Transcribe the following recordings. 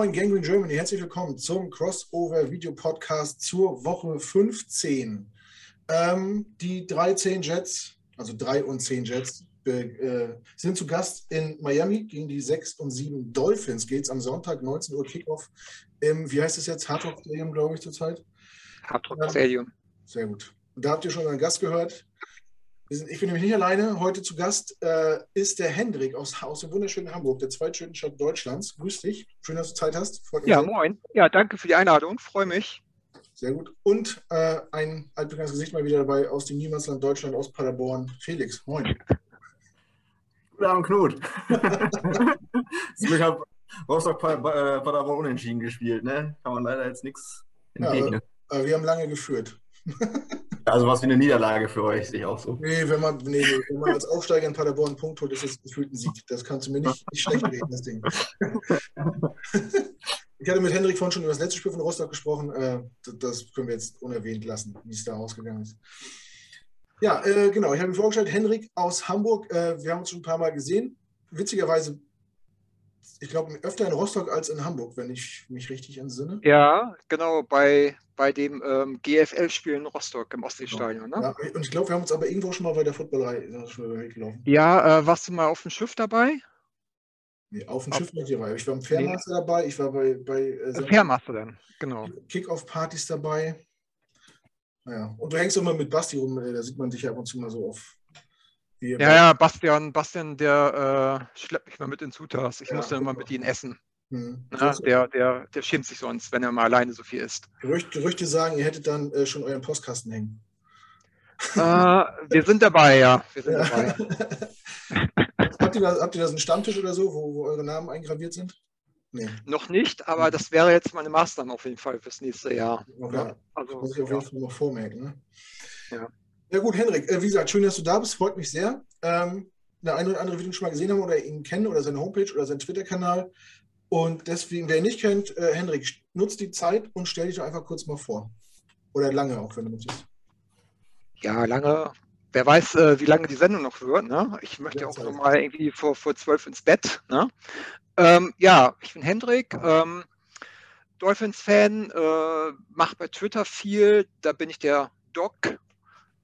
Ja, Morgen, Gangrene Germany. Herzlich willkommen zum Crossover Video Podcast zur Woche 15. Ähm, die 13 Jets, also 3 und 10 Jets, äh, sind zu Gast in Miami gegen die 6 und 7 Dolphins. Geht es am Sonntag, 19 Uhr Kickoff im, wie heißt es jetzt, Hard Rock Stadium, glaube ich, zurzeit? Hard Rock Stadium. Sehr gut. Und da habt ihr schon einen Gast gehört. Sind, ich bin nämlich nicht alleine. Heute zu Gast äh, ist der Hendrik aus, aus dem wunderschönen Hamburg, der zweitschönsten Stadt Deutschlands. Grüß dich. Schön, dass du Zeit hast. ja, sehr. moin. Ja, danke für die Einladung. Freue mich. Sehr gut. Und äh, ein altbekanntes Gesicht mal wieder dabei aus dem Niemandsland Deutschland, aus Paderborn. Felix, moin. Guten Abend, Knut. ich habe Rostock-Paderborn unentschieden gespielt. Ne? Kann man leider jetzt nichts entgegnen. Ja, äh, wir haben lange geführt. Also was wie eine Niederlage für euch, sehe ich auch so. Nee, wenn man, nee, nee, wenn man als Aufsteiger in Paderborn einen Punkt holt, ist es gefühlt ein Sieg. Das kannst du mir nicht, nicht schlecht reden, das Ding. Ich hatte mit Hendrik vorhin schon über das letzte Spiel von Rostock gesprochen. Äh, das können wir jetzt unerwähnt lassen, wie es da ausgegangen ist. Ja, äh, genau. Ich habe mir vorgestellt, Hendrik aus Hamburg. Äh, wir haben uns schon ein paar Mal gesehen. Witzigerweise ich glaube, öfter in Rostock als in Hamburg, wenn ich mich richtig entsinne. Ja, genau, bei, bei dem ähm, GFL-Spiel in Rostock im Ostseestadion. Ne? Ja, und ich glaube, wir haben uns aber irgendwo schon mal bei der Footballerei gelaufen. Ja, äh, warst du mal auf dem Schiff dabei? Nee, auf dem Schiff nicht dabei. Ich war im Fairmaster nee. dabei, ich war bei, bei äh, Fairmaster dann, genau. Kick-Off-Partys dabei. Naja. Und du hängst immer mit Basti rum, äh, da sieht man dich ja ab und zu mal so auf ja, ja, Bastian, Bastian, der äh, schleppt mich mal mit ins Hutas. Ich ja, muss dann immer mit ihm essen. Hm. Na, der, der, der schämt sich sonst, wenn er mal alleine so viel isst. Gerüchte, Gerüchte sagen, ihr hättet dann äh, schon euren Postkasten hängen. Äh, wir sind dabei, ja. Sind ja. dabei. habt, ihr da, habt ihr da so einen Stammtisch oder so, wo, wo eure Namen eingraviert sind? Nee. Noch nicht, aber das wäre jetzt meine Maßnahme auf jeden Fall fürs nächste Jahr. Okay. Ja, also, muss ich auf jeden Fall noch vormerken. Ne? Ja. Ja gut, Henrik, äh, wie gesagt, schön, dass du da bist, freut mich sehr. Ähm, der eine oder andere wird ihn schon mal gesehen haben oder ihn kennen oder seine Homepage oder seinen Twitter-Kanal. Und deswegen, wer ihn nicht kennt, äh, Henrik, nutzt die Zeit und stell dich doch einfach kurz mal vor. Oder lange auch, wenn du möchtest. Ja, lange. Wer weiß, äh, wie lange die Sendung noch wird. Ne? Ich möchte ja, auch noch mal irgendwie vor, vor zwölf ins Bett. Ne? Ähm, ja, ich bin Hendrik. Ähm, Dolphins-Fan, äh, mache bei Twitter viel. Da bin ich der Doc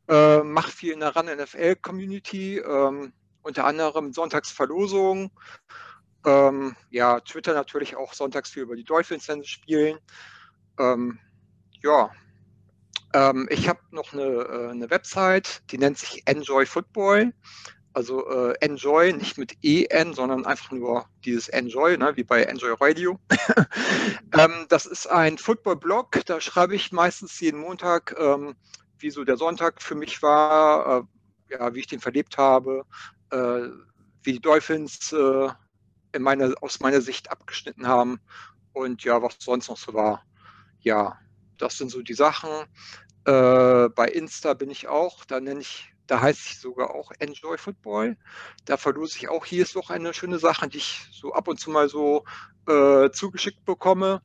äh, mache viel in der RAN NFL Community, ähm, unter anderem Sonntagsverlosungen. Ähm, ja, Twitter natürlich auch sonntags viel über die Dolphins, wenn sie spielen. Ähm, ja, ähm, ich habe noch eine, äh, eine Website, die nennt sich Enjoy Football. Also äh, Enjoy, nicht mit EN, sondern einfach nur dieses Enjoy, ne, wie bei Enjoy Radio. ähm, das ist ein Football-Blog, da schreibe ich meistens jeden Montag ähm, wie so der Sonntag für mich war, äh, ja, wie ich den verlebt habe, äh, wie die Dolphins äh, in meine, aus meiner Sicht abgeschnitten haben und ja, was sonst noch so war. Ja, das sind so die Sachen. Äh, bei Insta bin ich auch, da nenne ich, da heißt ich sogar auch Enjoy Football. Da verlose ich auch hier ist doch eine schöne Sache, die ich so ab und zu mal so äh, zugeschickt bekomme.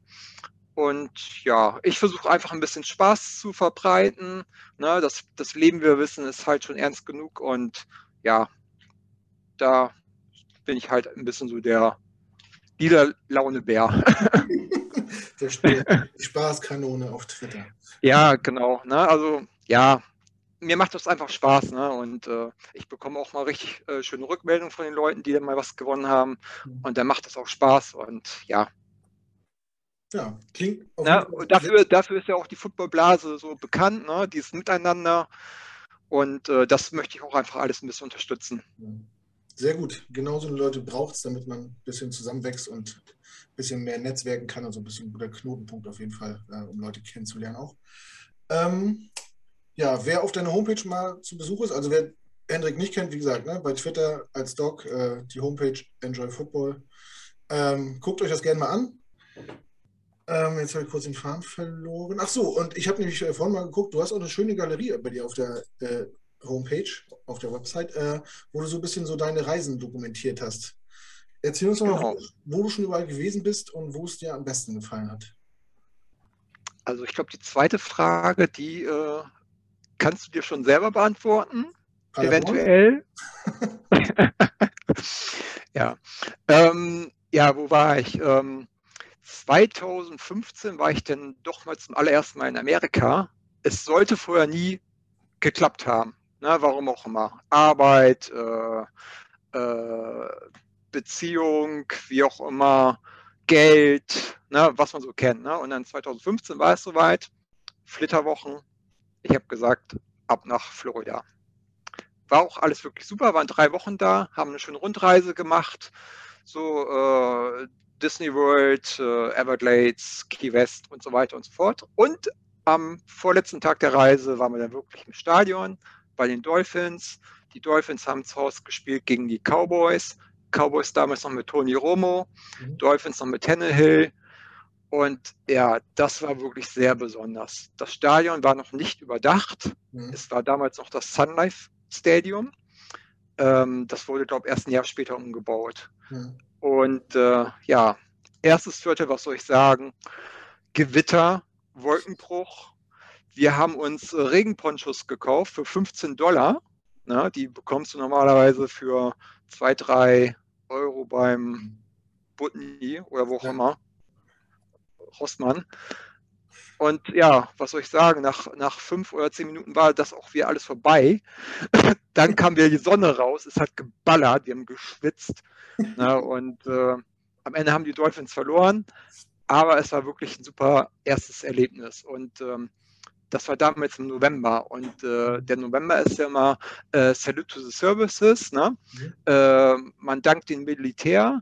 Und ja, ich versuche einfach ein bisschen Spaß zu verbreiten. Ne? Das, das Leben, wir wissen, ist halt schon ernst genug. Und ja, da bin ich halt ein bisschen so der Liederlaune-Bär. der Spaßkanone auf Twitter. Ja, genau. Ne? Also ja, mir macht das einfach Spaß. Ne? Und äh, ich bekomme auch mal richtig äh, schöne Rückmeldungen von den Leuten, die dann mal was gewonnen haben. Mhm. Und dann macht das auch Spaß. Und ja, ja, klingt. Ja, dafür, dafür ist ja auch die Footballblase so bekannt, ne? dieses Miteinander. Und äh, das möchte ich auch einfach alles ein bisschen unterstützen. Sehr gut. Genauso eine Leute braucht es, damit man ein bisschen zusammenwächst und ein bisschen mehr netzwerken kann. Also ein bisschen guter Knotenpunkt auf jeden Fall, äh, um Leute kennenzulernen auch. Ähm, ja, wer auf deiner Homepage mal zu Besuch ist, also wer Hendrik nicht kennt, wie gesagt, ne, bei Twitter als Doc, äh, die Homepage Enjoy Football. Ähm, guckt euch das gerne mal an. Ähm, jetzt habe ich kurz den Faden verloren. Ach so, und ich habe nämlich äh, vorhin mal geguckt, du hast auch eine schöne Galerie bei dir auf der äh, Homepage, auf der Website, äh, wo du so ein bisschen so deine Reisen dokumentiert hast. Erzähl uns doch genau. mal, wo, wo, du schon überall gewesen bist und wo es dir am besten gefallen hat. Also ich glaube, die zweite Frage, die äh, kannst du dir schon selber beantworten. Paderborn? Eventuell. ja. Ähm, ja, wo war ich? Ähm, 2015 war ich dann doch mal zum allerersten Mal in Amerika. Es sollte vorher nie geklappt haben. Ne, warum auch immer. Arbeit, äh, äh, Beziehung, wie auch immer, Geld, ne, was man so kennt. Ne? Und dann 2015 war es soweit, Flitterwochen. Ich habe gesagt, ab nach Florida. War auch alles wirklich super, waren drei Wochen da, haben eine schöne Rundreise gemacht. So äh, Disney World, äh, Everglades, Key West und so weiter und so fort. Und am vorletzten Tag der Reise waren wir dann wirklich im Stadion bei den Dolphins. Die Dolphins haben zu Hause gespielt gegen die Cowboys. Cowboys damals noch mit Tony Romo, mhm. Dolphins noch mit Tannehill. Und ja, das war wirklich sehr besonders. Das Stadion war noch nicht überdacht. Mhm. Es war damals noch das Sun Life Stadium. Ähm, das wurde, glaube ich, erst ein Jahr später umgebaut. Mhm. Und äh, ja, erstes Viertel, was soll ich sagen? Gewitter, Wolkenbruch. Wir haben uns Regenponchos gekauft für 15 Dollar. Na, die bekommst du normalerweise für 2, 3 Euro beim Butni oder wo auch immer. Rossmann. Und ja, was soll ich sagen, nach, nach fünf oder zehn Minuten war das auch wieder alles vorbei. Dann kam wieder die Sonne raus, es hat geballert, wir haben geschwitzt. Na, und äh, am Ende haben die Dolphins verloren, aber es war wirklich ein super erstes Erlebnis. Und ähm, das war damals im November. Und äh, der November ist ja immer äh, Salute to the Services. Ne? Mhm. Äh, man dankt dem Militär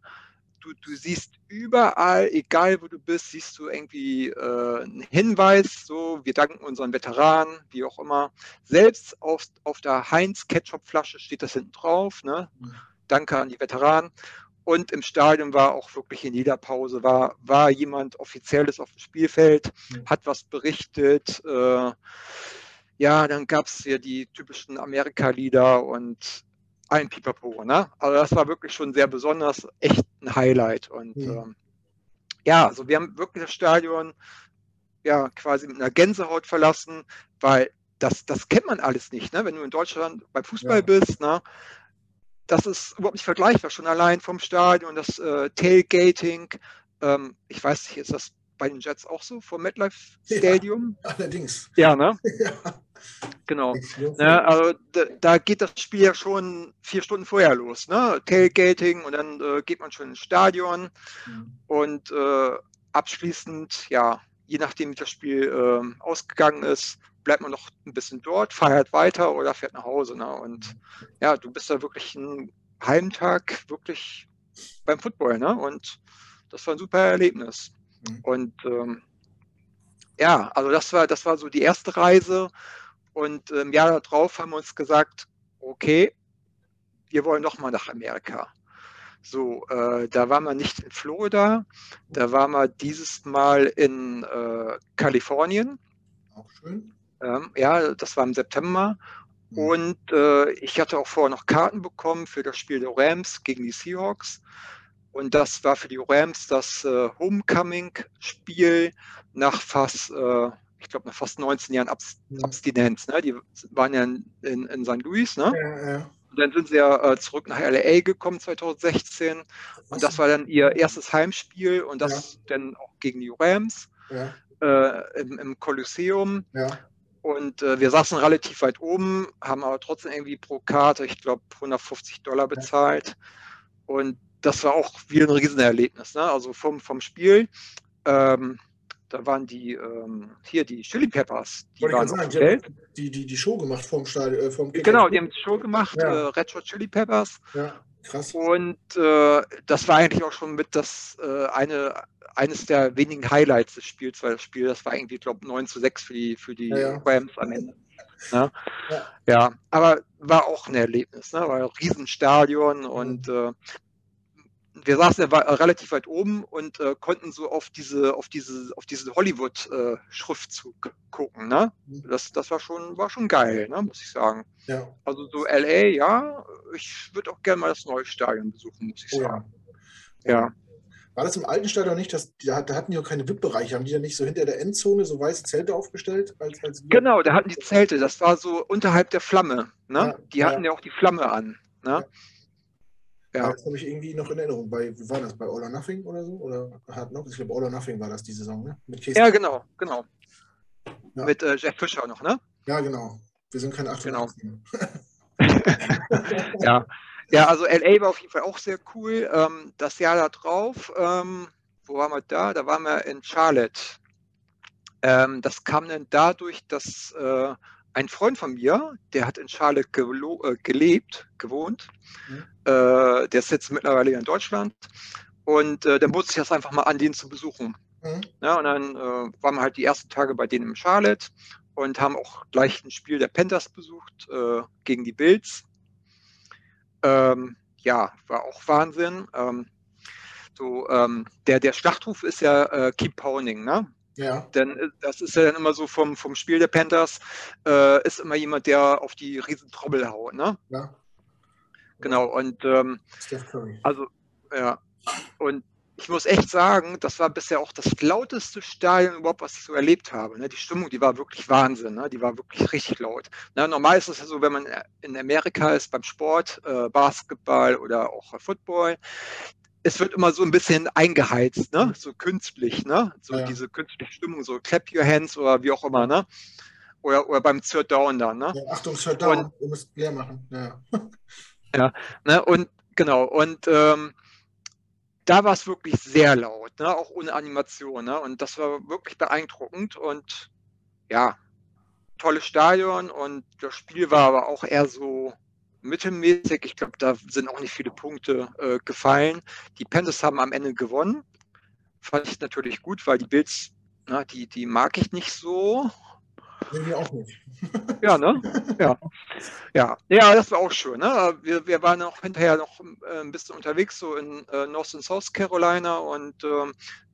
du, du siehst überall, egal wo du bist, siehst du irgendwie äh, einen Hinweis, so, wir danken unseren Veteranen, wie auch immer. Selbst auf, auf der Heinz-Ketchup-Flasche steht das hinten drauf, ne? Mhm. Danke an die Veteranen. Und im Stadion war auch wirklich in jeder Pause, war, war jemand Offizielles auf dem Spielfeld, mhm. hat was berichtet. Äh, ja, dann gab es ja die typischen Amerika-Lieder und ein Pipapo. Ne? Also das war wirklich schon sehr besonders, echt ein Highlight. Und mhm. ähm, ja, also wir haben wirklich das Stadion ja quasi mit einer Gänsehaut verlassen, weil das, das kennt man alles nicht. Ne? Wenn du in Deutschland beim Fußball ja. bist, ne? Das ist überhaupt nicht vergleichbar, schon allein vom Stadion, das äh, Tailgating. Ähm, ich weiß nicht, ist das bei den Jets auch so, vor MetLife Stadium? Ja, allerdings. Ja, ne? ja. Genau. Ja, also da, da, geht das Spiel ja schon vier Stunden vorher los. Ne? Tailgating und dann äh, geht man schon ins Stadion mhm. und äh, abschließend, ja, je nachdem wie das Spiel äh, ausgegangen ist, bleibt man noch ein bisschen dort, feiert weiter oder fährt nach Hause. Ne? Und ja, du bist da wirklich einen halben Tag wirklich beim Football. Ne? Und das war ein super Erlebnis. Mhm. Und ähm, ja, also das war, das war so die erste Reise. Und im Jahr darauf haben wir uns gesagt, okay, wir wollen doch mal nach Amerika. So, äh, da waren wir nicht in Florida, da waren wir dieses Mal in äh, Kalifornien. Auch schön. Ähm, ja, das war im September. Mhm. Und äh, ich hatte auch vorher noch Karten bekommen für das Spiel der Rams gegen die Seahawks. Und das war für die Rams das äh, Homecoming-Spiel nach fast äh, ich glaube, nach fast 19 Jahren Abs ja. Abstinenz. Ne? Die waren ja in, in, in St. Louis. Ne? Ja, ja. Und dann sind sie ja äh, zurück nach LA gekommen 2016. Was? Und das war dann ihr erstes Heimspiel und das dann auch gegen die Rams äh, im, im Kolosseum. Und äh, wir saßen relativ weit oben, haben aber trotzdem irgendwie pro Karte, ich glaube, 150 Dollar bezahlt. Und das war auch wie ein Riesenerlebnis. Ne? Also vom, vom Spiel. Ähm, da waren die, ähm, hier die Chili Peppers, die Wollte waren sagen, die, die, die, die Show gemacht vom Stadion. Äh, vom genau, die haben die Show gemacht, ja. äh, Red Hot Chili Peppers. Ja, krass. Und äh, das war eigentlich auch schon mit das äh, eine, eines der wenigen Highlights des Spiels, weil das Spiel, das war irgendwie, glaube ich, 9 zu 6 für die, für die ja, Rams am Ende. Ne? Ja. ja. aber war auch ein Erlebnis, ne? war ein Riesenstadion und äh, wir saßen ja relativ weit oben und äh, konnten so auf diese, auf diese, auf diesen Hollywood-Schriftzug äh, gucken. Ne? Mhm. Das, das war schon, war schon geil, ne? muss ich sagen. Ja. Also so LA, ja, ich würde auch gerne mal das neue Stadion besuchen, muss ich oh, sagen. Ja. ja. War das im alten Stadion nicht, dass, da, da hatten die auch keine VIP-Bereiche, haben die ja nicht so hinter der Endzone so weiße Zelte aufgestellt? Als, als genau, da hatten die Zelte, das war so unterhalb der Flamme. Ne? Ja, die hatten ja. ja auch die Flamme an. Ne? Ja. Das habe ich irgendwie noch in Erinnerung. Bei, wie war das? Bei All or Nothing oder so? Oder Hard Knocks? Ich glaube, All or Nothing war das die Saison, ne? Mit ja, genau, genau. Ja. Mit äh, Jeff Fischer noch, ne? Ja, genau. Wir sind kein 88. Genau. ja. ja, also LA war auf jeden Fall auch sehr cool. Ähm, das Jahr da drauf, ähm, wo waren wir da? Da waren wir in Charlotte. Ähm, das kam dann dadurch, dass äh, ein Freund von mir, der hat in Charlotte äh, gelebt, gewohnt. Mhm. Äh, der ist jetzt mittlerweile in Deutschland. Und äh, dann bot sich das einfach mal an, den zu besuchen. Mhm. Ja, und dann äh, waren wir halt die ersten Tage bei denen in Charlotte und haben auch gleich ein Spiel der Panthers besucht äh, gegen die Bills. Ähm, ja, war auch Wahnsinn. Ähm, so, ähm, der, der Schlachtruf ist ja äh, Keep Pounding, ne? Ja. Denn äh, das ist ja dann immer so vom, vom Spiel der Panthers, äh, ist immer jemand, der auf die riesen Trommel haut, ne? Ja. Genau, und ähm, also, ja, und ich muss echt sagen, das war bisher auch das lauteste Stadion überhaupt, was ich so erlebt habe. Ne? Die Stimmung, die war wirklich Wahnsinn. Ne? Die war wirklich richtig laut. Ne? Normal ist es ja so, wenn man in Amerika ist beim Sport, äh, Basketball oder auch Football, es wird immer so ein bisschen eingeheizt, ne? so künstlich, ne? so ja. diese künstliche Stimmung, so clap your hands oder wie auch immer. Ne? Oder, oder beim Third Down dann. Ne? Ja, Achtung, Third Down, und, ihr müsst leer machen. Ja, ja ne? und genau. Und ähm, da war es wirklich sehr laut, ne? auch ohne Animation. Ne? Und das war wirklich beeindruckend und ja, tolles Stadion und das Spiel war aber auch eher so mittelmäßig. Ich glaube, da sind auch nicht viele Punkte äh, gefallen. Die Panthers haben am Ende gewonnen. Fand ich natürlich gut, weil die Bills, na, die, die mag ich nicht so. Nee, auch nicht. ja, ne? Ja. Ja, ja das war auch schön. Ne? Wir, wir waren auch hinterher noch äh, ein bisschen unterwegs, so in äh, North und South Carolina. Und ähm,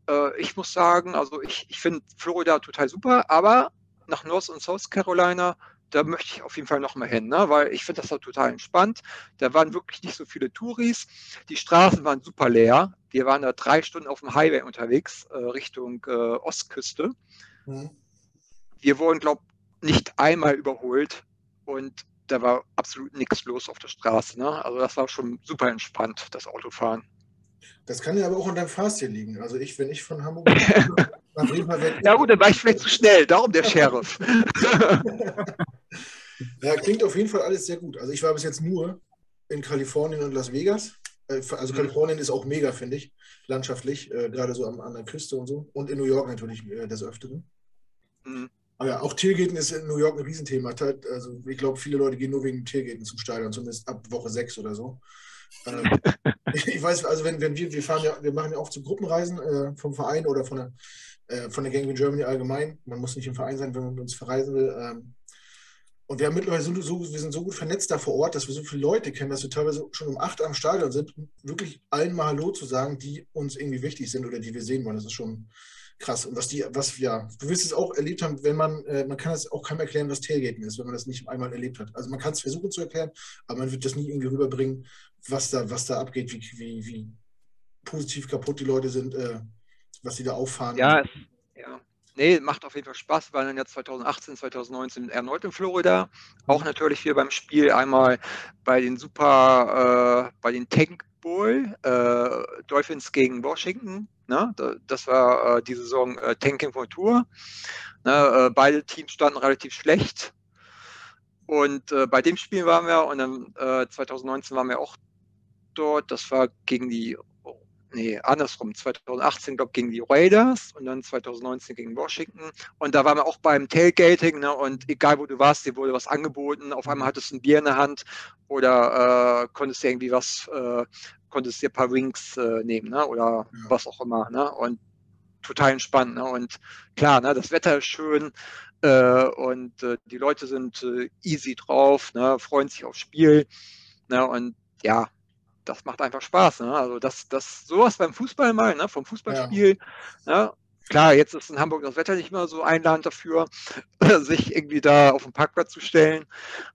äh, ich muss sagen, also ich, ich finde Florida total super, aber nach North und South Carolina da möchte ich auf jeden Fall noch mal hin, ne? weil ich finde das auch total entspannt. Da waren wirklich nicht so viele Touris. Die Straßen waren super leer. Wir waren da drei Stunden auf dem Highway unterwegs, äh, Richtung äh, Ostküste. Mhm. Wir wurden, glaube ich, nicht einmal überholt und da war absolut nichts los auf der Straße. Ne? Also das war schon super entspannt, das Autofahren. Das kann ja aber auch an deinem Fahrstil liegen. Also ich, wenn ich von Hamburg Ja gut, dann war ich vielleicht zu schnell. Darum der Sheriff. ja, klingt auf jeden Fall alles sehr gut. Also ich war bis jetzt nur in Kalifornien und Las Vegas. Äh, also mhm. Kalifornien ist auch mega, finde ich, landschaftlich, äh, gerade so an, an, der Küste und so. Und in New York natürlich äh, des Öfteren. Mhm. Aber ja, auch Tailgaten ist in New York ein Riesenthema. Also ich glaube, viele Leute gehen nur wegen Tailgaten zum Stadion, zumindest ab Woche 6 oder so. Ähm, ich weiß, also wenn, wenn wir, wir fahren ja, wir machen ja oft so Gruppenreisen äh, vom Verein oder von der, äh, von der Gang in Germany allgemein. Man muss nicht im Verein sein, wenn man mit uns verreisen will. Ähm, und wir haben mittlerweile so, so, wir sind so gut vernetzt da vor Ort, dass wir so viele Leute kennen, dass wir teilweise schon um acht am Stadion sind, um wirklich allen mal Hallo zu sagen, die uns irgendwie wichtig sind oder die wir sehen wollen. Das ist schon krass. Und was die, was, ja, du wirst es auch erlebt haben, wenn man, äh, man kann es auch keinem erklären, was Tailgaten ist, wenn man das nicht einmal erlebt hat. Also man kann es versuchen zu erklären, aber man wird das nie irgendwie rüberbringen, was da, was da abgeht, wie, wie, wie positiv kaputt die Leute sind, äh, was sie da auffahren. Ja, es, ja. Nee, macht auf jeden Fall Spaß. Wir waren dann ja 2018, 2019 erneut in Florida. Auch natürlich hier beim Spiel einmal bei den Super, äh, bei den Tank Bowl, äh, Dolphins gegen Washington. Ne? Das war äh, die Saison äh, Tanking for Tour. Ne? Äh, beide Teams standen relativ schlecht. Und äh, bei dem Spiel waren wir und dann 2019 waren wir auch dort. Das war gegen die nee, andersrum, 2018, glaube ich, gegen die Raiders und dann 2019 gegen Washington. Und da waren wir auch beim Tailgating, ne? Und egal wo du warst, dir wurde was angeboten. Auf einmal hattest du ein Bier in der Hand oder äh, konntest dir irgendwie was, äh, konntest dir ein paar Wings äh, nehmen, ne? Oder ja. was auch immer, ne? Und total entspannt, ne? Und klar, ne? Das Wetter ist schön. Äh, und äh, die Leute sind äh, easy drauf, ne? freuen sich aufs Spiel. Ne? Und ja, das macht einfach Spaß. Ne? Also das, das sowas beim Fußball mal, ne? vom Fußballspiel. Ja. Ne? Klar, jetzt ist in Hamburg das Wetter nicht mehr so einladend dafür, sich irgendwie da auf den Parkplatz zu stellen.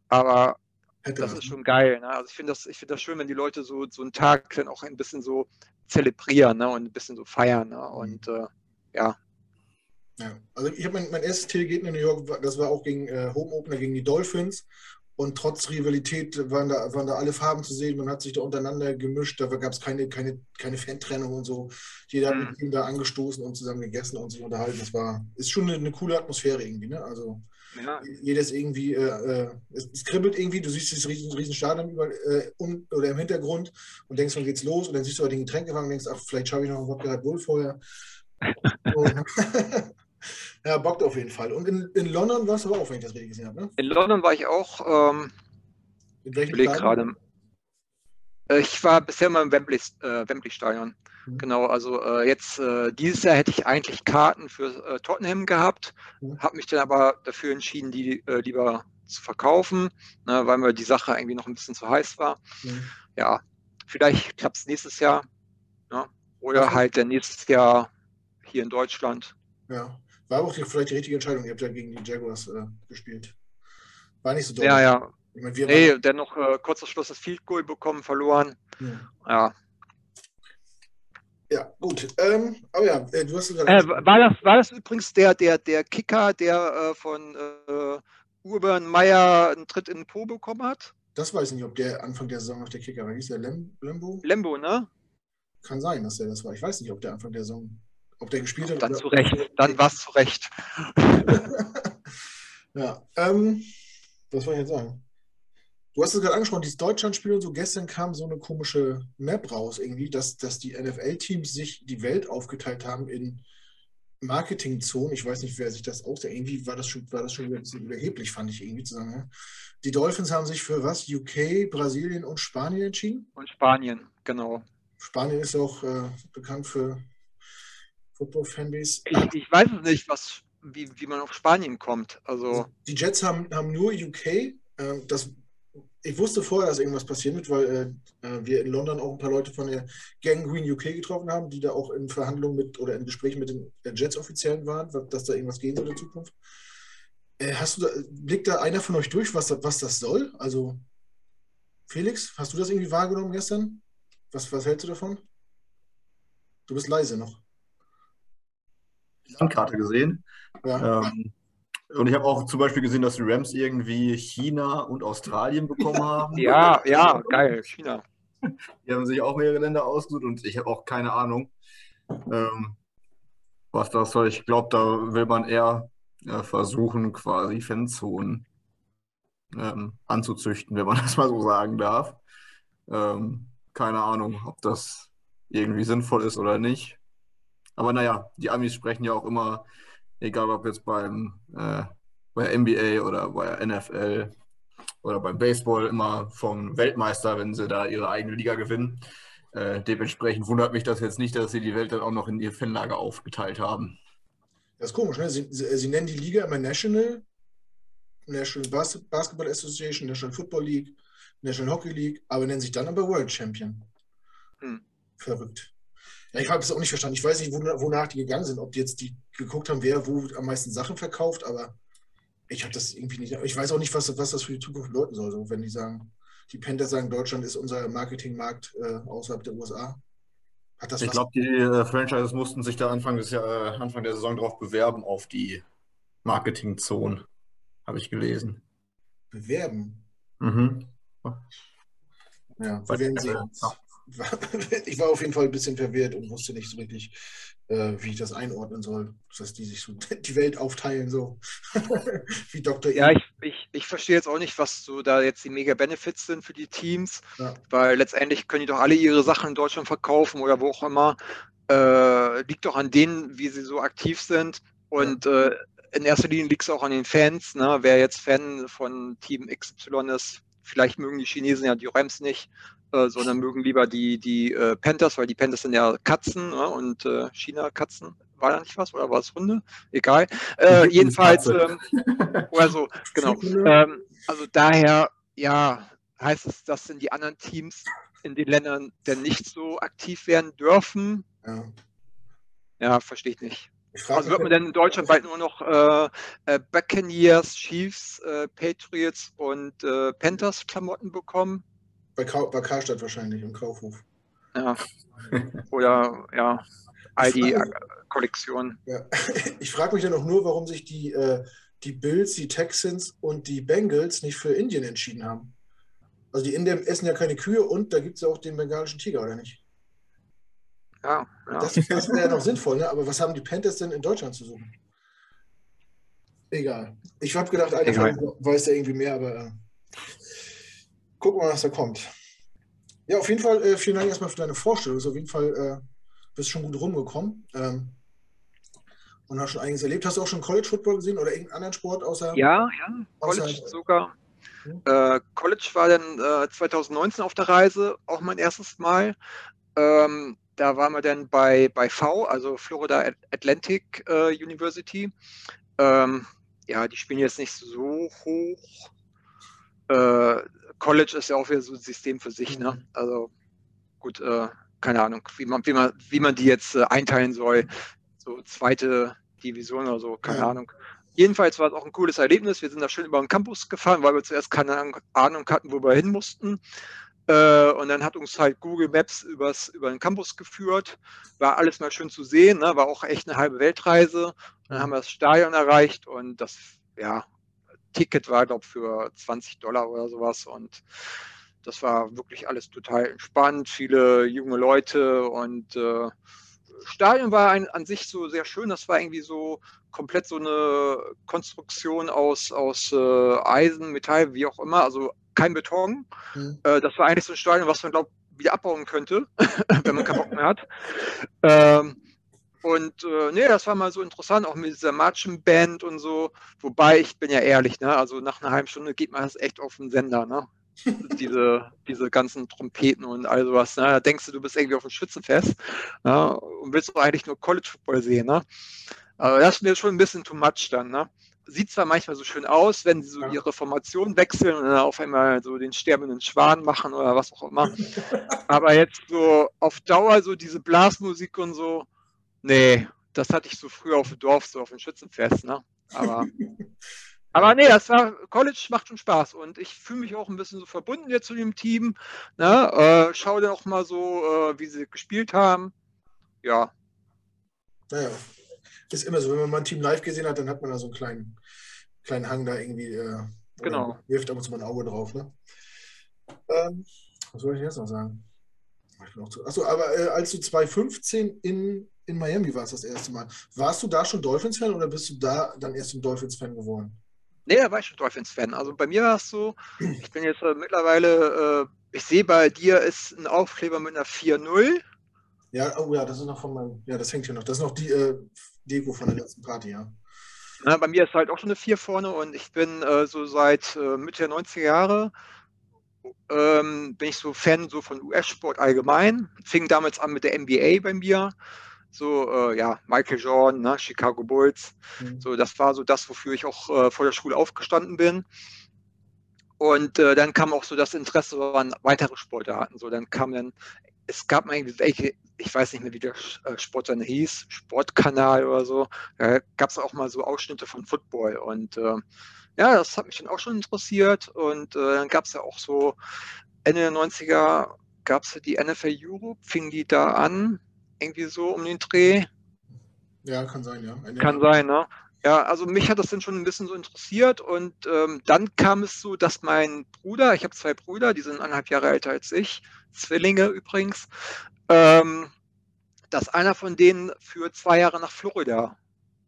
Aber Hätte das ist schon geil. Ne? Also ich finde das, ich finde das schön, wenn die Leute so, so einen Tag dann auch ein bisschen so zelebrieren ne? und ein bisschen so feiern. Ne? Mhm. Und äh, ja. Ja, also ich habe mein, mein erstes Tailgate in New York, das war auch gegen äh, Home Opener gegen die Dolphins. Und trotz Rivalität waren da, waren da alle Farben zu sehen. Man hat sich da untereinander gemischt. Da gab es keine, keine, keine Fantrennung und so. Jeder mhm. hat mit ihm da angestoßen und zusammen gegessen und sich unterhalten. Das war, ist schon eine, eine coole Atmosphäre irgendwie. Ne? Also ja. jedes irgendwie, äh, äh, es, es, kribbelt irgendwie. Du siehst dieses riesen, riesen Stadion über, äh, um, oder im Hintergrund und denkst, wann geht's los? Und dann siehst du aber den Getränkewagen und denkst, ach, vielleicht schaffe ich noch einen Wodka Red Bull vorher. Ja, bockt auf jeden Fall. Und in, in London warst du aber auch, wenn ich das richtig gesehen habe, ne? In London war ich auch. Ähm, in welchem Stadion? gerade. Äh, ich war bisher mal im Wembley, äh, Wembley Stadion. Mhm. Genau, also äh, jetzt äh, dieses Jahr hätte ich eigentlich Karten für äh, Tottenham gehabt, mhm. habe mich dann aber dafür entschieden, die äh, lieber zu verkaufen, ne, weil mir die Sache irgendwie noch ein bisschen zu heiß war. Mhm. Ja, vielleicht klappt es nächstes Jahr. Ne? Oder okay. halt dann nächstes Jahr hier in Deutschland. Ja. War auch vielleicht die richtige Entscheidung. Ihr habt ja gegen die Jaguars äh, gespielt. War nicht so dumm. Ja, ja. Ich mein, nee, dennoch äh, kurzer Schluss das Field Goal bekommen, verloren. Ja. Ja, ja gut. Ähm, aber ja, äh, du hast äh, war, das, war das übrigens der, der, der Kicker, der äh, von äh, Urban Meyer einen Tritt in den Po bekommen hat? Das weiß ich nicht, ob der Anfang der Saison noch der Kicker war. Hieß der Lem Lembo? Lembo, ne? Kann sein, dass der das war. Ich weiß nicht, ob der Anfang der Saison ob der gespielt hat. Dann zu Recht. Dann war es zu Recht. ja. Ähm, was soll ich jetzt sagen? Du hast es gerade angesprochen, dieses Deutschlandspiel und so. Gestern kam so eine komische Map raus, irgendwie, dass, dass die NFL-Teams sich die Welt aufgeteilt haben in Marketingzonen. Ich weiß nicht, wer sich das ausdenkt. Irgendwie war das schon, war das schon ein bisschen überheblich, fand ich irgendwie zu sagen. Ja? Die Dolphins haben sich für was? UK, Brasilien und Spanien entschieden? Und Spanien, genau. Spanien ist auch äh, bekannt für Football-Fanbase. Ich, ich, weiß es nicht, was, wie, wie man auf Spanien kommt. Also die Jets haben, haben nur UK. Äh, das, ich wusste vorher, dass irgendwas passieren wird, weil äh, äh, wir in London auch ein paar Leute von der Gang Green UK getroffen haben, die da auch in Verhandlungen mit oder in Gesprächen mit den Jets-Offiziellen waren, dass da irgendwas gehen soll in Zukunft. Äh, hast du da, blickt da einer von euch durch, was, was das soll? Also, Felix, hast du das irgendwie wahrgenommen gestern? Was, was hältst du davon? Du bist leise noch. Landkarte gesehen. Ja. Ähm, und ich habe auch zum Beispiel gesehen, dass die Rams irgendwie China und Australien bekommen haben. ja, ja, geil, China. Die haben sich auch mehrere Länder ausgesucht und ich habe auch keine Ahnung, ähm, was das soll. Ich glaube, da will man eher äh, versuchen, quasi Fanzonen ähm, anzuzüchten, wenn man das mal so sagen darf. Ähm, keine Ahnung, ob das irgendwie sinnvoll ist oder nicht. Aber naja, die Amis sprechen ja auch immer, egal ob jetzt beim äh, bei NBA oder bei NFL oder beim Baseball, immer vom Weltmeister, wenn sie da ihre eigene Liga gewinnen. Äh, dementsprechend wundert mich das jetzt nicht, dass sie die Welt dann auch noch in ihr Fanlager aufgeteilt haben. Das ist komisch, ne? Sie, sie, sie nennen die Liga immer National, National Bas Basketball Association, National Football League, National Hockey League, aber nennen sich dann aber World Champion. Hm. Verrückt. Ja, ich habe es auch nicht verstanden. Ich weiß nicht, wonach die gegangen sind, ob die jetzt die geguckt haben, wer wo am meisten Sachen verkauft, aber ich habe das irgendwie nicht. Ich weiß auch nicht, was, was das für die Zukunft bedeuten soll, so, wenn die sagen, die Panthers sagen, Deutschland ist unser Marketingmarkt äh, außerhalb der USA. ich glaube, die äh, Franchises mussten sich da Anfang, des Jahr, äh, Anfang der Saison darauf bewerben, auf die Marketingzone, habe ich gelesen. Bewerben? Mhm. Ja, wir werden sehen. ich war auf jeden Fall ein bisschen verwirrt und wusste nicht so richtig, äh, wie ich das einordnen soll, dass die sich so die Welt aufteilen, so wie Dr. Ja, ich, ich, ich verstehe jetzt auch nicht, was so da jetzt die Mega-Benefits sind für die Teams, ja. weil letztendlich können die doch alle ihre Sachen in Deutschland verkaufen oder wo auch immer. Äh, liegt doch an denen, wie sie so aktiv sind. Und ja. äh, in erster Linie liegt es auch an den Fans. Ne? Wer jetzt Fan von Team XY ist, vielleicht mögen die Chinesen ja die Rams nicht, äh, sondern mögen lieber die, die äh, Panthers, weil die Panthers sind ja Katzen ne? und äh, China-Katzen. War da nicht was oder war es Hunde? Egal. Äh, jedenfalls, ähm, oder so, genau. Ähm, also daher, ja, heißt es, dass in die anderen Teams in den Ländern denn nicht so aktiv werden dürfen. Ja, ja verstehe ich nicht. Ich also wird man denn in Deutschland bald nur noch äh, äh, Buccaneers, Chiefs, äh, Patriots und äh, Panthers Klamotten bekommen? Bei, Ka bei Karstadt wahrscheinlich, im Kaufhof. Ja. Oder ja, all die Kollektionen. Ja. Ich frage mich dann auch nur, warum sich die, äh, die Bills, die Texans und die Bengals nicht für Indien entschieden haben. Also die Inder essen ja keine Kühe und da gibt es ja auch den bengalischen Tiger, oder nicht? Ja, ja. Das, das wäre ja noch sinnvoll, ne? aber was haben die Panthers denn in Deutschland zu suchen? Egal. Ich habe gedacht, einer weiß ja irgendwie mehr, aber äh, gucken wir mal, was da kommt. Ja, auf jeden Fall, äh, vielen Dank erstmal für deine Vorstellung. Also auf jeden Fall äh, bist schon gut rumgekommen. Ähm, und hast schon einiges erlebt. Hast du auch schon College Football gesehen oder irgendeinen anderen Sport außer? Ja, ja, College außer, sogar. Hm? Äh, College war dann äh, 2019 auf der Reise, auch mein erstes Mal. Ähm, da waren wir dann bei, bei V, also Florida Atlantic äh, University. Ähm, ja, die spielen jetzt nicht so hoch. College ist ja auch wieder so ein System für sich, ne? Mhm. Also gut, äh, keine Ahnung, wie man, wie man, wie man die jetzt äh, einteilen soll. So zweite Division oder so, keine ja. Ahnung. Jedenfalls war es auch ein cooles Erlebnis. Wir sind da schön über den Campus gefahren, weil wir zuerst keine Ahnung hatten, wo wir hin mussten. Äh, und dann hat uns halt Google Maps übers, über den Campus geführt. War alles mal schön zu sehen, ne? war auch echt eine halbe Weltreise. dann haben wir das Stadion erreicht und das, ja, Ticket war, glaube ich, für 20 Dollar oder sowas. Und das war wirklich alles total entspannt, viele junge Leute und äh, Stadion war ein, an sich so sehr schön. Das war irgendwie so komplett so eine Konstruktion aus, aus äh, Eisen, Metall, wie auch immer, also kein Beton. Mhm. Äh, das war eigentlich so ein Stadion, was man, glaube wieder abbauen könnte, wenn man keinen Bock mehr hat. Ähm, und äh, nee, das war mal so interessant, auch mit dieser Marching-Band und so. Wobei, ich bin ja ehrlich, ne? also nach einer halben Stunde geht man das echt auf den Sender. Ne? diese, diese ganzen Trompeten und all sowas. Ne? Da denkst du, du bist irgendwie auf dem Schützenfest ne? und willst doch eigentlich nur College Football sehen. Ne? Aber das ist mir schon ein bisschen too much dann. Ne? Sieht zwar manchmal so schön aus, wenn sie so ihre Formation wechseln und dann auf einmal so den sterbenden Schwan machen oder was auch immer. Aber jetzt so auf Dauer so diese Blasmusik und so, Nee, das hatte ich so früher auf dem Dorf, so auf dem Schützenfest, ne? Aber, aber nee, das war, College macht schon Spaß und ich fühle mich auch ein bisschen so verbunden jetzt zu dem Team. Ne? Äh, schau dann auch mal so, äh, wie sie gespielt haben. Ja. Naja, ist immer so, wenn man mal ein Team live gesehen hat, dann hat man da so einen kleinen, kleinen Hang da irgendwie. Äh, genau. Wirft ab und zu mal ein Auge drauf, ne? Ähm, was soll ich jetzt noch sagen? Achso, aber äh, als du 2015 in in Miami warst das erste Mal. Warst du da schon Dolphins-Fan oder bist du da dann erst ein Dolphins-Fan geworden? Nee, da war ich schon Dolphins-Fan. Also bei mir war es so, ich bin jetzt äh, mittlerweile, äh, ich sehe bei dir ist ein Aufkleber mit einer 4-0. Ja, oh ja, das ist noch von meinem, ja, das hängt hier noch. Das ist noch die äh, Deko von der letzten Party, ja. Na, bei mir ist halt auch schon eine 4 vorne und ich bin äh, so seit äh, Mitte der 90er Jahre ähm, bin ich so Fan so von US-Sport allgemein. Fing damals an mit der NBA bei mir so äh, ja, Michael Jordan, ne, Chicago Bulls. Mhm. So, das war so das, wofür ich auch äh, vor der Schule aufgestanden bin. Und äh, dann kam auch so das Interesse an weitere Sportarten. So, dann kam dann, es gab mal welche, ich weiß nicht mehr, wie der äh, Sport dann hieß, Sportkanal oder so. Da gab es auch mal so Ausschnitte von Football. Und äh, ja, das hat mich dann auch schon interessiert. Und äh, dann gab es ja auch so Ende der 90er gab es die NFL Europe, fing die da an irgendwie so um den Dreh. Ja, kann sein, ja. Eine kann sein, ne? Ja, also mich hat das dann schon ein bisschen so interessiert und ähm, dann kam es so, dass mein Bruder, ich habe zwei Brüder, die sind eineinhalb Jahre älter als ich, Zwillinge übrigens, ähm, dass einer von denen für zwei Jahre nach Florida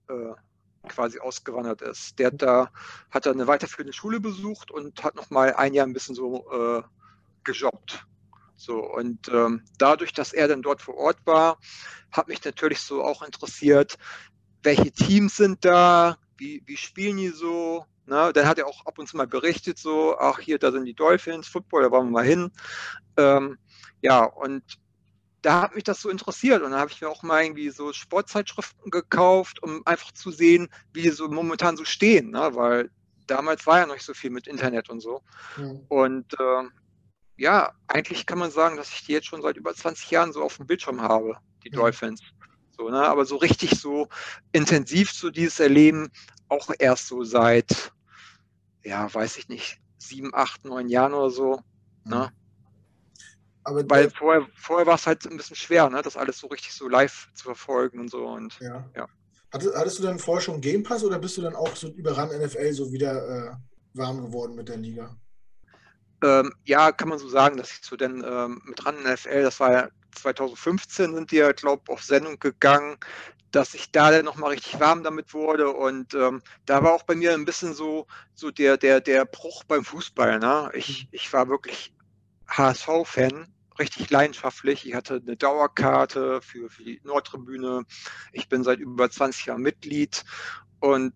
äh, quasi ausgewandert ist. Der hat da hat da eine weiterführende Schule besucht und hat noch mal ein Jahr ein bisschen so äh, gejobbt. So, und ähm, dadurch, dass er dann dort vor Ort war, hat mich natürlich so auch interessiert, welche Teams sind da, wie, wie spielen die so. Ne? Dann hat er auch ab und zu mal berichtet, so, ach hier, da sind die Dolphins, Football, da wollen wir mal hin. Ähm, ja, und da hat mich das so interessiert und dann habe ich mir auch mal irgendwie so Sportzeitschriften gekauft, um einfach zu sehen, wie die so momentan so stehen, ne? weil damals war ja noch nicht so viel mit Internet und so. Mhm. Und äh, ja, eigentlich kann man sagen, dass ich die jetzt schon seit über 20 Jahren so auf dem Bildschirm habe, die mhm. Dolphins. So, ne? Aber so richtig so intensiv so dieses Erleben auch erst so seit, ja, weiß ich nicht, sieben, acht, neun Jahren oder so. Ne? Aber Weil vorher, vorher war es halt ein bisschen schwer, ne? das alles so richtig so live zu verfolgen und so. Und, ja. ja. Hattest, hattest du dann vorher schon Game Pass oder bist du dann auch so über RAN NFL so wieder äh, warm geworden mit der Liga? Ähm, ja, kann man so sagen, dass ich so dann ähm, mit RAN NFL, das war ja 2015, sind die ja, glaube ich, auf Sendung gegangen, dass ich da dann nochmal richtig warm damit wurde. Und ähm, da war auch bei mir ein bisschen so, so der, der, der Bruch beim Fußball. Ne? Ich, ich war wirklich HSV-Fan richtig leidenschaftlich. Ich hatte eine Dauerkarte für, für die Nordtribüne. Ich bin seit über 20 Jahren Mitglied. Und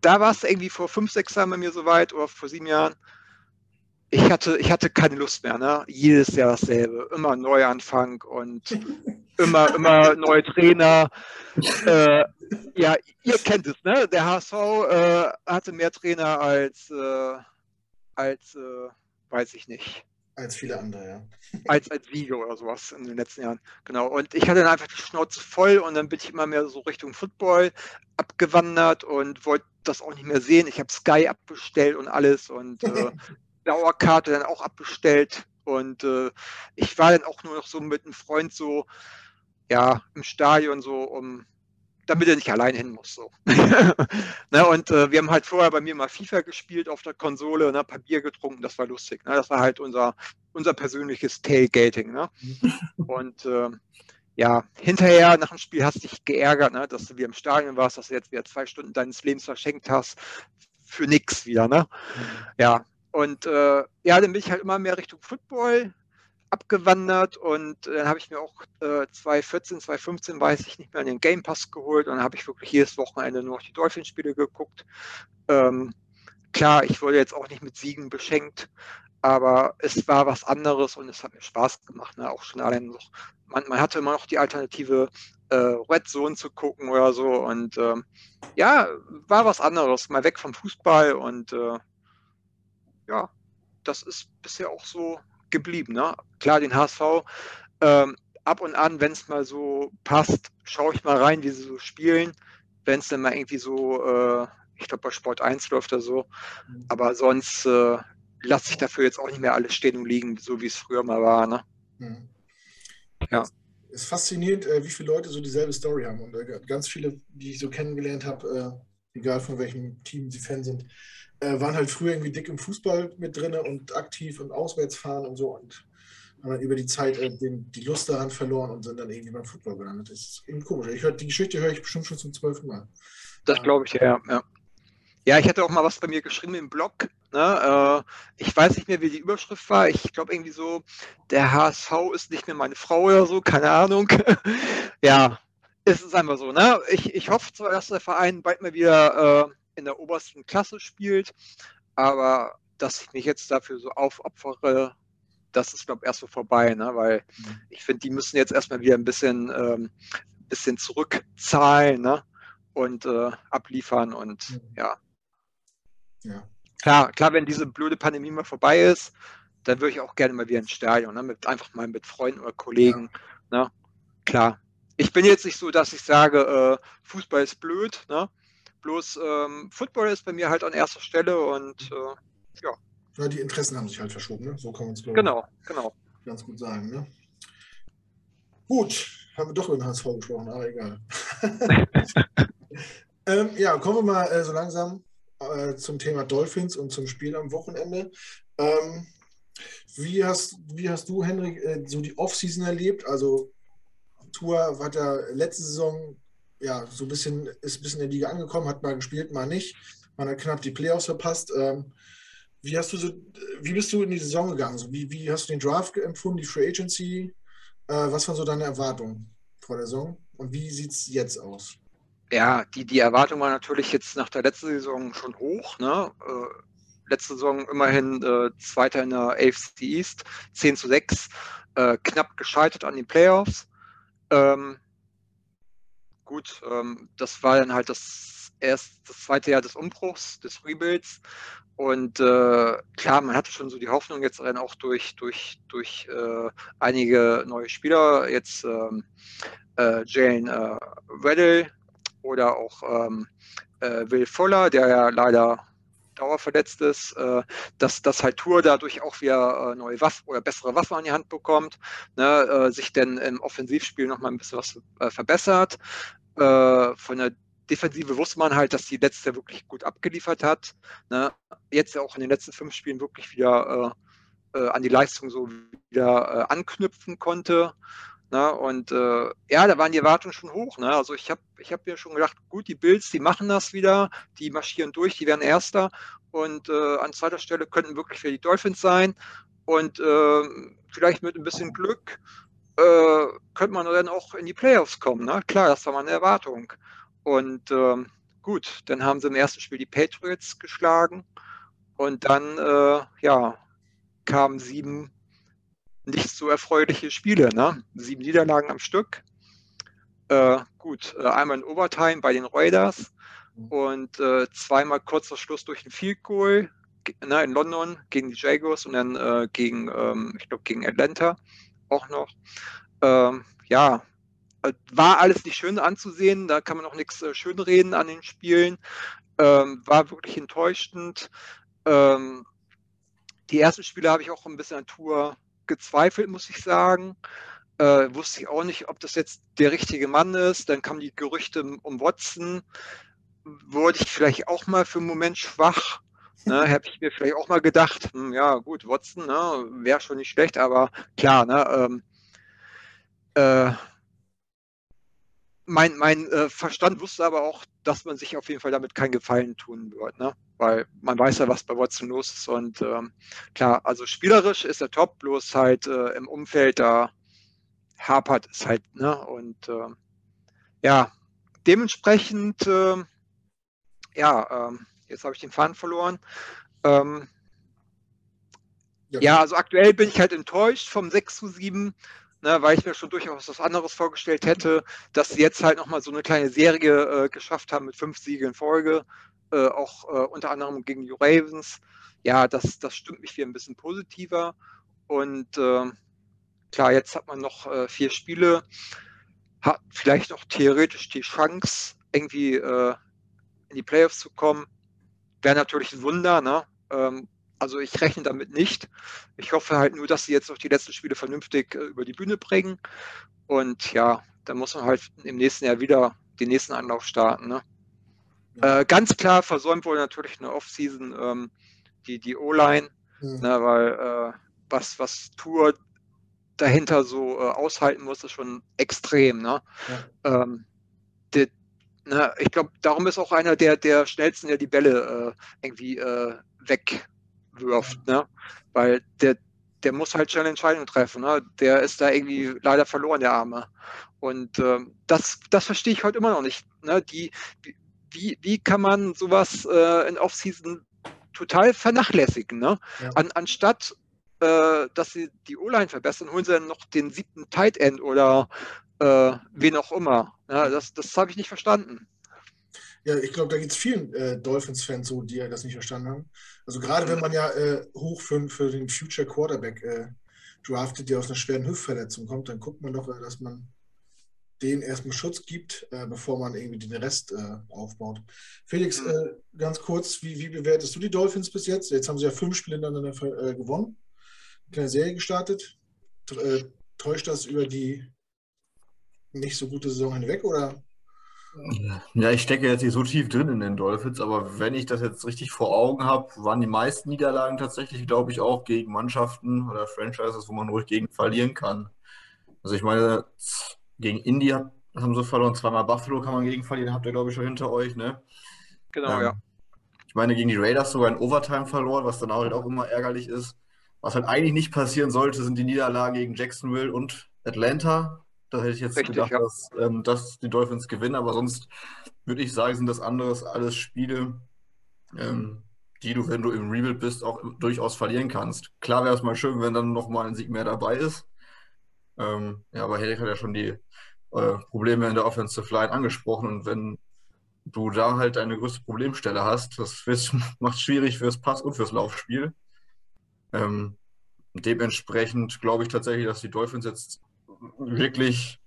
da war es irgendwie vor fünf, sechs Jahren bei mir soweit oder vor sieben Jahren. Ich hatte, ich hatte keine Lust mehr, ne? Jedes Jahr dasselbe. Immer Neuanfang und immer, immer neue Trainer. Äh, ja, ihr kennt es, ne? Der HSV äh, hatte mehr Trainer als, äh, als äh, weiß ich nicht. Als viele andere, ja. Als, als Video oder sowas in den letzten Jahren. Genau. Und ich hatte dann einfach die Schnauze voll und dann bin ich immer mehr so Richtung Football abgewandert und wollte das auch nicht mehr sehen. Ich habe Sky abbestellt und alles und äh, Dauerkarte dann auch abbestellt. Und äh, ich war dann auch nur noch so mit einem Freund so, ja, im Stadion so, um damit er nicht allein hin muss. So. ne, und äh, wir haben halt vorher bei mir mal FIFA gespielt auf der Konsole, ne, paar Bier getrunken, das war lustig. Ne? Das war halt unser, unser persönliches Tailgating. Ne? und äh, ja, hinterher nach dem Spiel hast du dich geärgert, ne, dass du wieder im Stadion warst, dass du jetzt wieder zwei Stunden deines Lebens verschenkt hast für nichts wieder. Ne? Mhm. Ja, und äh, ja, dann bin ich halt immer mehr Richtung Football, abgewandert und äh, dann habe ich mir auch äh, 2014, 2015, weiß ich nicht mehr, den Game Pass geholt und dann habe ich wirklich jedes Wochenende nur noch die Dolphinspiele geguckt. Ähm, klar, ich wurde jetzt auch nicht mit Siegen beschenkt, aber es war was anderes und es hat mir Spaß gemacht. Ne? Auch schon allein noch, man, man hatte immer noch die Alternative, äh, Red Zone zu gucken oder so und ähm, ja, war was anderes, mal weg vom Fußball und äh, ja, das ist bisher auch so geblieben. Ne? Klar, den HSV ähm, ab und an, wenn es mal so passt, schaue ich mal rein, wie sie so spielen. Wenn es dann mal irgendwie so, äh, ich glaube bei Sport 1 läuft er so, mhm. aber sonst äh, lasse ich dafür jetzt auch nicht mehr alles stehen und liegen, so wie es früher mal war. Ne? Mhm. Ja. Es ist faszinierend, äh, wie viele Leute so dieselbe Story haben. Und äh, ganz viele, die ich so kennengelernt habe, äh, egal von welchem Team sie Fan sind, äh, waren halt früher irgendwie dick im Fußball mit drin und aktiv und auswärts fahren und so und haben dann über die Zeit äh, den, die Lust daran verloren und sind dann irgendwie beim Football gelandet. Das ist irgendwie komisch. Ich hör, die Geschichte höre ich bestimmt schon zum zwölften Mal. Das glaube ich, ja, ja. Ja, ich hatte auch mal was bei mir geschrieben im Blog. Ne? Äh, ich weiß nicht mehr, wie die Überschrift war. Ich glaube irgendwie so, der HSV ist nicht mehr meine Frau oder so, keine Ahnung. ja, ist es einfach so. Ne? Ich, ich hoffe zwar, dass der Verein bald mal wieder äh, in der obersten Klasse spielt. Aber dass ich mich jetzt dafür so aufopfere, das ist, glaube ich, erst so vorbei, ne? weil mhm. ich finde, die müssen jetzt erstmal wieder ein bisschen, ähm, bisschen zurückzahlen ne? und äh, abliefern und mhm. ja. ja. Klar, klar, wenn diese blöde Pandemie mal vorbei ist, dann würde ich auch gerne mal wieder ins Stadion, ne? mit, einfach mal mit Freunden oder Kollegen. Ja. Ne? Klar. Ich bin jetzt nicht so, dass ich sage, äh, Fußball ist blöd, ne? Bloß ähm, Football ist bei mir halt an erster Stelle und äh, ja. Ja, die Interessen haben sich halt verschoben, ne? So kann man es genau, genau. ganz gut sagen. Ne? Gut, haben wir doch über den HSV gesprochen, aber egal. ähm, ja, kommen wir mal äh, so langsam äh, zum Thema Dolphins und zum Spiel am Wochenende. Ähm, wie, hast, wie hast du, Henrik, äh, so die Offseason erlebt? Also Tour hat ja letzte Saison ja, so ein bisschen, ist ein bisschen in der Liga angekommen, hat mal gespielt, mal nicht. Man hat knapp die Playoffs verpasst. Ähm, wie hast du so, wie bist du in die Saison gegangen? So, wie, wie hast du den Draft empfunden, die Free Agency? Äh, was waren so deine Erwartungen vor der Saison? Und wie sieht es jetzt aus? Ja, die, die Erwartung war natürlich jetzt nach der letzten Saison schon hoch. Ne? Äh, letzte Saison immerhin äh, Zweiter in der AFC East, 10 zu 6, äh, knapp gescheitert an den Playoffs. Ähm, gut, ähm, das war dann halt das erst das zweite Jahr des Umbruchs, des Rebuilds. Und äh, klar, man hatte schon so die Hoffnung jetzt dann auch durch, durch, durch äh, einige neue Spieler, jetzt ähm, äh, Jane äh, Weddle oder auch ähm, äh, Will Fuller, der ja leider dauerverletzt ist, äh, dass, dass halt Tour dadurch auch wieder äh, neue Waffen oder bessere Waffen an die Hand bekommt, ne, sich denn im Offensivspiel nochmal ein bisschen was verbessert. Äh, von der Defensive wusste man halt, dass die letztes Jahr wirklich gut abgeliefert hat. Ne? Jetzt auch in den letzten fünf Spielen wirklich wieder äh, äh, an die Leistung so wieder äh, anknüpfen konnte. Ne? Und äh, ja, da waren die Erwartungen schon hoch. Ne? Also ich habe ich hab mir schon gedacht, gut, die Bills, die machen das wieder, die marschieren durch, die werden Erster. Und äh, an zweiter Stelle könnten wirklich für die Dolphins sein. Und äh, vielleicht mit ein bisschen Glück äh, könnte man dann auch in die Playoffs kommen. Ne? Klar, das war meine Erwartung. Und ähm, gut, dann haben sie im ersten Spiel die Patriots geschlagen. Und dann, äh, ja, kamen sieben nicht so erfreuliche Spiele. Ne? Sieben Niederlagen am Stück. Äh, gut, äh, einmal in Overtime bei den Raiders und äh, zweimal kurz vor Schluss durch ein Field Goal ne, in London gegen die Jaguars und dann äh, gegen, ähm, ich glaube, gegen Atlanta auch noch. Ähm, ja, äh, war alles nicht schön anzusehen, da kann man auch nichts äh, schönreden an den Spielen. Ähm, war wirklich enttäuschend. Ähm, die ersten Spiele habe ich auch ein bisschen an Tour gezweifelt, muss ich sagen. Äh, wusste ich auch nicht, ob das jetzt der richtige Mann ist. Dann kamen die Gerüchte um Watson. Wurde ich vielleicht auch mal für einen Moment schwach. Ne, habe ich mir vielleicht auch mal gedacht, hm, ja gut, Watson ne, wäre schon nicht schlecht, aber klar, ne, ähm, äh, mein, mein äh, Verstand wusste aber auch, dass man sich auf jeden Fall damit keinen Gefallen tun wird, ne? weil man weiß ja, was bei Watson los ist. Und ähm, klar, also spielerisch ist er top, bloß halt äh, im Umfeld da hapert es halt. Ne? Und äh, ja, dementsprechend, ähm, ja, ähm, jetzt habe ich den Faden verloren. Ähm, ja. ja, also aktuell bin ich halt enttäuscht vom 6 zu 7 ne, weil ich mir schon durchaus was anderes vorgestellt hätte, dass sie jetzt halt nochmal so eine kleine Serie äh, geschafft haben mit fünf Siegen in Folge, äh, auch äh, unter anderem gegen die Ravens. Ja, das, das stimmt mich wieder ein bisschen positiver. Und ähm, klar, jetzt hat man noch äh, vier Spiele, hat vielleicht auch theoretisch die Chance, irgendwie äh, in die Playoffs zu kommen. Wäre natürlich ein Wunder, ne? Ähm, also ich rechne damit nicht. Ich hoffe halt nur, dass sie jetzt noch die letzten Spiele vernünftig äh, über die Bühne bringen. Und ja, dann muss man halt im nächsten Jahr wieder den nächsten Anlauf starten. Ne? Ja. Äh, ganz klar versäumt wohl natürlich eine Offseason ähm, die, die O-Line, mhm. ne, weil äh, was, was Tour dahinter so äh, aushalten muss, ist schon extrem. Ne? Ja. Ähm, die, ne, ich glaube, darum ist auch einer der, der schnellsten, der die Bälle äh, irgendwie äh, weg wirft, ne? Weil der, der muss halt schnell Entscheidungen treffen. Ne? Der ist da irgendwie leider verloren, der Arme. Und äh, das, das verstehe ich heute immer noch nicht. Ne? Die, wie, wie kann man sowas äh, in Offseason total vernachlässigen? Ne? Ja. An, anstatt äh, dass sie die O-Line verbessern, holen sie dann noch den siebten Tight End oder äh, wen auch immer. Ja, das das habe ich nicht verstanden. Ja, ich glaube, da geht es vielen äh, Dolphins-Fans so, die ja das nicht verstanden haben. Also gerade wenn man ja äh, hoch für, für den Future Quarterback äh, draftet, der aus einer schweren Hüftverletzung kommt, dann guckt man doch, äh, dass man den erstmal Schutz gibt, äh, bevor man irgendwie den Rest äh, aufbaut. Felix, mhm. ganz kurz, wie, wie, bewertest du die Dolphins bis jetzt? Jetzt haben sie ja fünf Spiele hintereinander gewonnen, eine kleine Serie gestartet. Täuscht das über die nicht so gute Saison hinweg oder ja, ich stecke jetzt nicht so tief drin in den Dolphins, aber wenn ich das jetzt richtig vor Augen habe, waren die meisten Niederlagen tatsächlich, glaube ich, auch gegen Mannschaften oder Franchises, wo man ruhig gegen verlieren kann. Also ich meine, gegen Indy haben sie verloren, zweimal Buffalo kann man gegen verlieren, habt ihr, glaube ich, schon hinter euch, ne? Genau, ähm, ja. Ich meine, gegen die Raiders sogar in Overtime verloren, was dann halt auch immer ärgerlich ist. Was halt eigentlich nicht passieren sollte, sind die Niederlagen gegen Jacksonville und Atlanta. Da hätte ich jetzt Richtig, gedacht, ja. dass, ähm, dass, die Dolphins gewinnen, aber sonst würde ich sagen, sind das anderes alles Spiele, ähm, die du, wenn du im Rebuild bist, auch durchaus verlieren kannst. Klar wäre es mal schön, wenn dann nochmal ein Sieg mehr dabei ist. Ähm, ja, aber Herrick hat ja schon die äh, Probleme in der Offensive Line angesprochen und wenn du da halt eine größte Problemstelle hast, das macht es schwierig fürs Pass- und fürs Laufspiel. Ähm, dementsprechend glaube ich tatsächlich, dass die Dolphins jetzt wirklich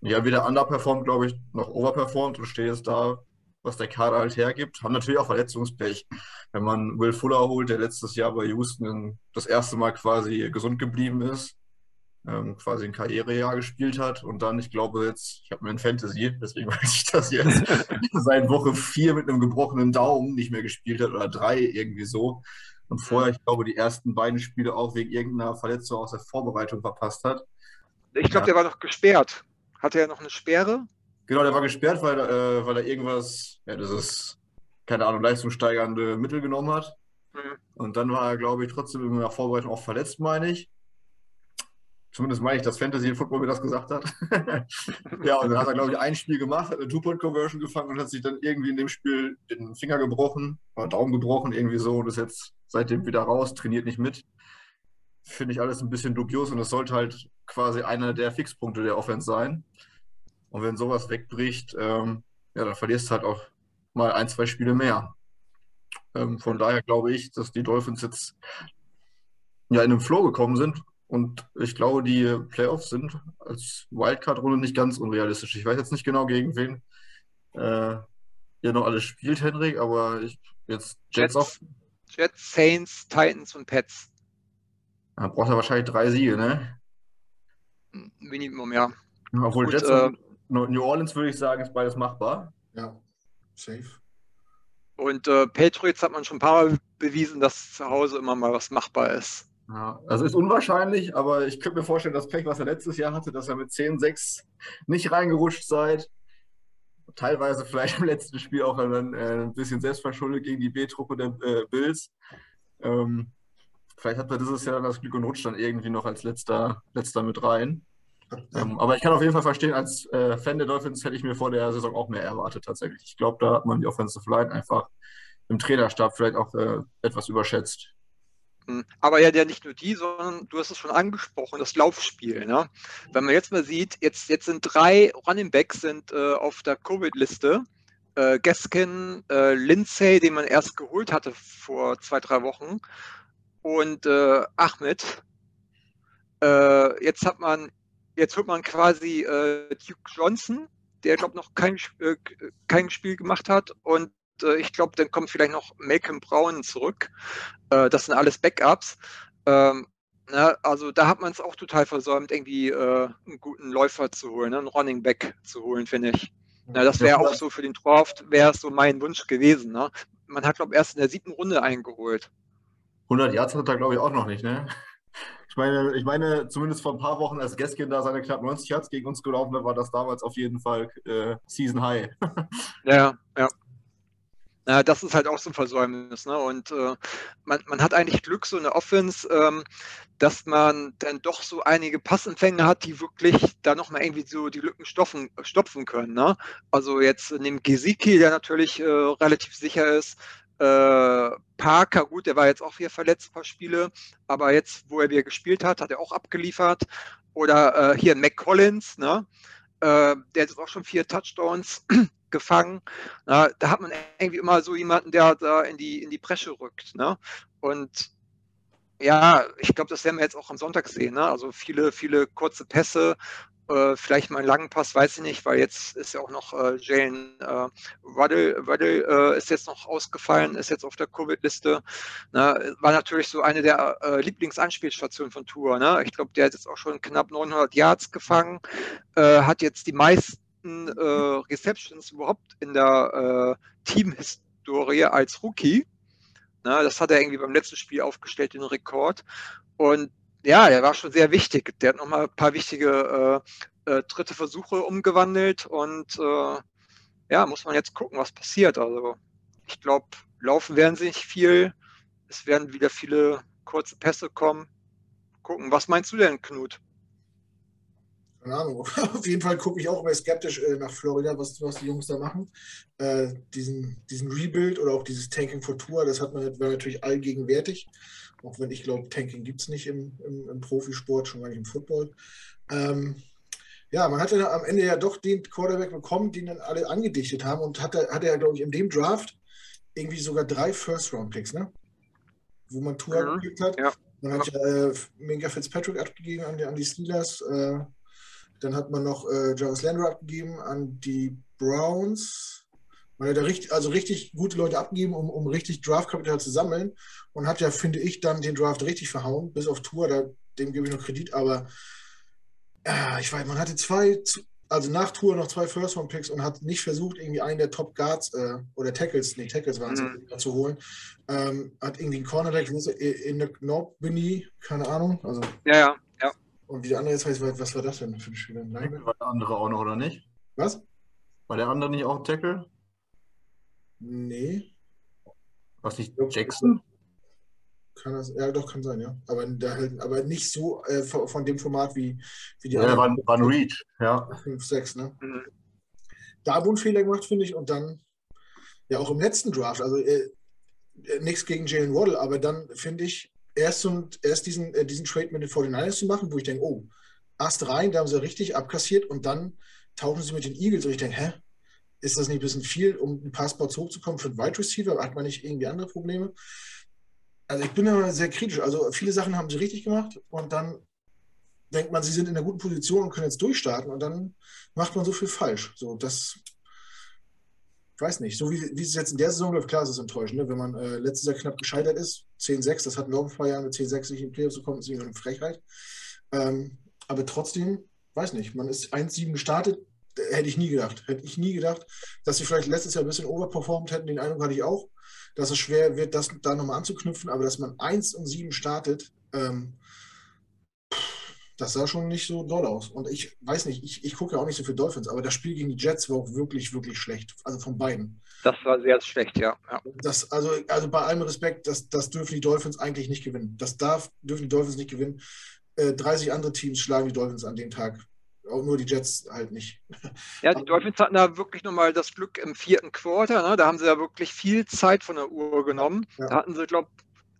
ja weder underperformt, glaube ich, noch overperformt und stehe jetzt da, was der Kader halt hergibt. Haben natürlich auch Verletzungspech. Wenn man Will Fuller holt, der letztes Jahr bei Houston das erste Mal quasi gesund geblieben ist, ähm, quasi ein Karrierejahr gespielt hat und dann, ich glaube jetzt, ich habe mir ein Fantasy, deswegen weiß ich das jetzt, seit Woche vier mit einem gebrochenen Daumen nicht mehr gespielt hat oder drei irgendwie so. Und vorher, ich glaube, die ersten beiden Spiele auch wegen irgendeiner Verletzung aus der Vorbereitung verpasst hat. Ich glaube, ja. der war noch gesperrt. Hatte er noch eine Sperre? Genau, der war gesperrt, weil, äh, weil er irgendwas, ja, das ist, keine Ahnung, leistungssteigernde Mittel genommen hat. Mhm. Und dann war er, glaube ich, trotzdem in der Vorbereitung auch verletzt, meine ich. Zumindest meine ich, dass Fantasy Football mir das gesagt hat. ja, und dann hat er, glaube ich, ein Spiel gemacht, hat eine Two-Point-Conversion gefangen und hat sich dann irgendwie in dem Spiel den Finger gebrochen, oder Daumen gebrochen, irgendwie so, und ist jetzt seitdem wieder raus, trainiert nicht mit. Finde ich alles ein bisschen dubios und das sollte halt quasi einer der Fixpunkte der Offense sein. Und wenn sowas wegbricht, ähm, ja, dann verlierst du halt auch mal ein, zwei Spiele mehr. Ähm, von daher glaube ich, dass die Dolphins jetzt ja in den Flow gekommen sind und ich glaube, die Playoffs sind als Wildcard-Runde nicht ganz unrealistisch. Ich weiß jetzt nicht genau, gegen wen äh, ihr noch alles spielt, Henrik, aber ich, jetzt Jets, Jets, auf. Jets, Saints, Titans und Pets. Da braucht er wahrscheinlich drei Siege, ne? Minimum, ja. Obwohl Gut, Jets äh, und New Orleans würde ich sagen, ist beides machbar. Ja, safe. Und äh, Patriots hat man schon ein paar Mal bewiesen, dass zu Hause immer mal was machbar ist. Ja, also ist unwahrscheinlich, aber ich könnte mir vorstellen, dass Pech, was er letztes Jahr hatte, dass er mit 10-6 nicht reingerutscht seid. Teilweise vielleicht im letzten Spiel auch dann äh, ein bisschen selbstverschuldet gegen die B-Truppe der äh, Bills. Ähm, vielleicht hat er dieses Jahr dann das Glück und rutscht dann irgendwie noch als letzter, letzter mit rein. Ähm, aber ich kann auf jeden Fall verstehen, als äh, Fan der Dolphins hätte ich mir vor der Saison auch mehr erwartet tatsächlich. Ich glaube, da hat man die Offensive Line einfach im Trainerstab vielleicht auch äh, etwas überschätzt. Hm, aber ja, ja nicht nur die, sondern du hast es schon angesprochen, das Laufspiel. Ne? Wenn man jetzt mal sieht, jetzt, jetzt sind drei Running Backs sind, äh, auf der Covid-Liste. Äh, Gaskin, äh, Lindsay, den man erst geholt hatte vor zwei, drei Wochen, und äh, Ahmed. Äh, jetzt hat man, jetzt wird man quasi äh, Duke Johnson, der glaube noch kein, äh, kein Spiel gemacht hat, und äh, ich glaube, dann kommt vielleicht noch Malcolm Brown zurück. Äh, das sind alles Backups. Ähm, na, ne, also da hat man es auch total versäumt, irgendwie einen guten Läufer zu holen, ne? einen Running Back zu holen, finde ich. Na, das wäre auch so für den Draft, wäre es so mein Wunsch gewesen. Ne? Man hat, glaube ich, erst in der siebten Runde eingeholt. 100 Yards hat er, glaube ich, auch noch nicht, ne? Ich meine, ich meine, zumindest vor ein paar Wochen, als Gaskin da seine knapp 90 Yards gegen uns gelaufen hat, war das damals auf jeden Fall äh, Season High. ja, ja. Ja, das ist halt auch so ein Versäumnis. Ne? Und äh, man, man hat eigentlich Glück, so eine Offense, ähm, dass man dann doch so einige Passempfänge hat, die wirklich da nochmal irgendwie so die Lücken stopfen, stopfen können. Ne? Also jetzt neben Gesicki, der natürlich äh, relativ sicher ist, äh, Parker, gut, der war jetzt auch hier verletzt, ein paar Spiele, aber jetzt, wo er wieder gespielt hat, hat er auch abgeliefert. Oder äh, hier Mac Collins, ne? Äh, der hat jetzt auch schon vier Touchdowns gefangen. Na, da hat man irgendwie immer so jemanden, der da in die, in die Bresche rückt. Ne? Und ja, ich glaube, das werden wir jetzt auch am Sonntag sehen. Ne? Also viele, viele kurze Pässe, äh, vielleicht mal einen langen Pass, weiß ich nicht, weil jetzt ist ja auch noch äh, Jalen äh, Waddle, Waddle äh, ist jetzt noch ausgefallen, ist jetzt auf der Covid-Liste. Ne? War natürlich so eine der äh, Lieblingsanspielstationen von Tour. Ne? Ich glaube, der hat jetzt auch schon knapp 900 Yards gefangen, äh, hat jetzt die meisten äh, Receptions überhaupt in der Teamhistorie als Rookie. Na, das hat er irgendwie beim letzten Spiel aufgestellt, den Rekord. Und ja, der war schon sehr wichtig. Der hat nochmal ein paar wichtige äh, äh, dritte Versuche umgewandelt und äh, ja, muss man jetzt gucken, was passiert. Also ich glaube, laufen werden sie nicht viel. Es werden wieder viele kurze Pässe kommen. Gucken, was meinst du denn, Knut? keine Ahnung. Auf jeden Fall gucke ich auch immer skeptisch äh, nach Florida, was, was die Jungs da machen. Äh, diesen, diesen Rebuild oder auch dieses Tanking for Tour, das hat man war natürlich allgegenwärtig. Auch wenn ich glaube, Tanking gibt es nicht im, im, im, Profisport, schon gar nicht im Football. Ähm, ja, man hatte am Ende ja doch den Quarterback bekommen, den dann alle angedichtet haben und hatte, hatte ja, glaube ich, in dem Draft irgendwie sogar drei First-Round-Picks, ne? Wo man Tour mhm. gekriegt hat. Ja. Man hat ja äh, Minka Fitzpatrick abgegeben an die, an die Steelers. Äh, dann hat man noch äh, Jarvis Landry abgegeben an die Browns. Man hat ja richtig, also richtig gute Leute abgegeben, um, um richtig Draftkapital zu sammeln. Und hat ja, finde ich, dann den Draft richtig verhauen, bis auf Tour, da, dem gebe ich noch Kredit, aber äh, ich weiß, man hatte zwei, also nach Tour noch zwei First-Round-Picks und hat nicht versucht, irgendwie einen der Top-Guards äh, oder Tackles, nee, Tackles waren es, mhm. zu holen. Ähm, hat irgendwie einen Cornerback, in der Norbini, keine Ahnung. Also, ja, ja, ja. Und wie der andere jetzt heißt, was war das denn für ein Spieler? War der andere auch noch, oder nicht? Was? War der andere nicht auch Tackle? Nee. Was nicht Jackson? Kann das, ja, doch, kann sein, ja. Aber, halt, aber nicht so äh, von, von, dem Format wie, wie die ja, anderen. Ja, war, ein Reach, ja. 5, 6, ne? Mhm. Da wurden Fehler gemacht, finde ich, und dann, ja, auch im letzten Draft, also äh, äh nichts gegen Jalen Waddle, aber dann finde ich, erst, und, erst diesen, äh, diesen Trade mit den 49ers zu machen, wo ich denke, oh, erst rein, da haben sie richtig abkassiert und dann tauchen sie mit den Eagles und ich denke, hä, ist das nicht ein bisschen viel, um ein paar Spots hochzukommen für einen Wide Receiver? Hat man nicht irgendwie andere Probleme? Also ich bin da sehr kritisch. Also viele Sachen haben sie richtig gemacht und dann denkt man, sie sind in einer guten Position und können jetzt durchstarten und dann macht man so viel falsch. So, das, ich weiß nicht, so wie, wie es jetzt in der Saison läuft, klar ist es enttäuschend, ne? wenn man äh, letztes Jahr knapp gescheitert ist, 10-6, das hatten wir auch ein paar Jahre mit 10-6 nicht in Playoffs zu kommen, ist irgendwie eine Frechheit. Ähm, aber trotzdem, weiß nicht, man ist 1-7 gestartet, hätte ich nie gedacht. Hätte ich nie gedacht, dass sie vielleicht letztes Jahr ein bisschen overperformed hätten. Den Eindruck hatte ich auch, dass es schwer wird, das da nochmal anzuknüpfen. Aber dass man 1 und 7 startet, ähm, das sah schon nicht so doll aus. Und ich weiß nicht, ich, ich gucke ja auch nicht so für Dolphins, aber das Spiel gegen die Jets war auch wirklich, wirklich schlecht. Also von beiden. Das war sehr schlecht, ja. ja. Das, also, also bei allem Respekt, das, das dürfen die Dolphins eigentlich nicht gewinnen. Das darf, dürfen die Dolphins nicht gewinnen. Äh, 30 andere Teams schlagen die Dolphins an dem Tag. Auch nur die Jets halt nicht. Ja, die Dolphins hatten da wirklich nochmal das Glück im vierten Quarter. Ne? Da haben sie ja wirklich viel Zeit von der Uhr genommen. Ja. Da hatten sie, glaube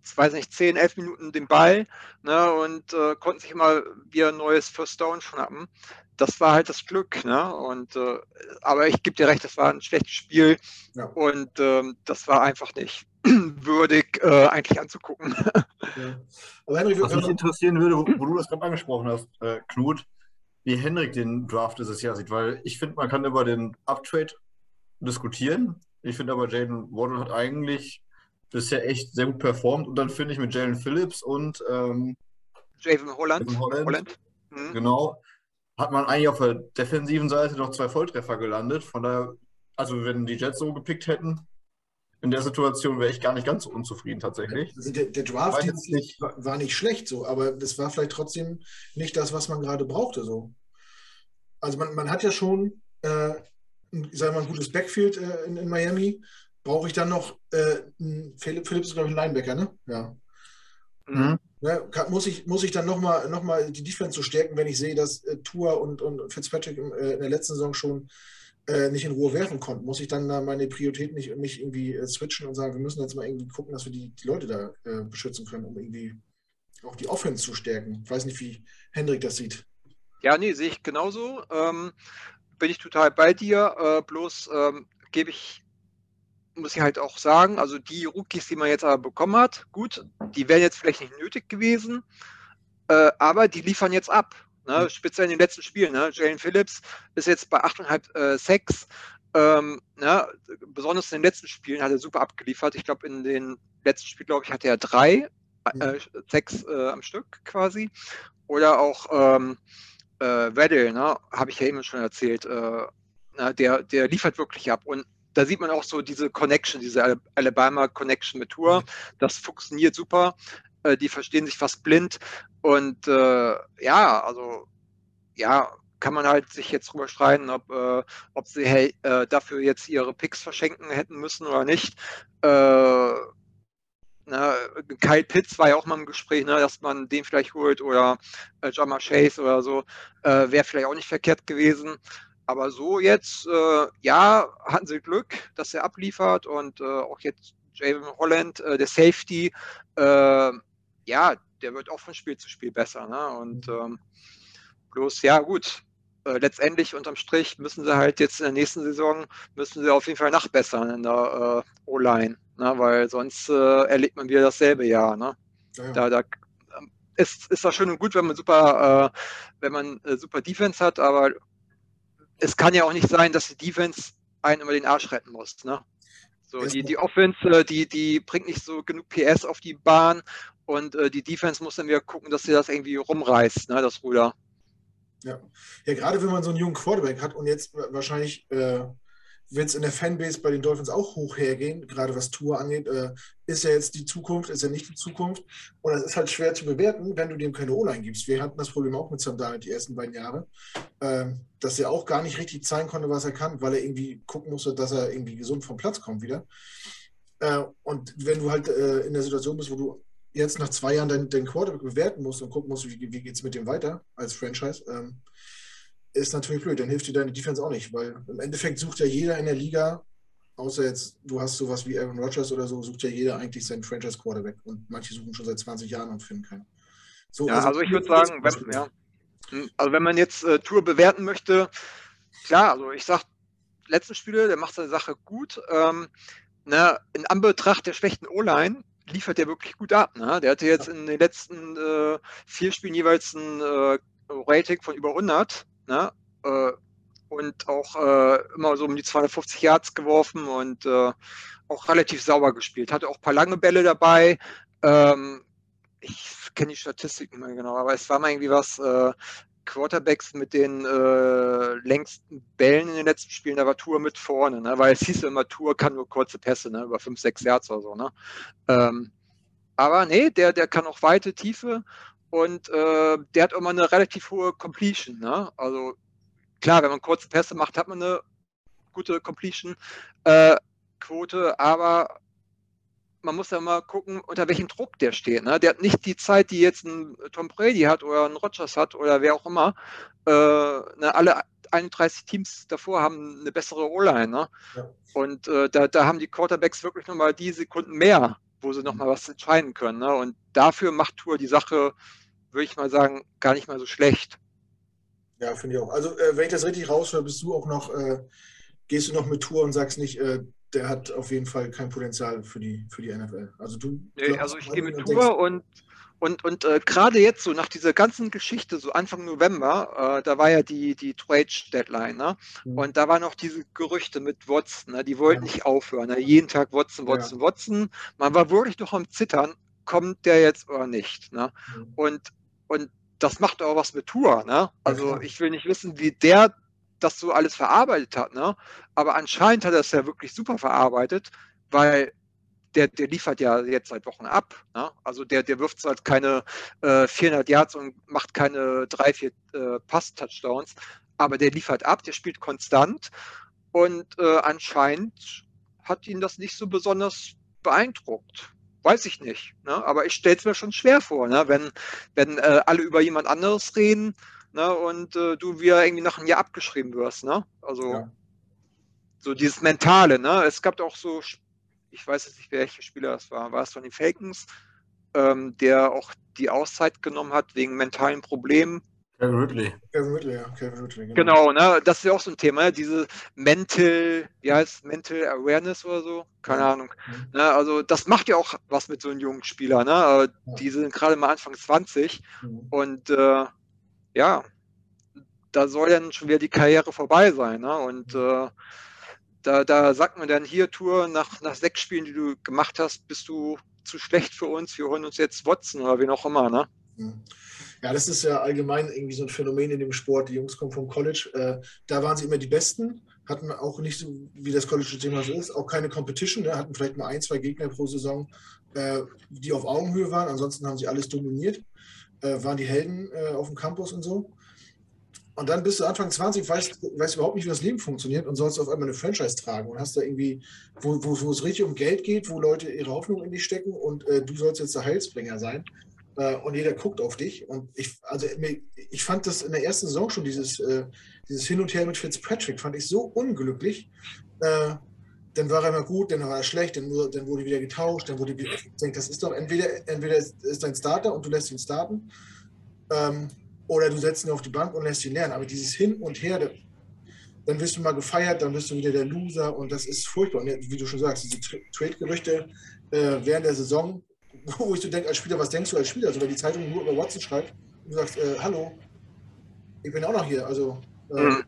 ich, weiß nicht, 10, 11 Minuten den Ball ne? und äh, konnten sich immer wieder ein neues First Down schnappen. Das war halt das Glück. Ne? Und, äh, aber ich gebe dir recht, das war ein schlechtes Spiel ja. und ähm, das war einfach nicht würdig äh, eigentlich anzugucken. Ja. Aber Henry, Was mich interessieren würde, wo, wo du das gerade angesprochen hast, äh, Knut, wie Henrik den Draft dieses Jahr sieht, weil ich finde, man kann über den Uptrade diskutieren. Ich finde aber, Jaden Waddle hat eigentlich bisher echt sehr gut performt und dann finde ich mit Jalen Phillips und ähm, Javen Holland, Holland, Holland. Mhm. genau, hat man eigentlich auf der defensiven Seite noch zwei Volltreffer gelandet. Von daher, also wenn die Jets so gepickt hätten, in der Situation wäre ich gar nicht ganz so unzufrieden tatsächlich. Also der, der Draft nicht, war nicht schlecht so, aber das war vielleicht trotzdem nicht das, was man gerade brauchte. So. Also man, man hat ja schon, äh, sagen wir mal, ein gutes Backfield äh, in, in, Miami. Brauche ich dann noch äh, Philipp, Philipp ist, glaube ich, ein Linebacker, ne? Ja. Mhm. Ja, ne, kann, muss, ich, muss ich dann nochmal noch mal die Defense so stärken, wenn ich sehe, dass äh, Tua und, und Fitzpatrick in, äh, in der letzten Saison schon äh, nicht in Ruhe werfen konnten, muss ich dann da meine Priorität nicht, nicht irgendwie äh, switchen und sagen, wir müssen jetzt mal irgendwie gucken, dass wir die, die Leute da äh, beschützen können, um irgendwie auch die Offense zu stärken. Ich weiß nicht, wie Hendrik das sieht. Ja, nee, sehe ich genauso. Ähm, bin ich total bei dir. Äh, bloß ähm, gebe ich, muss ich halt auch sagen, also die Rookies, die man jetzt aber bekommen hat, gut, die wären jetzt vielleicht nicht nötig gewesen, äh, aber die liefern jetzt ab. Ne? Speziell in den letzten Spielen. Ne? Jalen Phillips ist jetzt bei 8,5 äh, Sex. Ähm, ne? Besonders in den letzten Spielen hat er super abgeliefert. Ich glaube, in den letzten Spielen, glaube ich, hatte er drei, äh, mhm. sechs äh, am Stück quasi. Oder auch ähm, äh, Weddle, ne? habe ich ja eben schon erzählt. Äh, na, der, der liefert wirklich ab. Und da sieht man auch so diese Connection, diese Alabama Connection mit Tour. Mhm. Das funktioniert super. Äh, die verstehen sich fast blind. Und äh, ja, also ja, kann man halt sich jetzt drüber streiten, ob, äh, ob sie äh, dafür jetzt ihre Picks verschenken hätten müssen oder nicht. Äh, na, Kyle Pitts war ja auch mal im Gespräch, ne, dass man den vielleicht holt oder äh, Jama Chase oder so, äh, wäre vielleicht auch nicht verkehrt gewesen. Aber so jetzt, äh, ja, hatten sie Glück, dass er abliefert und auch jetzt Javon Holland, der Safety, ja, der wird auch von Spiel zu Spiel besser. Ne? Und mhm. ähm, bloß, ja, gut. Äh, letztendlich unterm Strich müssen sie halt jetzt in der nächsten Saison, müssen sie auf jeden Fall nachbessern in der äh, O-Line, ne? weil sonst äh, erlebt man wieder dasselbe Jahr. Ne? Ja. Da, da ähm, ist, ist das schön und gut, wenn man super, äh, wenn man äh, super Defense hat, aber es kann ja auch nicht sein, dass die Defense einen über den Arsch retten muss. Ne? So, die, die Offense, äh, die, die bringt nicht so genug PS auf die Bahn und äh, die Defense muss dann wieder gucken, dass sie das irgendwie rumreißt, ne, das Ruder. Ja. ja, gerade wenn man so einen jungen Quarterback hat und jetzt wahrscheinlich äh, wird es in der Fanbase bei den Dolphins auch hoch hergehen, gerade was Tour angeht. Äh, ist er jetzt die Zukunft, ist er nicht die Zukunft? Und das ist halt schwer zu bewerten, wenn du dem keine O-Line gibst. Wir hatten das Problem auch mit Sam Darnold die ersten beiden Jahre, äh, dass er auch gar nicht richtig zeigen konnte, was er kann, weil er irgendwie gucken musste, dass er irgendwie gesund vom Platz kommt wieder. Äh, und wenn du halt äh, in der Situation bist, wo du jetzt nach zwei Jahren deinen dein Quarterback bewerten musst und gucken musst, wie, wie geht es mit dem weiter als Franchise, ähm, ist natürlich blöd. Dann hilft dir deine Defense auch nicht, weil im Endeffekt sucht ja jeder in der Liga, außer jetzt, du hast sowas wie Aaron Rodgers oder so, sucht ja jeder eigentlich seinen Franchise-Quarterback. Und manche suchen schon seit 20 Jahren und finden keinen. So, ja, also, also ich würde sagen, wenn, ja, hm, also wenn man jetzt äh, Tour bewerten möchte, klar, also ich sag, letzten Spiele, der macht seine Sache gut. Ähm, ne, in Anbetracht der schlechten O-Line liefert er wirklich gut ab. Ne? Der hatte jetzt in den letzten äh, vier Spielen jeweils ein äh, Rating von über 100 ne? Äh, und auch äh, immer so um die 250 Yards geworfen und äh, auch relativ sauber gespielt. Hatte auch ein paar lange Bälle dabei. Ähm, ich kenne die Statistik nicht mehr genau, aber es war mal irgendwie was, äh, Quarterbacks mit den äh, längsten Bällen in den letzten Spielen, da war Tour mit vorne, ne? weil es hieß immer, Tour kann nur kurze Pässe, ne? über 5, 6 Yards oder so. Ne? Ähm, aber nee, der, der kann auch weite Tiefe und äh, der hat immer eine relativ hohe Completion. Ne? Also klar, wenn man kurze Pässe macht, hat man eine gute Completion-Quote, äh, aber man muss ja mal gucken, unter welchem Druck der steht. Ne? Der hat nicht die Zeit, die jetzt ein Tom Brady hat oder ein Rogers hat oder wer auch immer. Äh, ne, alle 31 Teams davor haben eine bessere O-Line. Ne? Ja. Und äh, da, da haben die Quarterbacks wirklich nochmal die Sekunden mehr, wo sie nochmal was entscheiden können. Ne? Und dafür macht Tour die Sache, würde ich mal sagen, gar nicht mal so schlecht. Ja, finde ich auch. Also, äh, wenn ich das richtig raushöre, bist du auch noch, äh, gehst du noch mit Tour und sagst nicht, äh, der hat auf jeden Fall kein Potenzial für die, für die NFL. Also du. Nee, also ich gehe mit Tour und und, und äh, gerade jetzt so nach dieser ganzen Geschichte, so Anfang November, äh, da war ja die, die Trade-Deadline, ne? Mhm. Und da waren auch diese Gerüchte mit Watson, ne? die wollten ja. nicht aufhören. Ne? Jeden Tag Watson, Watson, ja. Watson. Man war wirklich noch am Zittern, kommt der jetzt oder nicht. Ne? Mhm. Und, und das macht auch was mit Tour. Ne? Also ja, ich will nicht wissen, wie der das so alles verarbeitet hat. Ne? Aber anscheinend hat er es ja wirklich super verarbeitet, weil der, der liefert ja jetzt seit Wochen ab. Ne? Also der, der wirft halt keine äh, 400 Yards und macht keine drei, vier äh, Pass-Touchdowns, aber der liefert ab, der spielt konstant und äh, anscheinend hat ihn das nicht so besonders beeindruckt. Weiß ich nicht. Ne? Aber ich stelle es mir schon schwer vor, ne? wenn, wenn äh, alle über jemand anderes reden ne, und äh, du wieder irgendwie nach einem Jahr abgeschrieben wirst. Ne? Also ja. so dieses Mentale. Ne? Es gab auch so, ich weiß jetzt nicht, welcher Spieler das war, war es von den Falcons, ähm, der auch die Auszeit genommen hat wegen mentalen Problemen. Kevin Ridley. Kevin Ridley, ja. Kevin Ridley, genau. genau, ne? Das ist ja auch so ein Thema, ne? diese Mental, wie heißt Mental Awareness oder so? Keine ja. Ahnung. Mhm. Ne? Also das macht ja auch was mit so einem jungen Spieler, ne? Ja. Die sind gerade mal Anfang 20 mhm. und äh, ja, da soll dann schon wieder die Karriere vorbei sein. Ne? Und äh, da, da sagt man dann hier, Tour, nach, nach sechs Spielen, die du gemacht hast, bist du zu schlecht für uns, wir holen uns jetzt Watson oder wen auch immer. Ne? Mhm. Ja, das ist ja allgemein irgendwie so ein Phänomen in dem Sport. Die Jungs kommen vom College, äh, da waren sie immer die Besten, hatten auch nicht so, wie das College-Thema so ist, auch keine Competition, ne? hatten vielleicht mal ein, zwei Gegner pro Saison, äh, die auf Augenhöhe waren. Ansonsten haben sie alles dominiert äh, waren die Helden äh, auf dem Campus und so. Und dann bist du Anfang 20, weißt, weißt überhaupt nicht, wie das Leben funktioniert und sollst auf einmal eine Franchise tragen und hast da irgendwie, wo, wo, wo es richtig um Geld geht, wo Leute ihre Hoffnung in dich stecken und äh, du sollst jetzt der Heilsbringer sein äh, und jeder guckt auf dich. Und ich, also ich fand das in der ersten Saison schon, dieses, äh, dieses Hin und Her mit Fitzpatrick, fand ich so unglücklich. Dann war er immer gut, dann war er schlecht, dann, dann wurde wieder getauscht, dann wurde wieder, ich denke, das ist doch entweder, entweder ist dein Starter und du lässt ihn starten, ähm, oder du setzt ihn auf die Bank und lässt ihn lernen. Aber dieses Hin und Her, dann wirst du mal gefeiert, dann bist du wieder der Loser und das ist furchtbar. Und wie du schon sagst, diese Trade-Gerüchte äh, während der Saison, wo ich so denke als Spieler, was denkst du als Spieler? Also wenn die Zeitung nur über Watson schreibt und du sagst, äh, hallo, ich bin auch noch hier. Also äh, mhm.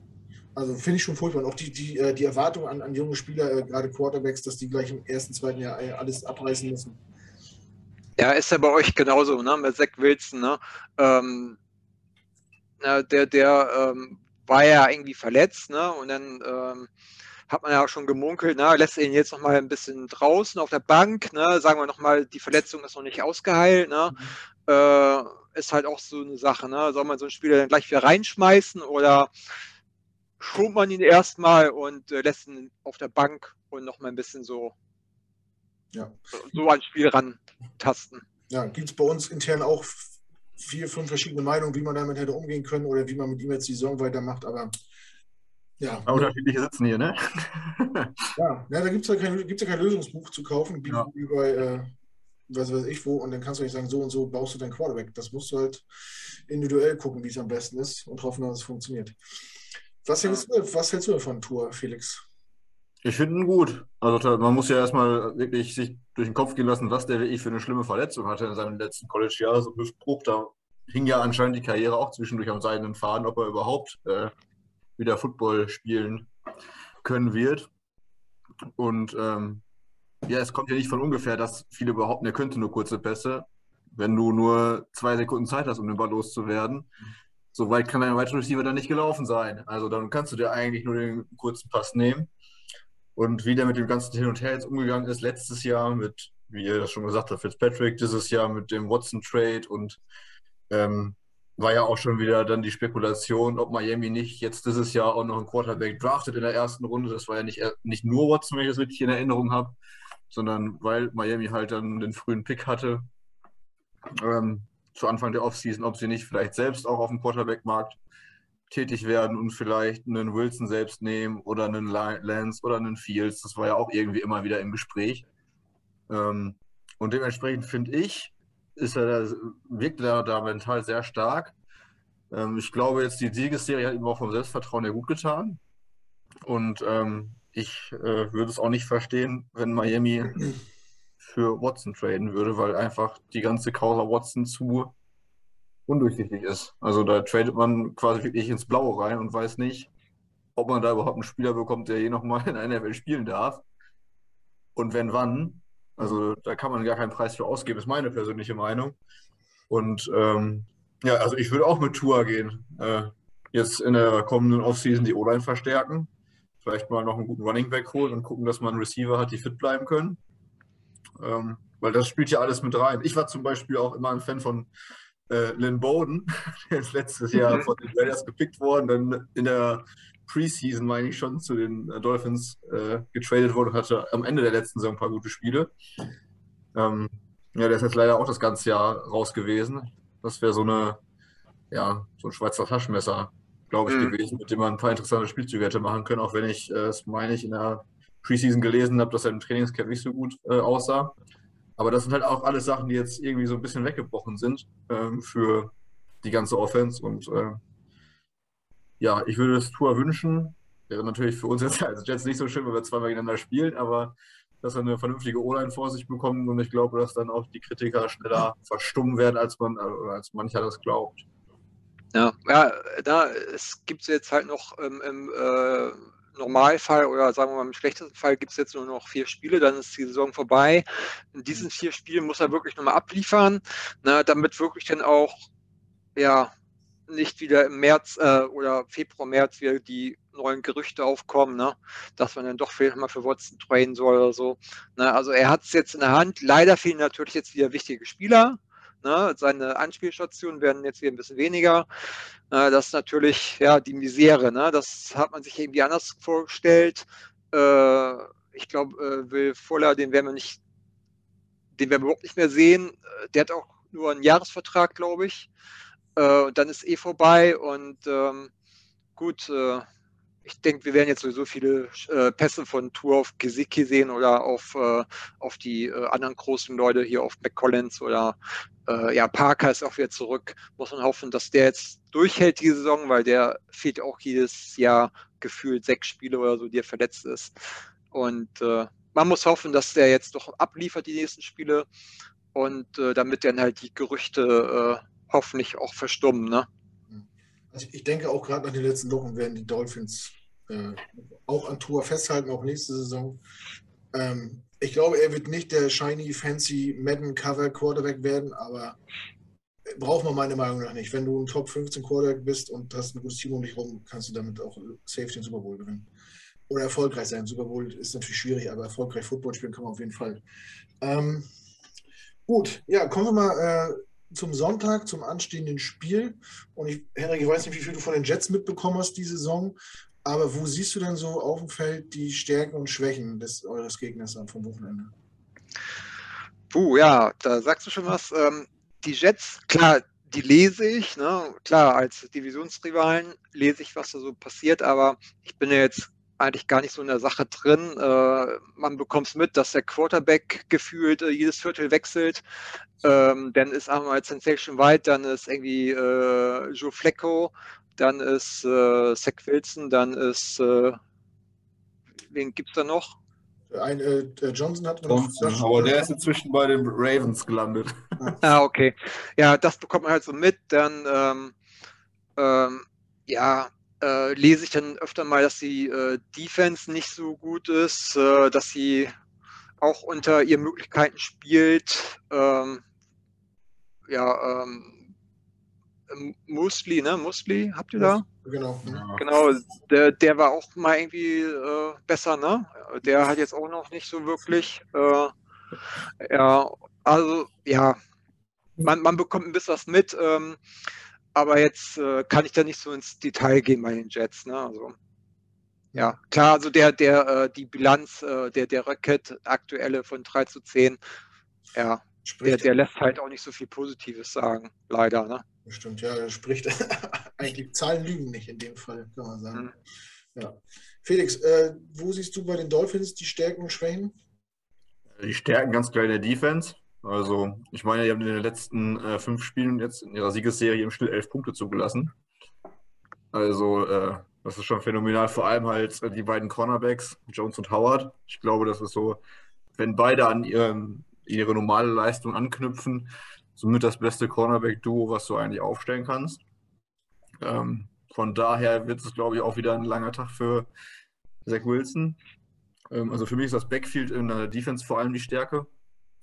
Also finde ich schon furchtbar. Und auch die, die, äh, die Erwartung an, an junge Spieler, äh, gerade Quarterbacks, dass die gleich im ersten, zweiten Jahr äh, alles abreißen müssen. Ja, ist ja bei euch genauso, ne? Mit Zach Wilson, ne? Ähm, äh, der, der ähm, war ja irgendwie verletzt, ne? Und dann ähm, hat man ja auch schon gemunkelt, ne? lässt ihn jetzt noch mal ein bisschen draußen auf der Bank, ne? sagen wir noch mal, die Verletzung ist noch nicht ausgeheilt, ne? Mhm. Äh, ist halt auch so eine Sache, ne? soll man so einen Spieler dann gleich wieder reinschmeißen oder schobt man ihn erstmal und äh, lässt ihn auf der Bank und noch mal ein bisschen so, ja. so ans Spiel rantasten. Ja, gibt es bei uns intern auch vier, fünf verschiedene Meinungen, wie man damit hätte umgehen können oder wie man mit ihm jetzt die Saison weitermacht, aber ja. Aber unterschiedliche sitzen hier, ne? ja, ja da gibt es ja, kein, ja kein Lösungsbuch zu kaufen, wie, ja. wie bei äh, was weiß ich wo, und dann kannst du nicht sagen, so und so baust du dein Quarterback. Das musst du halt individuell gucken, wie es am besten ist und hoffen, dass es funktioniert. Was hältst, du, was hältst du davon, Tour, Felix? Ich finde ihn gut. Also man muss ja erstmal wirklich sich durch den Kopf gehen lassen, was der wirklich für eine schlimme Verletzung hatte in seinem letzten College-Jahr. So ein Hüftbruch, da hing ja anscheinend die Karriere auch zwischendurch am seidenen Faden, ob er überhaupt äh, wieder Football spielen können wird. Und ähm, ja, es kommt ja nicht von ungefähr, dass viele behaupten, er könnte nur kurze Pässe. Wenn du nur zwei Sekunden Zeit hast, um den Ball loszuwerden, so weit kann dein weiterer Receiver dann nicht gelaufen sein. Also dann kannst du dir eigentlich nur den kurzen Pass nehmen. Und wie der mit dem ganzen Hin und Her jetzt umgegangen ist, letztes Jahr mit, wie ihr das schon gesagt habt, Fitzpatrick, dieses Jahr mit dem Watson-Trade und ähm, war ja auch schon wieder dann die Spekulation, ob Miami nicht jetzt dieses Jahr auch noch einen Quarterback draftet in der ersten Runde. Das war ja nicht, nicht nur Watson, wenn ich das richtig in Erinnerung habe, sondern weil Miami halt dann den frühen Pick hatte ähm, zu Anfang der Offseason, ob sie nicht vielleicht selbst auch auf dem Quarterback-Markt tätig werden und vielleicht einen Wilson selbst nehmen oder einen Lance oder einen Fields. Das war ja auch irgendwie immer wieder im Gespräch. Ähm, und dementsprechend finde ich, ist er, wirkt er da mental sehr stark. Ähm, ich glaube, jetzt die Siegesserie hat ihm auch vom Selbstvertrauen ja gut getan. Und ähm, ich äh, würde es auch nicht verstehen, wenn Miami für Watson traden würde, weil einfach die ganze Causa Watson zu undurchsichtig ist. Also da tradet man quasi wirklich ins Blaue rein und weiß nicht, ob man da überhaupt einen Spieler bekommt, der je nochmal in einer Welt spielen darf. Und wenn wann. Also da kann man gar keinen Preis für ausgeben, ist meine persönliche Meinung. Und ähm, ja, also ich würde auch mit Tour gehen. Äh, jetzt in der kommenden Offseason die O-Line verstärken. Vielleicht mal noch einen guten Running Back holen und gucken, dass man Receiver hat, die fit bleiben können. Ähm, weil das spielt ja alles mit rein. Ich war zum Beispiel auch immer ein Fan von äh, Lynn Bowden, der ist letztes Jahr mhm. von den Raiders gepickt worden, dann in der Preseason, meine ich schon, zu den äh, Dolphins äh, getradet wurde und hatte am Ende der letzten Saison ein paar gute Spiele. Ähm, ja, der ist jetzt leider auch das ganze Jahr raus gewesen. Das wäre so eine, ja, so ein Schweizer Taschenmesser, glaube ich, mhm. gewesen, mit dem man ein paar interessante Spielzüge hätte machen können, auch wenn ich, äh, das meine ich, in der Preseason gelesen habe, dass er im Trainingscamp nicht so gut äh, aussah. Aber das sind halt auch alles Sachen, die jetzt irgendwie so ein bisschen weggebrochen sind ähm, für die ganze Offense. Und äh, ja, ich würde das Tour wünschen. Wäre natürlich für uns jetzt als Jets nicht so schön, weil wir zweimal gegeneinander spielen, aber dass wir eine vernünftige O-Line vor sich bekommen und ich glaube, dass dann auch die Kritiker schneller verstummen werden, als man äh, als mancher das glaubt. Ja, ja, da es jetzt halt noch ähm, im äh, Normalfall oder sagen wir mal im schlechtesten Fall gibt es jetzt nur noch vier Spiele, dann ist die Saison vorbei. In diesen vier Spielen muss er wirklich nochmal abliefern, ne, damit wirklich dann auch ja nicht wieder im März äh, oder Februar, März wieder die neuen Gerüchte aufkommen, ne? dass man dann doch vielleicht mal für Watson trainen soll oder so. Ne? Also er hat es jetzt in der Hand. Leider fehlen natürlich jetzt wieder wichtige Spieler. Ne? Seine Anspielstationen werden jetzt wieder ein bisschen weniger. Äh, das ist natürlich ja die Misere. Ne? Das hat man sich irgendwie anders vorgestellt. Äh, ich glaube, äh, Will Fuller, den werden wir nicht, den werden wir überhaupt nicht mehr sehen. Äh, der hat auch nur einen Jahresvertrag, glaube ich. Äh, und dann ist eh vorbei und ähm, gut, äh, ich denke, wir werden jetzt sowieso viele äh, Pässe von Tour auf Gesicki sehen oder auf, äh, auf die äh, anderen großen Leute hier auf McCollins oder äh, ja, Parker ist auch wieder zurück. Muss man hoffen, dass der jetzt durchhält die Saison, weil der fehlt auch jedes Jahr gefühlt sechs Spiele oder so, die er verletzt ist. Und äh, man muss hoffen, dass der jetzt doch abliefert, die nächsten Spiele. Und äh, damit dann halt die Gerüchte hoffentlich auch verstummen. Ne? Also ich denke auch gerade nach den letzten Wochen werden die Dolphins äh, auch an Tour festhalten, auch nächste Saison. Ähm, ich glaube, er wird nicht der shiny, fancy Madden Cover Quarterback werden, aber braucht man meiner Meinung nach nicht. Wenn du ein Top 15 Quarterback bist und hast ein gutes Team um dich rum, kannst du damit auch safe den Super Bowl gewinnen. Oder erfolgreich sein. Super Bowl ist natürlich schwierig, aber erfolgreich Football spielen kann man auf jeden Fall. Ähm, gut, ja, kommen wir mal äh, zum Sonntag, zum anstehenden Spiel. Und ich, Henrik, ich weiß nicht, wie viel du von den Jets mitbekommen hast diese Saison, aber wo siehst du denn so auf dem Feld die Stärken und Schwächen des, eures Gegners vom Wochenende? Puh, ja, da sagst du schon was. Ähm, die Jets, klar, die lese ich, ne? klar, als Divisionsrivalen lese ich, was da so passiert, aber ich bin ja jetzt eigentlich gar nicht so in der Sache drin. Äh, man bekommt es mit, dass der Quarterback gefühlt äh, jedes Viertel wechselt. Ähm, dann ist einmal Sensation White, dann ist irgendwie äh, Joe Flecko, dann ist äh, Zach Wilson, dann ist, äh, wen gibt es da noch? Ein, äh, Johnson hat noch. Johnson, aber der ist inzwischen bei den Ravens gelandet. ah, okay. Ja, das bekommt man halt so mit. Dann, ähm, ähm, ja, äh, lese ich dann öfter mal, dass die äh, Defense nicht so gut ist, äh, dass sie auch unter ihren Möglichkeiten spielt. Ähm, ja, ähm, Musli, ne? Musli, habt ihr da? Genau. Genau, der, der war auch mal irgendwie äh, besser, ne? Der hat jetzt auch noch nicht so wirklich. Äh, ja, also ja, man, man bekommt ein bisschen was mit, ähm, aber jetzt äh, kann ich da nicht so ins Detail gehen bei den Jets, ne? Also ja, klar, also der, der, äh, die Bilanz, äh, der, der Rocket aktuelle von 3 zu 10, ja, der, der lässt halt auch nicht so viel Positives sagen, leider, ne? Stimmt, ja, das spricht eigentlich Zahlen lügen nicht in dem Fall, kann man sagen. Mhm. Ja. Felix, äh, wo siehst du bei den Dolphins die Stärken und Schwächen? Die Stärken ganz klar in der Defense. Also, ich meine, die haben in den letzten äh, fünf Spielen jetzt in ihrer Siegesserie im Schnitt elf Punkte zugelassen. Also, äh, das ist schon phänomenal. Vor allem halt äh, die beiden Cornerbacks, Jones und Howard. Ich glaube, das ist so, wenn beide an ihren, ihre normale Leistung anknüpfen, somit das beste Cornerback-Duo, was du eigentlich aufstellen kannst. Ähm, von daher wird es, glaube ich, auch wieder ein langer Tag für Zach Wilson. Ähm, also für mich ist das Backfield in der Defense vor allem die Stärke.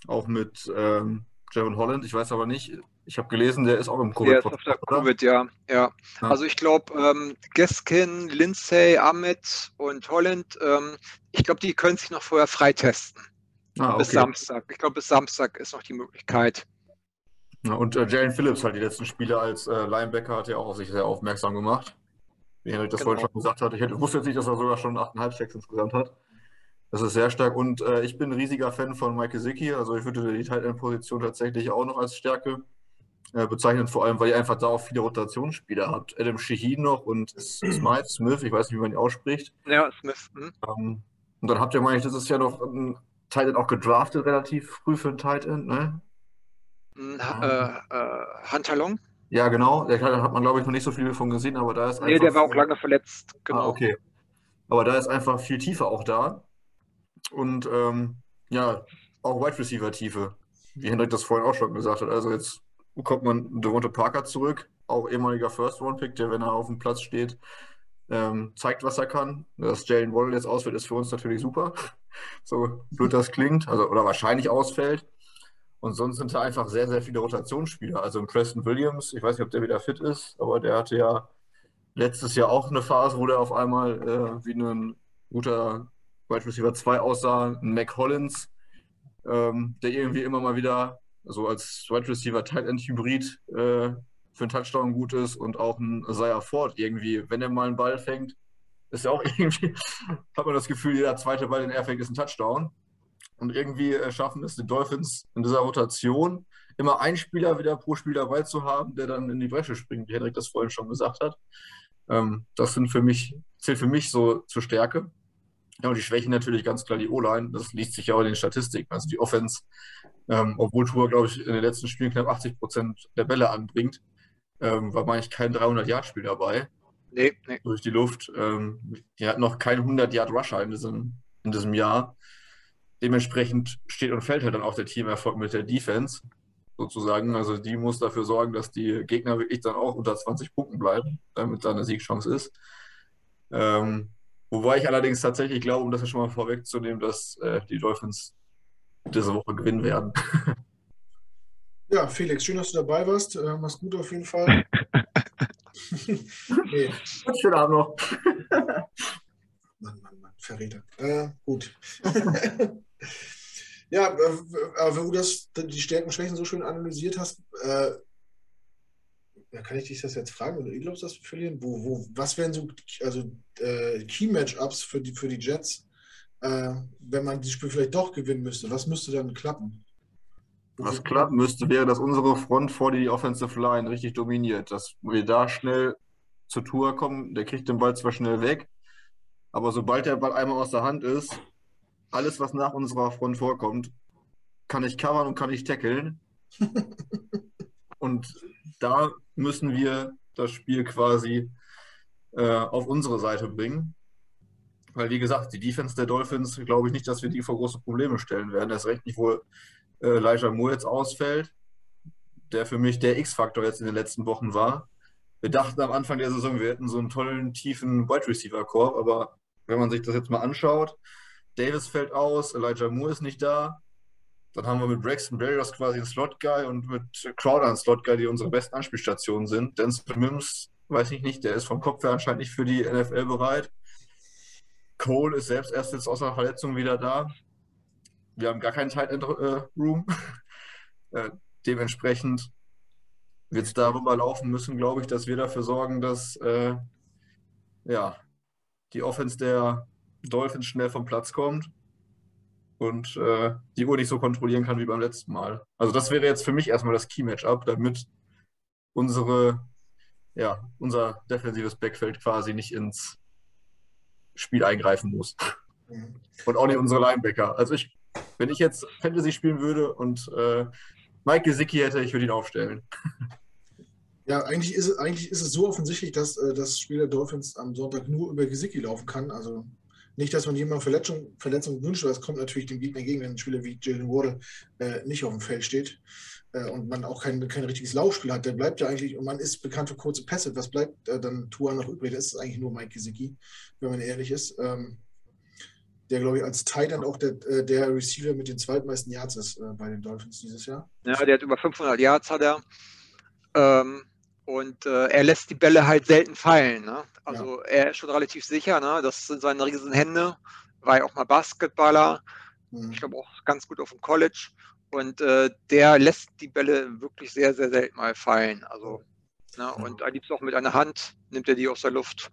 Auch mit ähm, Javon Holland. Ich weiß aber nicht, ich habe gelesen, der ist auch im Covid. Der ist auf der Covid, ja. ja. ja. Also ich glaube, ähm, Geskin, Lindsay, Ahmed und Holland, ähm, ich glaube, die können sich noch vorher freitesten. Ah, okay. Bis Samstag. Ich glaube, bis Samstag ist noch die Möglichkeit. Ja, und äh, Jalen Phillips halt die letzten Spiele als äh, Linebacker hat ja auch auf sich sehr aufmerksam gemacht. Wie Henrik das genau. vorhin schon gesagt hat. Ich hätte, wusste jetzt nicht, dass er sogar schon 8,5 Stacks insgesamt hat. Das ist sehr stark. Und äh, ich bin ein riesiger Fan von Mike Gesicki. Also ich würde die Tight End Position tatsächlich auch noch als Stärke äh, bezeichnen, vor allem, weil ihr einfach da auch viele Rotationsspieler habt. Adam Shaheen noch und Smith, Smith, ich weiß nicht, wie man ihn ausspricht. Ja, Smith. Hm. Ähm, und dann habt ihr, meine ich, das ist ja noch ein Tight End auch gedraftet relativ früh für ein Tight End, ne? Hm, äh, äh, Hunter Long? Ja, genau. Da hat man, glaube ich, noch nicht so viel davon gesehen, aber da ist Nee, der war auch lange verletzt. Ah, genau. Ah, okay. Aber da ist einfach viel Tiefe auch da. Und ähm, ja, auch Wide Receiver Tiefe, wie Hendrik das vorhin auch schon gesagt hat. Also jetzt bekommt man Devonta Parker zurück, auch ehemaliger First Round Pick, der, wenn er auf dem Platz steht, ähm, zeigt, was er kann. Dass Jalen Waddle jetzt ausfällt, ist für uns natürlich super. so blöd das klingt, also oder wahrscheinlich ausfällt. Und sonst sind da einfach sehr, sehr viele Rotationsspieler. Also ein Preston Williams, ich weiß nicht, ob der wieder fit ist, aber der hatte ja letztes Jahr auch eine Phase, wo der auf einmal äh, wie ein guter Wide Receiver 2 aussah. Ein Mac Hollins, ähm, der irgendwie immer mal wieder so als Wide Receiver Tight End Hybrid äh, für einen Touchdown gut ist und auch ein Isaiah Ford irgendwie, wenn er mal einen Ball fängt, ist ja auch irgendwie, hat man das Gefühl, jeder zweite Ball, den er fängt, ist ein Touchdown. Und irgendwie äh, schaffen es die Dolphins in dieser Rotation, immer einen Spieler wieder pro Spiel dabei zu haben, der dann in die Bresche springt, wie Henrik das vorhin schon gesagt hat. Ähm, das sind für mich, zählt für mich so zur Stärke. Ja, und die Schwächen natürlich ganz klar die O-Line. Das liest sich ja auch in den Statistiken. Also die Offense, ähm, obwohl Tour, glaube ich, in den letzten Spielen knapp 80 Prozent der Bälle anbringt, ähm, war eigentlich kein 300-Yard-Spiel dabei. Nee, nee. Durch die Luft. Ähm, die hat noch kein 100-Yard-Rusher in diesem, in diesem Jahr dementsprechend steht und fällt halt dann auch der Teamerfolg mit der Defense sozusagen. Also die muss dafür sorgen, dass die Gegner wirklich dann auch unter 20 Punkten bleiben, damit da eine Siegchance ist. Ähm, wobei ich allerdings tatsächlich glaube, um das ja schon mal vorwegzunehmen, dass äh, die Dolphins diese Woche gewinnen werden. Ja, Felix, schön, dass du dabei warst. Äh, mach's gut auf jeden Fall. nee. Schönen Abend noch. Mann, Mann, Mann, Verräter. Äh, gut. ja, äh, aber wenn du das, die Stärken und Schwächen so schön analysiert hast, äh, kann ich dich das jetzt fragen, wenn du glaubst, wir verlieren? Wo, wo, was wären so also, äh, Key-Matchups für die, für die Jets, äh, wenn man das Spiel vielleicht doch gewinnen müsste? Was müsste dann klappen? Was klappen müsste, wäre, dass unsere Front vor die Offensive Line richtig dominiert. Dass wir da schnell zur Tour kommen. Der kriegt den Ball zwar schnell weg, aber sobald der Ball einmal aus der Hand ist, alles, was nach unserer Front vorkommt, kann ich covern und kann ich tackeln. und da müssen wir das Spiel quasi äh, auf unsere Seite bringen. Weil, wie gesagt, die Defense der Dolphins, glaube ich nicht, dass wir die vor große Probleme stellen werden. Erst recht nicht, wo äh, Elijah Moore jetzt ausfällt, der für mich der X-Faktor jetzt in den letzten Wochen war. Wir dachten am Anfang der Saison, wir hätten so einen tollen, tiefen Wide Receiver-Korb, aber wenn man sich das jetzt mal anschaut, Davis fällt aus, Elijah Moore ist nicht da. Dann haben wir mit Braxton Barriers quasi einen Slot-Guy und mit Crowder einen Slot-Guy, die unsere besten Anspielstationen sind. Denzel Mims, weiß ich nicht, der ist vom Kopf her anscheinend nicht für die NFL bereit. Cole ist selbst erst jetzt außer Verletzung wieder da. Wir haben gar keinen Tight End äh, Room. äh, dementsprechend wird es darüber laufen müssen, glaube ich, dass wir dafür sorgen, dass äh, ja, die Offense der Dolphins schnell vom Platz kommt und äh, die Uhr nicht so kontrollieren kann wie beim letzten Mal. Also das wäre jetzt für mich erstmal das Key-Matchup, damit unsere, ja, unser defensives Backfeld quasi nicht ins Spiel eingreifen muss. Mhm. Und auch nicht unsere Linebacker. Also ich, wenn ich jetzt Fantasy spielen würde und äh, Mike Gesicki hätte, ich würde ihn aufstellen. Ja, eigentlich ist, es, eigentlich ist es so offensichtlich, dass äh, das Spiel der Dolphins am Sonntag nur über Gesicki laufen kann. Also nicht, dass man jemand Verletzung, Verletzung wünscht, aber es kommt natürlich dem Gegner wenn ein Spieler wie Jalen Wardle äh, nicht auf dem Feld steht äh, und man auch kein, kein richtiges Laufspiel hat. Der bleibt ja eigentlich, und man ist bekannt für kurze Pässe. Was bleibt äh, dann Tua noch übrig? Das ist eigentlich nur Mike Gesicki, wenn man ehrlich ist. Ähm, der, glaube ich, als Titan auch der, äh, der Receiver mit den zweitmeisten Yards ist äh, bei den Dolphins dieses Jahr. Ja, der hat über 500 Yards, hat er. Ähm, und äh, er lässt die Bälle halt selten fallen. Ne? Also ja. er ist schon relativ sicher, ne? das sind seine riesen Hände. War ja auch mal Basketballer. Mhm. Ich glaube auch ganz gut auf dem College. Und äh, der lässt die Bälle wirklich sehr, sehr selten mal fallen. Also, ne? Mhm. Und am liebsten auch mit einer Hand nimmt er die aus der Luft.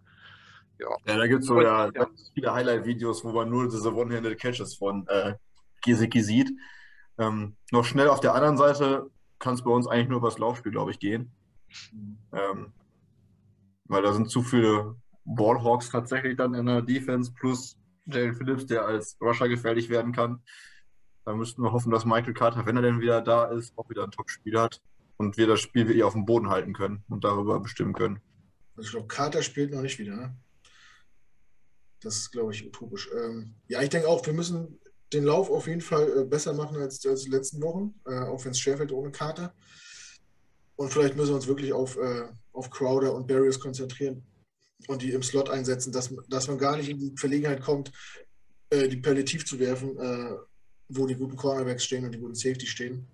Ja, ja da gibt es so ja, ja. viele Highlight-Videos, wo man nur diese One-Handed Catches von äh, Gesicki sieht. Ähm, noch schnell auf der anderen Seite kann es bei uns eigentlich nur über das Laufspiel, glaube ich, gehen. Ähm, weil da sind zu viele Ballhawks tatsächlich dann in der Defense plus Jalen Phillips, der als Rusher gefährlich werden kann. Da müssten wir hoffen, dass Michael Carter, wenn er denn wieder da ist, auch wieder ein Top-Spiel hat und wir das Spiel wirklich auf dem Boden halten können und darüber bestimmen können. Also ich glaube, Carter spielt noch nicht wieder. Ne? Das ist, glaube ich, utopisch. Ähm, ja, ich denke auch, wir müssen den Lauf auf jeden Fall äh, besser machen als, als die letzten Wochen, äh, auch wenn es schwerfällt ohne Carter. Und vielleicht müssen wir uns wirklich auf, äh, auf Crowder und Barriers konzentrieren und die im Slot einsetzen, dass, dass man gar nicht in die Verlegenheit kommt, äh, die tief zu werfen, äh, wo die guten Cornerbacks stehen und die guten Safety stehen.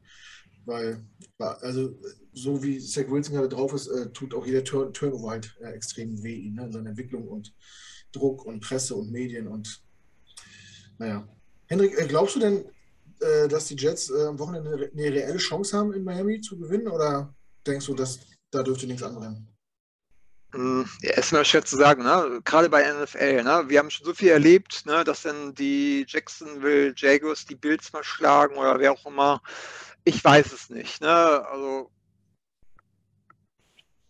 Weil, also, so wie Zach Wilson gerade drauf ist, äh, tut auch jeder Turn Turnover halt äh, extrem weh ihm, ne? in seiner Entwicklung und Druck und Presse und Medien und naja. Hendrik, äh, glaubst du denn, dass die Jets am Wochenende eine reelle Chance haben, in Miami zu gewinnen? Oder denkst du, dass da dürfte nichts anbrennen? Hm, ja, ist mir schwer zu sagen, ne? gerade bei NFL. Ne? Wir haben schon so viel erlebt, ne? dass dann die Jacksonville Jaguars die Bills mal schlagen oder wer auch immer. Ich weiß es nicht. Ne? Also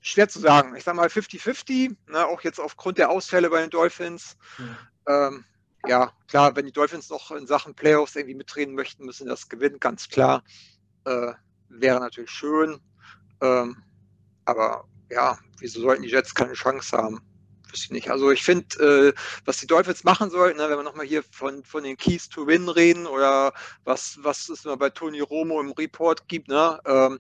schwer zu sagen. Ich sage mal 50-50, ne? auch jetzt aufgrund der Ausfälle bei den Dolphins. Mhm. Ähm, ja, klar, wenn die Dolphins noch in Sachen Playoffs irgendwie mitreden möchten, müssen das gewinnen, ganz klar. Äh, wäre natürlich schön. Ähm, aber ja, wieso sollten die Jets keine Chance haben? Wüsste ich nicht. Also ich finde, äh, was die Dolphins machen sollten, ne, wenn wir nochmal hier von, von den Keys to Win reden oder was, was es bei Tony Romo im Report gibt, ne, ähm,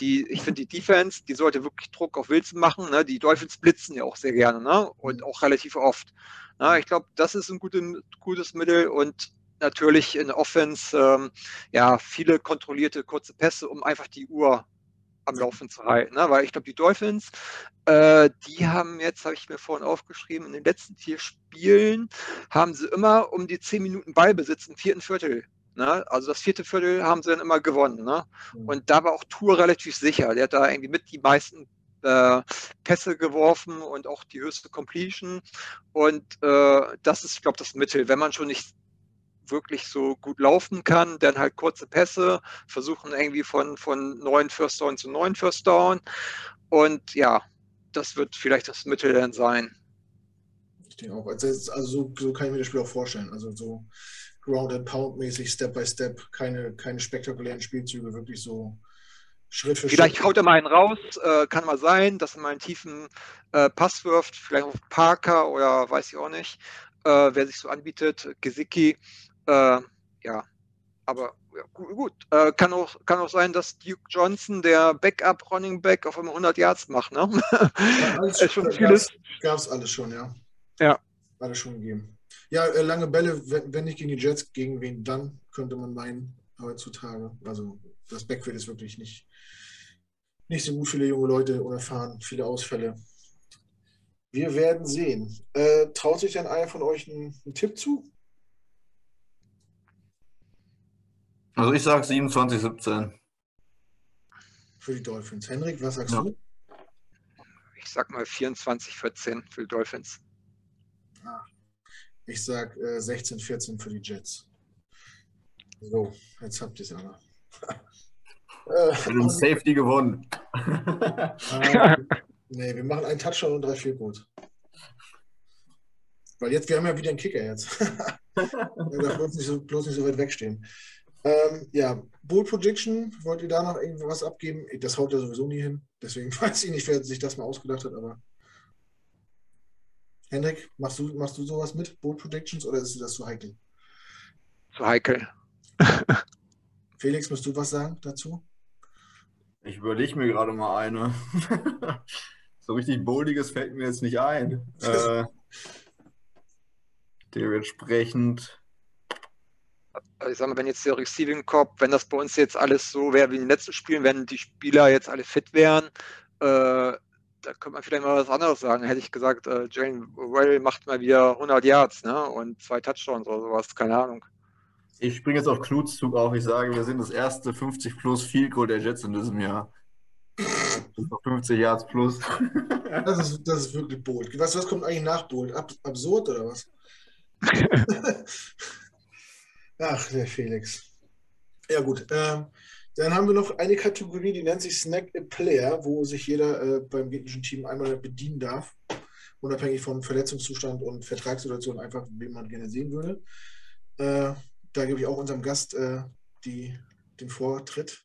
die, ich finde die Defense, die sollte wirklich Druck auf Wilson machen. Ne, die Dolphins blitzen ja auch sehr gerne ne, und auch relativ oft. Ne, ich glaube, das ist ein gute, gutes Mittel und natürlich in Offense ähm, ja viele kontrollierte kurze Pässe, um einfach die Uhr am Laufen zu halten. Ne? Weil ich glaube, die Dolphins, äh, die haben jetzt, habe ich mir vorhin aufgeschrieben, in den letzten vier Spielen haben sie immer um die zehn Minuten Ballbesitz im vierten Viertel. Ne? Also das vierte Viertel haben sie dann immer gewonnen. Ne? Mhm. Und da war auch Tour relativ sicher. Der hat da irgendwie mit die meisten äh, Pässe geworfen und auch die höchste Completion. Und äh, das ist, ich glaube, das Mittel. Wenn man schon nicht wirklich so gut laufen kann, dann halt kurze Pässe, versuchen irgendwie von, von neuen First Down zu neuen First Down. Und ja, das wird vielleicht das Mittel dann sein. Ich denke auch. Also, also so, so, kann ich mir das Spiel auch vorstellen. Also so Ground and Pound mäßig, Step by Step, keine, keine spektakulären Spielzüge, wirklich so Schritt für vielleicht Schritt. haut er mal einen raus, äh, kann mal sein, dass er mal einen tiefen äh, Pass wirft, vielleicht auf Parker oder weiß ich auch nicht, äh, wer sich so anbietet, Gesicki. Äh, ja, aber ja, gut. Äh, kann, auch, kann auch sein, dass Duke Johnson, der Backup Running Back, auf einmal 100 Yards macht. Ne? Ja, alles schon, Gab es alles schon, ja. Ja. Alles schon gegeben. Ja, äh, lange Bälle, wenn, wenn nicht gegen die Jets, gegen wen dann, könnte man meinen, heutzutage. Also das Backfield ist wirklich nicht, nicht so gut. Viele junge Leute unerfahren, viele Ausfälle. Wir werden sehen. Äh, traut sich denn einer von euch einen, einen Tipp zu? Also ich sage 27, 17. Für die Dolphins. Henrik, was sagst ja. du? Ich sag mal 24, 14 für die Dolphins. Ah, ich sag äh, 16, 14 für die Jets. So, jetzt habt ihr es aber. Mit dem Safety gewonnen. äh, nee, wir machen einen Touchdown und drei viel gut. Weil jetzt, wir haben ja wieder einen Kicker jetzt. er darf bloß nicht, so, bloß nicht so weit wegstehen. Ähm, ja, Bull Prediction, wollt ihr da noch irgendwas abgeben? Das haut ja sowieso nie hin. Deswegen weiß ich nicht, wer sich das mal ausgedacht hat, aber. Hendrik, machst du, machst du sowas mit, Bull Predictions, oder ist das zu heikel? Zu heikel. Felix, musst du was sagen dazu? Ich überlege mir gerade mal eine. so richtig Boldiges fällt mir jetzt nicht ein. äh, dementsprechend ich sag mal, wenn jetzt der Receiving Corp, wenn das bei uns jetzt alles so wäre wie in den letzten Spielen, wenn die Spieler jetzt alle fit wären, äh, da könnte man vielleicht mal was anderes sagen. Hätte ich gesagt, äh, Jane Well macht mal wieder 100 Yards ne? und zwei Touchdowns oder sowas, keine Ahnung. Ich springe jetzt auf Knuts Zug auf. Ich sage, wir sind das erste 50 plus Field Goal der Jets in diesem Jahr. 50 Yards plus. Das ist, das ist wirklich bold. Was, was kommt eigentlich nach bold? Ab, absurd oder was? Ach, der Felix. Ja, gut. Ähm, dann haben wir noch eine Kategorie, die nennt sich Snack a Player, wo sich jeder äh, beim gegnerischen Team einmal bedienen darf. Unabhängig vom Verletzungszustand und Vertragssituation, einfach, wen man gerne sehen würde. Äh, da gebe ich auch unserem Gast äh, die, den Vortritt.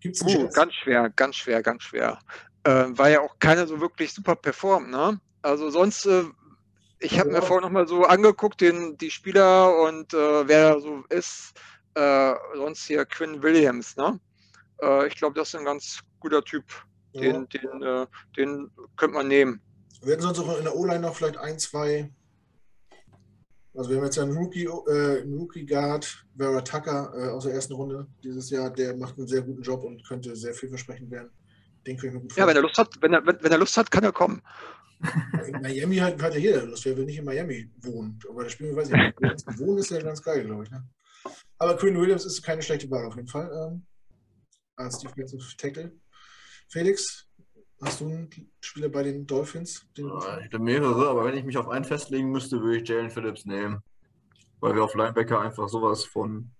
Gibt's uh, ganz schwer, ganz schwer, ganz schwer. Äh, weil ja auch keiner so wirklich super performt, ne? Also sonst äh, ich habe mir vorhin nochmal so angeguckt, den, die Spieler und äh, wer so ist. Äh, sonst hier Quinn Williams, ne? Äh, ich glaube, das ist ein ganz guter Typ. Den, ja. den, äh, den könnte man nehmen. Wir hätten sonst auch in der O-Line noch vielleicht ein, zwei. Also wir haben jetzt ja einen Rookie, äh, einen Rookie Guard, Vera Tucker äh, aus der ersten Runde dieses Jahr. Der macht einen sehr guten Job und könnte sehr vielversprechend werden. Den können wir gut Ja, wenn er Lust hat, wenn er, wenn, wenn er Lust hat, kann er kommen. In Miami hat, hat ja jeder Lust. Wer will nicht in Miami wohnen? Aber das Spiel, weiß ich nicht. Wohnen ist ja ganz geil, glaube ich. Ne? Aber Quinn Williams ist keine schlechte Wahl auf jeden Fall. Ähm, als Defensive Tackle. Felix, hast du einen Spieler bei den Dolphins? Den ja, ich hätte mehrere, aber wenn ich mich auf einen festlegen müsste, würde ich Jalen Phillips nehmen. Weil wir auf Linebacker einfach sowas von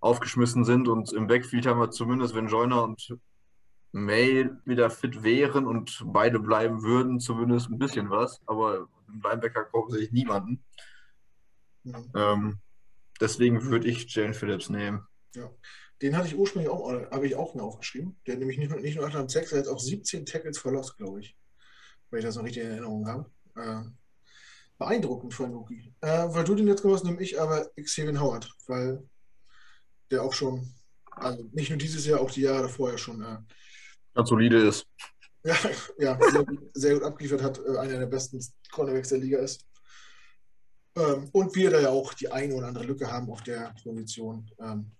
aufgeschmissen sind und im Backfield haben wir zumindest, wenn Joyner und May wieder fit wären und beide bleiben würden, zumindest ein bisschen was. Aber im Linebacker kommen sich niemanden. Mhm. Ähm, deswegen würde ich Jane Phillips nehmen. Ja. Den hatte ich ursprünglich auch, habe ich auch mir aufgeschrieben. Der hat nämlich nicht nur, nicht nur 8 Sex, er hat auch 17 Tackles verlost, glaube ich. Weil ich das noch richtig in Erinnerung habe. Äh, beeindruckend einen Rookie. Äh, weil du den jetzt gemacht hast, nehme ich aber Xavier Howard, weil der auch schon, also nicht nur dieses Jahr, auch die Jahre davor ja schon äh, ganz solide ist. Ja, ja sehr, gut, abgeliefert hat, äh, einer der besten Cornerbacks der Liga ist. Ähm, und wir da ja auch die eine oder andere Lücke haben auf der Position ähm,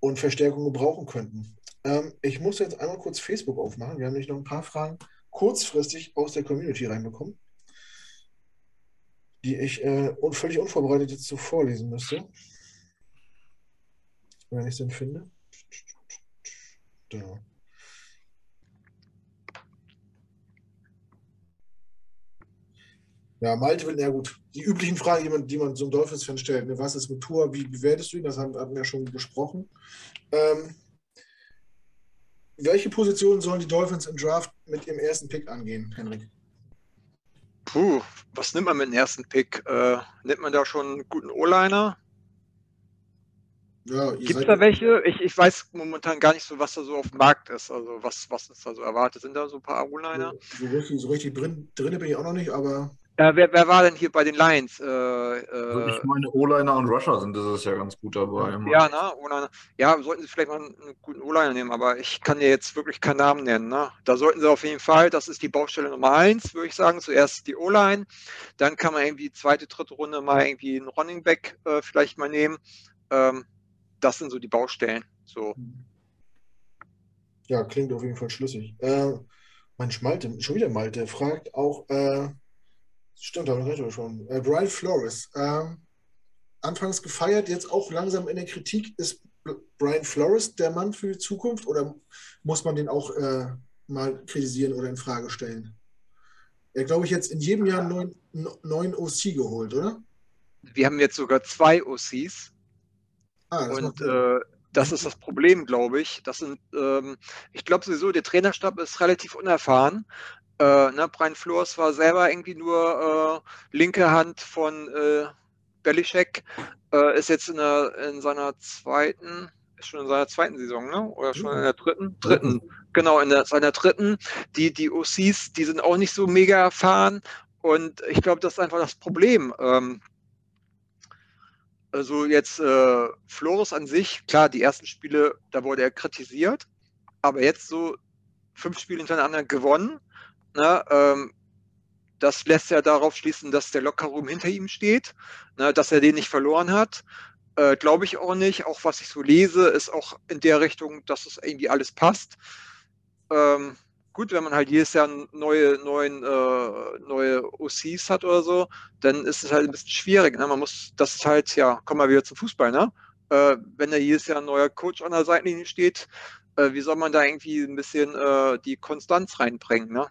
und Verstärkungen brauchen könnten. Ähm, ich muss jetzt einmal kurz Facebook aufmachen. Wir haben nämlich noch ein paar Fragen kurzfristig aus der Community reinbekommen, die ich äh, völlig unvorbereitet jetzt so vorlesen müsste. Wenn ich es denn finde. Da. Ja, Malte will, ja gut, die üblichen Fragen, die man, die man so einem Dolphins-Fan stellt. Ne? Was ist mit Tour? Wie bewertest du ihn? Das haben, hatten wir ja schon besprochen. Ähm, welche Positionen sollen die Dolphins im Draft mit ihrem ersten Pick angehen, Henrik? Puh, was nimmt man mit dem ersten Pick? Äh, nimmt man da schon einen guten O-Liner? Ja, Gibt es da welche? Ich, ich weiß momentan gar nicht so, was da so auf dem Markt ist. Also was, was uns da so erwartet. Sind da so ein paar O-Liner? So, so, richtig, so richtig drin, drin bin ich auch noch nicht, aber äh, wer, wer, war denn hier bei den Lions? Äh, also ich meine, O-Liner und Rusher sind das ist ja ganz gut dabei. Ja, ne? O-Liner. Ja, sollten sie vielleicht mal einen guten O-Liner nehmen, aber ich kann dir jetzt wirklich keinen Namen nennen. Ne? Da sollten sie auf jeden Fall, das ist die Baustelle Nummer eins, würde ich sagen. Zuerst die O-Line, dann kann man irgendwie zweite, dritte Runde mal irgendwie einen Running Back äh, vielleicht mal nehmen. Ähm, das sind so die Baustellen. So. Ja, klingt auf jeden Fall schlüssig. Äh, mein Schmalte, schon wieder Malte, fragt auch, äh, Stimmt, da haben wir schon. Äh, Brian Flores. Ähm, anfangs gefeiert, jetzt auch langsam in der Kritik. Ist Brian Flores der Mann für die Zukunft oder muss man den auch äh, mal kritisieren oder in Frage stellen? Er glaube ich jetzt in jedem Jahr neun, neun OC geholt, oder? Wir haben jetzt sogar zwei OCs. Ah, das und äh, das ist das Problem, glaube ich. Das sind, ähm, ich glaube sowieso, der Trainerstab ist relativ unerfahren. Äh, ne, Brian Flores war selber irgendwie nur äh, linke Hand von äh, Belichick, äh, ist jetzt in, der, in seiner zweiten, ist schon in seiner zweiten Saison, ne? Oder schon in der dritten? Dritten. Genau, in der, seiner dritten. Die, die OCs, die sind auch nicht so mega erfahren. Und ich glaube, das ist einfach das Problem. Ähm, also jetzt äh, Flores an sich, klar, die ersten Spiele, da wurde er kritisiert, aber jetzt so fünf Spiele hintereinander gewonnen Ne, ähm, das lässt ja darauf schließen, dass der Lockerroom hinter ihm steht, ne, dass er den nicht verloren hat. Äh, Glaube ich auch nicht. Auch was ich so lese, ist auch in der Richtung, dass es irgendwie alles passt. Ähm, gut, wenn man halt jedes Jahr neue, neuen, äh, neue OCs hat oder so, dann ist es halt ein bisschen schwierig. Ne? Man muss, das ist halt, ja, kommen wir wieder zum Fußball, ne? Äh, wenn da jedes Jahr ein neuer Coach an der Seitenlinie steht, äh, wie soll man da irgendwie ein bisschen äh, die Konstanz reinbringen, ne?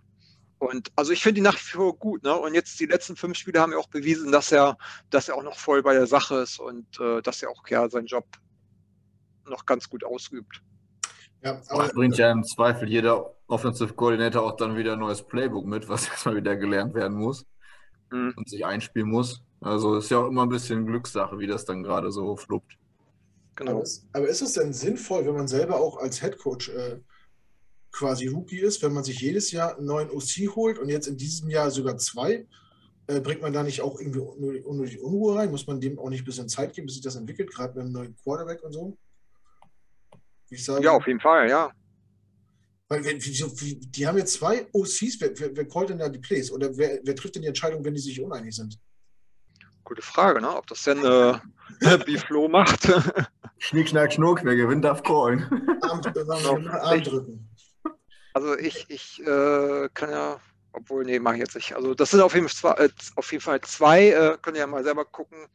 Und also ich finde ihn nach wie vor gut. Ne? Und jetzt die letzten fünf Spiele haben ja auch bewiesen, dass er, dass er auch noch voll bei der Sache ist und äh, dass er auch ja seinen Job noch ganz gut ausübt. Ja, aber das bringt ja im Zweifel jeder Offensive Coordinator auch dann wieder ein neues Playbook mit, was erstmal wieder gelernt werden muss mhm. und sich einspielen muss. Also ist ja auch immer ein bisschen Glückssache, wie das dann gerade so fluppt. Genau. Aber ist, aber ist, es denn sinnvoll, wenn man selber auch als Head Coach äh, quasi Rookie ist, wenn man sich jedes Jahr einen neuen OC holt und jetzt in diesem Jahr sogar zwei, äh, bringt man da nicht auch irgendwie unnötig Unruhe rein? Muss man dem auch nicht ein bisschen Zeit geben, bis sich das entwickelt, gerade mit einem neuen Quarterback und so? Sage, ja, auf jeden Fall, ja. Weil wie, wie, die haben jetzt zwei OCs, wer, wer, wer callt denn da die Plays? Oder wer, wer, trifft denn die Entscheidung, wenn die sich uneinig sind? Gute Frage, ne? ob das denn äh, Biflo macht. Schnick, schnack, schnuck, wer gewinnt, darf callen. Arm, Arm drücken. Also ich, ich äh, kann ja, obwohl, nee, mache ich jetzt nicht. Also das sind auf jeden Fall zwei, äh, auf jeden Fall zwei äh, könnt ihr ja mal selber gucken.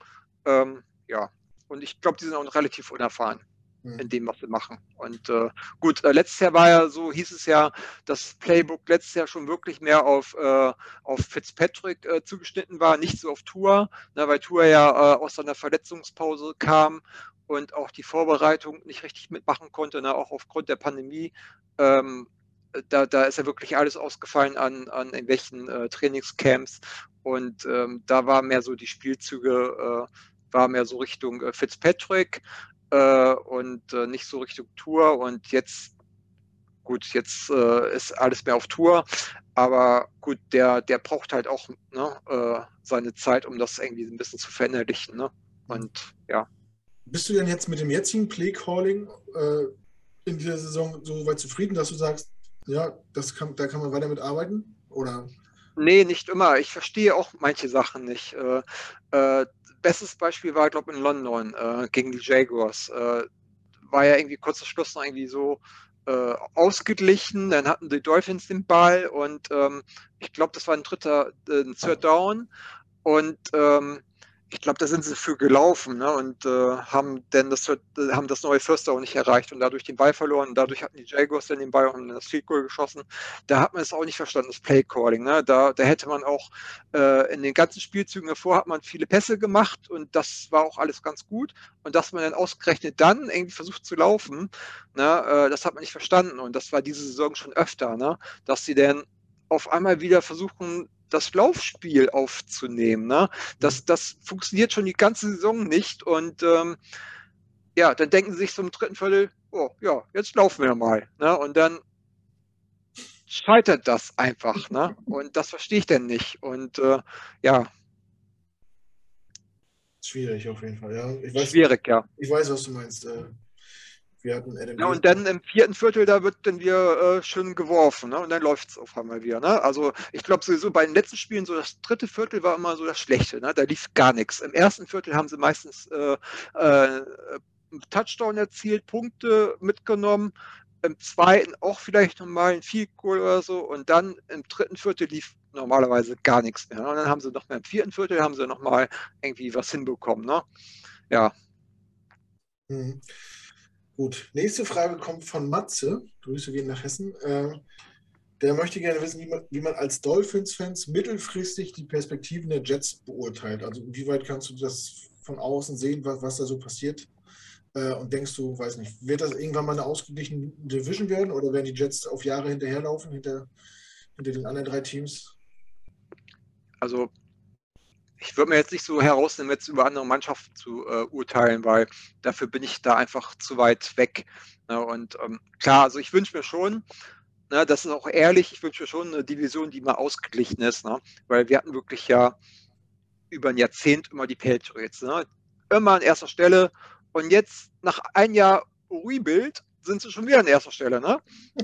Ähm, ja, und ich glaube, die sind auch relativ unerfahren mhm. in dem, was sie machen. Und äh, gut, äh, letztes Jahr war ja so, hieß es ja, das Playbook letztes Jahr schon wirklich mehr auf, äh, auf Fitzpatrick äh, zugeschnitten war, nicht so auf Tour, ne, weil Tour ja äh, aus seiner Verletzungspause kam und auch die Vorbereitung nicht richtig mitmachen konnte, ne, auch aufgrund der Pandemie. Ähm, da, da ist ja wirklich alles ausgefallen an, an irgendwelchen äh, Trainingscamps. Und ähm, da war mehr so die Spielzüge, äh, war mehr so Richtung äh, Fitzpatrick äh, und äh, nicht so Richtung Tour. Und jetzt, gut, jetzt äh, ist alles mehr auf Tour. Aber gut, der, der braucht halt auch ne, seine Zeit, um das irgendwie ein bisschen zu verinnerlichen. Ne? Und ja. Bist du denn jetzt mit dem jetzigen Play-Calling in dieser Saison so weit zufrieden, dass du sagst, ja, das kann, da kann man weiter mit arbeiten? Oder Nee, nicht immer. Ich verstehe auch manche Sachen nicht. Äh, äh, bestes Beispiel war, glaube ich, in London äh, gegen die Jaguars. Äh, war ja irgendwie kurz vor Schluss noch irgendwie so äh, ausgeglichen. Dann hatten die Dolphins den Ball und ähm, ich glaube, das war ein dritter, äh, ein Third Down. Und ähm, ich glaube, da sind sie für gelaufen ne? und äh, haben dann das, äh, haben das neue First Down nicht erreicht und dadurch den Ball verloren. Dadurch hatten die Jaguars dann den Ball und das Field Goal geschossen. Da hat man es auch nicht verstanden, das Play Calling. Ne? Da, da hätte man auch äh, in den ganzen Spielzügen davor hat man viele Pässe gemacht und das war auch alles ganz gut. Und dass man dann ausgerechnet dann irgendwie versucht zu laufen, ne? Äh, das hat man nicht verstanden. Und das war diese Saison schon öfter, ne? dass sie dann auf einmal wieder versuchen, das Laufspiel aufzunehmen. Ne? Das, mhm. das funktioniert schon die ganze Saison nicht. Und ähm, ja, dann denken sie sich zum dritten Viertel, oh ja, jetzt laufen wir mal. Ne? Und dann scheitert das einfach. Ne? Und das verstehe ich denn nicht. Und äh, ja. Schwierig auf jeden Fall, ja. Ich weiß, Schwierig, ja. Ich weiß, was du meinst. Äh, wir hatten Adam ja, und dann im vierten Viertel, da wird dann wieder äh, schön geworfen, ne? Und dann läuft es auf einmal wieder. Ne? Also ich glaube sowieso bei den letzten Spielen, so das dritte Viertel war immer so das Schlechte, ne? Da lief gar nichts. Im ersten Viertel haben sie meistens äh, äh, Touchdown erzielt, Punkte mitgenommen. Im zweiten auch vielleicht nochmal ein Field Goal oder so. Und dann im dritten Viertel lief normalerweise gar nichts mehr. Ne? Und dann haben sie noch mal im vierten Viertel haben sie nochmal irgendwie was hinbekommen. Ne? Ja. Mhm. Gut, nächste Frage kommt von Matze. Grüße gehen nach Hessen. Äh, der möchte gerne wissen, wie man, wie man als Dolphins-Fans mittelfristig die Perspektiven der Jets beurteilt. Also inwieweit kannst du das von außen sehen, was, was da so passiert? Äh, und denkst du, weiß nicht, wird das irgendwann mal eine ausgeglichene Division werden oder werden die Jets auf Jahre hinterherlaufen, hinter, hinter den anderen drei Teams? Also ich würde mir jetzt nicht so herausnehmen, jetzt über andere Mannschaften zu äh, urteilen, weil dafür bin ich da einfach zu weit weg. Ne? Und ähm, klar, also ich wünsche mir schon, ne, das ist auch ehrlich, ich wünsche mir schon eine Division, die mal ausgeglichen ist, ne? weil wir hatten wirklich ja über ein Jahrzehnt immer die Patriots. Ne? Immer an erster Stelle. Und jetzt nach ein Jahr Rebuild sind sie schon wieder an erster Stelle. Ne?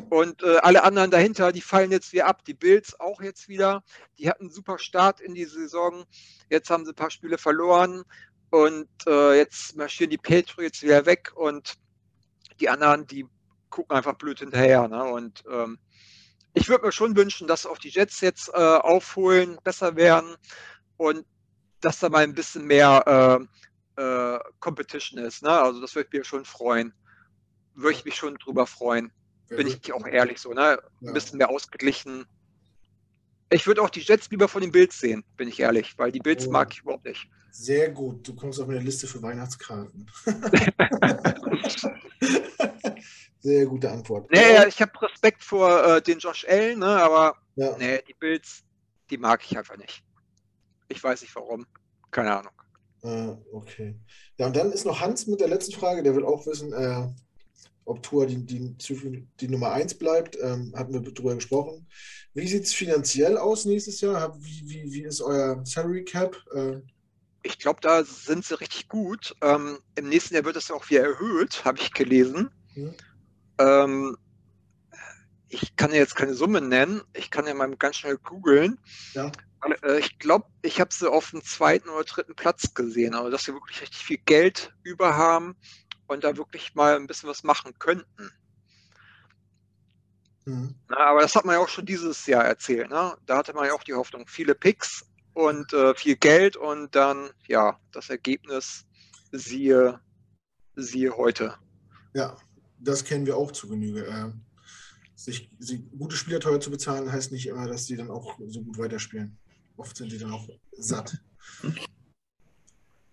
Und äh, alle anderen dahinter, die fallen jetzt wieder ab. Die Bills auch jetzt wieder. Die hatten einen super Start in die Saison. Jetzt haben sie ein paar Spiele verloren. Und äh, jetzt marschieren die Patriots wieder weg. Und die anderen, die gucken einfach blöd hinterher. Ne? Und ähm, ich würde mir schon wünschen, dass auch die Jets jetzt äh, aufholen, besser werden und dass da mal ein bisschen mehr äh, äh, Competition ist. Ne? Also das würde mir schon freuen würde ich mich schon drüber freuen. Bin ich auch ehrlich so, ne? Ein bisschen mehr ausgeglichen. Ich würde auch die Jets lieber von den Bills sehen, bin ich ehrlich, weil die Bills oh. mag ich überhaupt nicht. Sehr gut, du kommst auf meine Liste für Weihnachtskarten. Sehr gute Antwort. Nee, ich habe Respekt vor äh, den Josh Allen, ne, aber ja. nee, die Bills, die mag ich einfach nicht. Ich weiß nicht warum. Keine Ahnung. Äh, okay. Ja, und dann ist noch Hans mit der letzten Frage, der will auch wissen, äh, ob Tour die, die, die Nummer 1 bleibt, ähm, hatten wir darüber gesprochen. Wie sieht es finanziell aus nächstes Jahr? Wie, wie, wie ist euer Salary Cap? Äh, ich glaube, da sind sie richtig gut. Ähm, Im nächsten Jahr wird es auch wieder erhöht, habe ich gelesen. Hm. Ähm, ich kann ja jetzt keine Summe nennen. Ich kann ja mal ganz schnell googeln. Ja. Äh, ich glaube, ich habe sie auf dem zweiten oder dritten Platz gesehen, also dass sie wirklich richtig viel Geld über haben und da wirklich mal ein bisschen was machen könnten. Mhm. Na, aber das hat man ja auch schon dieses Jahr erzählt. Ne? Da hatte man ja auch die Hoffnung, viele Picks und äh, viel Geld und dann, ja, das Ergebnis siehe, siehe heute. Ja, das kennen wir auch zu Genüge. Äh, sich, sich, gute Spieler teuer zu bezahlen, heißt nicht immer, dass sie dann auch so gut weiterspielen. Oft sind die dann auch satt.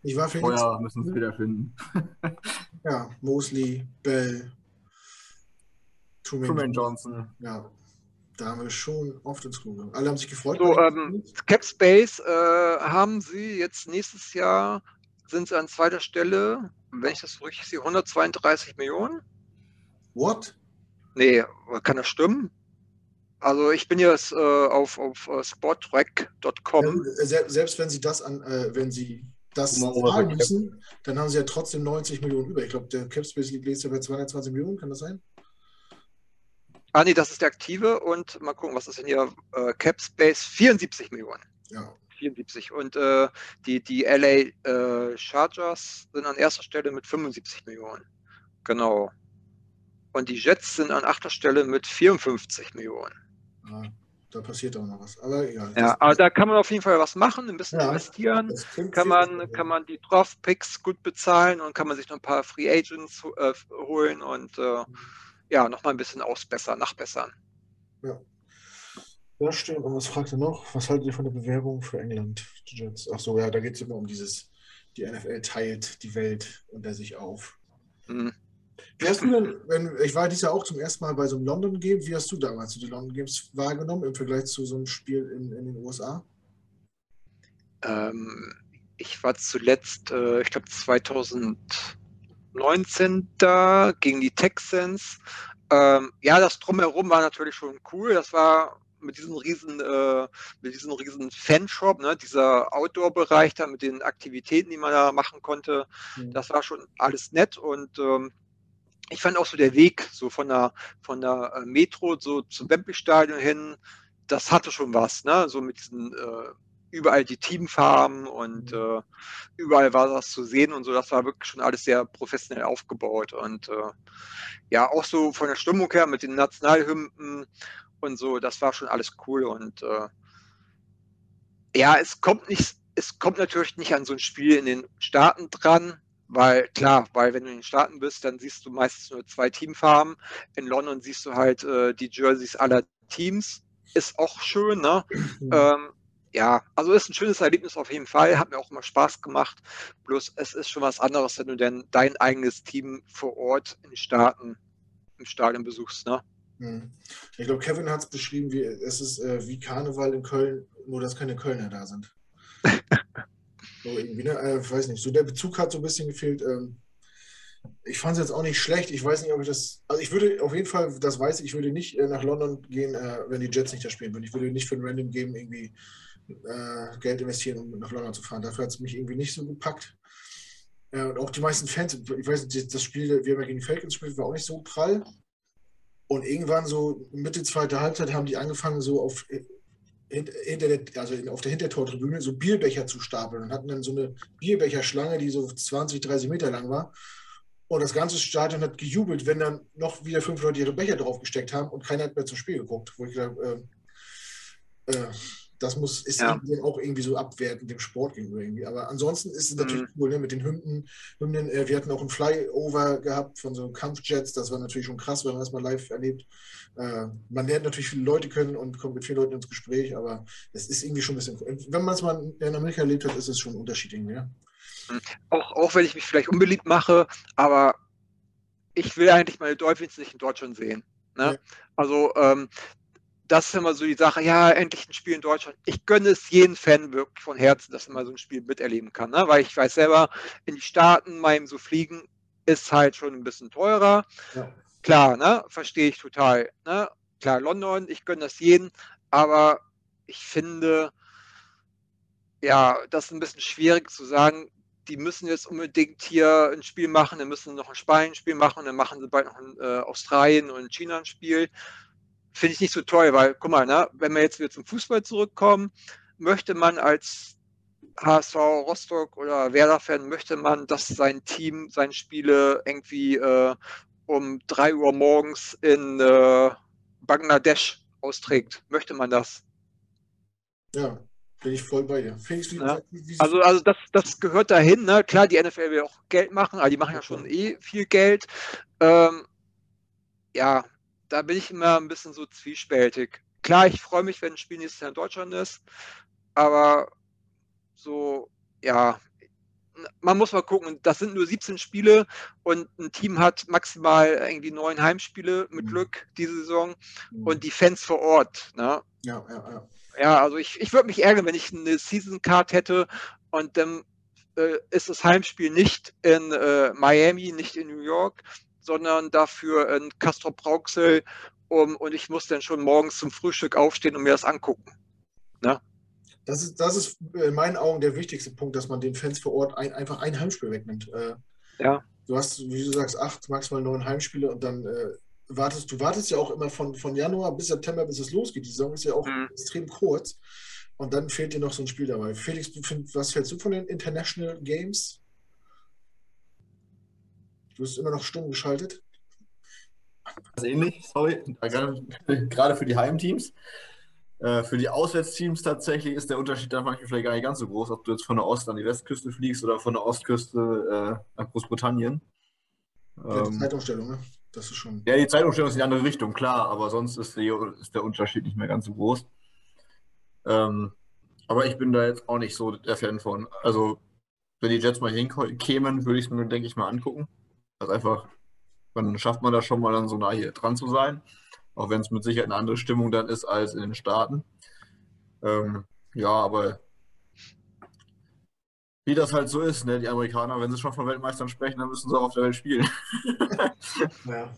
Ich war Felix. Vorher müssen sie wieder finden. ja, Mosley, Bell, Truman, Truman Johnson. Ja, da haben wir schon oft ins Google. Alle haben sich gefreut. So, ähm, Cap Space äh, haben sie jetzt nächstes Jahr, sind sie an zweiter Stelle, wenn ich das richtig sehe, 132 Millionen. What? Nee, kann das stimmen? Also ich bin jetzt äh, auf, auf uh, sporttrack.com. Ja, selbst wenn sie das an, äh, wenn sie das zahlen müssen, dann haben sie ja trotzdem 90 Millionen über. Ich glaube, der Capspace liegt nächstes Jahr bei 220 Millionen, kann das sein? Ah, nee, das ist der aktive und mal gucken, was ist denn hier? Äh, Cap Space 74 Millionen. Ja. 74. Und äh, die, die LA äh, Chargers sind an erster Stelle mit 75 Millionen. Genau. Und die Jets sind an achter Stelle mit 54 Millionen. Ja, da passiert auch noch was. Aber egal. Ja, aber da kann man auf jeden Fall was machen, ein bisschen ja, investieren. Kann man, kann man die Draft-Picks gut bezahlen und kann man sich noch ein paar Free Agents äh, holen und äh, ja, nochmal ein bisschen ausbessern, nachbessern. Ja. Ja, stimmt. Und was fragt ihr noch? Was haltet ihr von der Bewerbung für England? Ach so, ja, da geht es immer um dieses, die NFL teilt die Welt unter sich auf. Mhm. Wie hast du denn, wenn, ich war dieses Jahr auch zum ersten Mal bei so einem London Game, wie hast du damals die London Games wahrgenommen im Vergleich zu so einem Spiel in, in den USA? Ähm, ich war zuletzt, äh, ich glaube 2019 da gegen die Texans. Ähm, ja, das drumherum war natürlich schon cool. Das war mit diesem riesen, äh, mit diesem riesen Fanshop, ne, dieser Outdoor-Bereich da mit den Aktivitäten, die man da machen konnte, mhm. das war schon alles nett und ähm, ich fand auch so der Weg so von der von der äh, Metro so zum Wembley-Stadion hin, das hatte schon was, ne, so mit diesen äh, überall die Teamfarben und mhm. äh, überall war das zu sehen und so. Das war wirklich schon alles sehr professionell aufgebaut und äh, ja, auch so von der Stimmung her mit den Nationalhymnen und so, das war schon alles cool und äh, ja, es kommt nicht, es kommt natürlich nicht an so ein Spiel in den Staaten dran, weil klar, weil wenn du in den Staaten bist, dann siehst du meistens nur zwei Teamfarben. In London siehst du halt äh, die Jerseys aller Teams. Ist auch schön, ne? Mhm. Ähm, ja, also ist ein schönes Erlebnis auf jeden Fall. Hat mir auch immer Spaß gemacht. Bloß es ist schon was anderes, wenn du denn dein eigenes Team vor Ort in den Staaten im Stadion besuchst, ne? Hm. Ich glaube, Kevin hat es beschrieben, wie es ist äh, wie Karneval in Köln, nur dass keine Kölner da sind. so irgendwie, ne? Äh, weiß nicht. So der Bezug hat so ein bisschen gefehlt. Ähm, ich fand es jetzt auch nicht schlecht. Ich weiß nicht, ob ich das. Also ich würde auf jeden Fall, das weiß ich, ich würde nicht äh, nach London gehen, äh, wenn die Jets nicht da spielen würden. Ich würde nicht für ein Random Game irgendwie äh, Geld investieren, um nach London zu fahren. Dafür hat es mich irgendwie nicht so gepackt. Äh, und auch die meisten Fans, ich weiß nicht, das Spiel, wir haben ja gegen die Falcons gespielt, war auch nicht so prall. Und irgendwann so Mitte zweite Halbzeit haben die angefangen, so auf, hinter der, also auf der Hintertortribüne so Bierbecher zu stapeln und hatten dann so eine Bierbecherschlange, die so 20, 30 Meter lang war. Und das ganze Stadion hat gejubelt, wenn dann noch wieder fünf Leute ihre Becher draufgesteckt haben und keiner hat mehr zum Spiel geguckt. Wo ich glaube, äh, äh, das muss, ist ja. auch irgendwie so abwertend dem Sport gegenüber irgendwie. Aber ansonsten ist es natürlich mhm. cool, ne? mit den Hymnen. Hymnen äh, wir hatten auch ein Flyover gehabt von so Kampfjets. Das war natürlich schon krass, wenn man das mal live erlebt. Äh, man lernt natürlich viele Leute kennen und kommt mit vielen Leuten ins Gespräch, aber es ist irgendwie schon ein bisschen, wenn man es mal in Amerika erlebt hat, ist es schon ein Unterschied irgendwie. Ja? Mhm. Auch, auch wenn ich mich vielleicht unbeliebt mache, aber ich will eigentlich meine Dolphins nicht in Deutschland sehen. Ne? Ja. Also ähm, das ist immer so die Sache, ja, endlich ein Spiel in Deutschland. Ich gönne es jeden Fan wirklich von Herzen, dass er mal so ein Spiel miterleben kann, ne? weil ich weiß selber, in die Staaten mal eben so fliegen ist halt schon ein bisschen teurer. Ja. Klar, ne? verstehe ich total. Ne? Klar, London, ich gönne das jeden, aber ich finde, ja, das ist ein bisschen schwierig zu sagen, die müssen jetzt unbedingt hier ein Spiel machen, dann müssen noch ein Spanien-Spiel machen, dann machen sie bald noch in äh, Australien und in China ein Spiel finde ich nicht so toll, weil, guck mal, ne, wenn wir jetzt wieder zum Fußball zurückkommen, möchte man als HSV Rostock oder Werder-Fan, möchte man, dass sein Team seine Spiele irgendwie äh, um 3 Uhr morgens in äh, Bangladesch austrägt. Möchte man das? Ja, bin ich voll bei dir. Ja. Also, also das, das gehört dahin. Ne? Klar, die NFL will auch Geld machen, aber die machen ja schon eh viel Geld. Ähm, ja, da bin ich immer ein bisschen so zwiespältig. Klar, ich freue mich, wenn ein Spiel nächstes Jahr in Deutschland ist, aber so, ja, man muss mal gucken, das sind nur 17 Spiele und ein Team hat maximal irgendwie neun Heimspiele mit mhm. Glück diese Saison mhm. und die Fans vor Ort. Ne? Ja, ja, ja. Ja, also ich, ich würde mich ärgern, wenn ich eine Season Card hätte und dann äh, ist das Heimspiel nicht in äh, Miami, nicht in New York, sondern dafür in Castro Brauxel um, und ich muss dann schon morgens zum Frühstück aufstehen und mir das angucken. Ne? Das ist, das ist in meinen Augen der wichtigste Punkt, dass man den Fans vor Ort ein, einfach ein Heimspiel wegnimmt. Äh, ja. Du hast, wie du sagst, acht, maximal neun Heimspiele und dann äh, wartest, du wartest ja auch immer von, von Januar bis September, bis es losgeht. Die Saison ist ja auch mhm. extrem kurz. Und dann fehlt dir noch so ein Spiel dabei. Felix, was hältst du von den International Games? Du bist immer noch stumm geschaltet. Das ähnlich, sorry. Gerade für die Heimteams. Äh, für die Auswärtsteams tatsächlich ist der Unterschied dann manchmal vielleicht gar nicht ganz so groß, ob du jetzt von der Ost an die Westküste fliegst oder von der Ostküste äh, nach Großbritannien. Ja, die ähm, Zeitumstellung, ne? Das ist schon. Ja, die Zeitumstellung ist in die andere Richtung, klar, aber sonst ist, die, ist der Unterschied nicht mehr ganz so groß. Ähm, aber ich bin da jetzt auch nicht so der Fan von. Also, wenn die Jets mal hinkämen, würde ich es mir, denke ich, mal angucken. Also einfach, dann schafft man das schon mal dann so nah hier dran zu sein. Auch wenn es mit Sicherheit eine andere Stimmung dann ist als in den Staaten. Ähm, ja, aber wie das halt so ist, ne? die Amerikaner, wenn sie schon von Weltmeistern sprechen, dann müssen sie auch auf der Welt spielen. ja,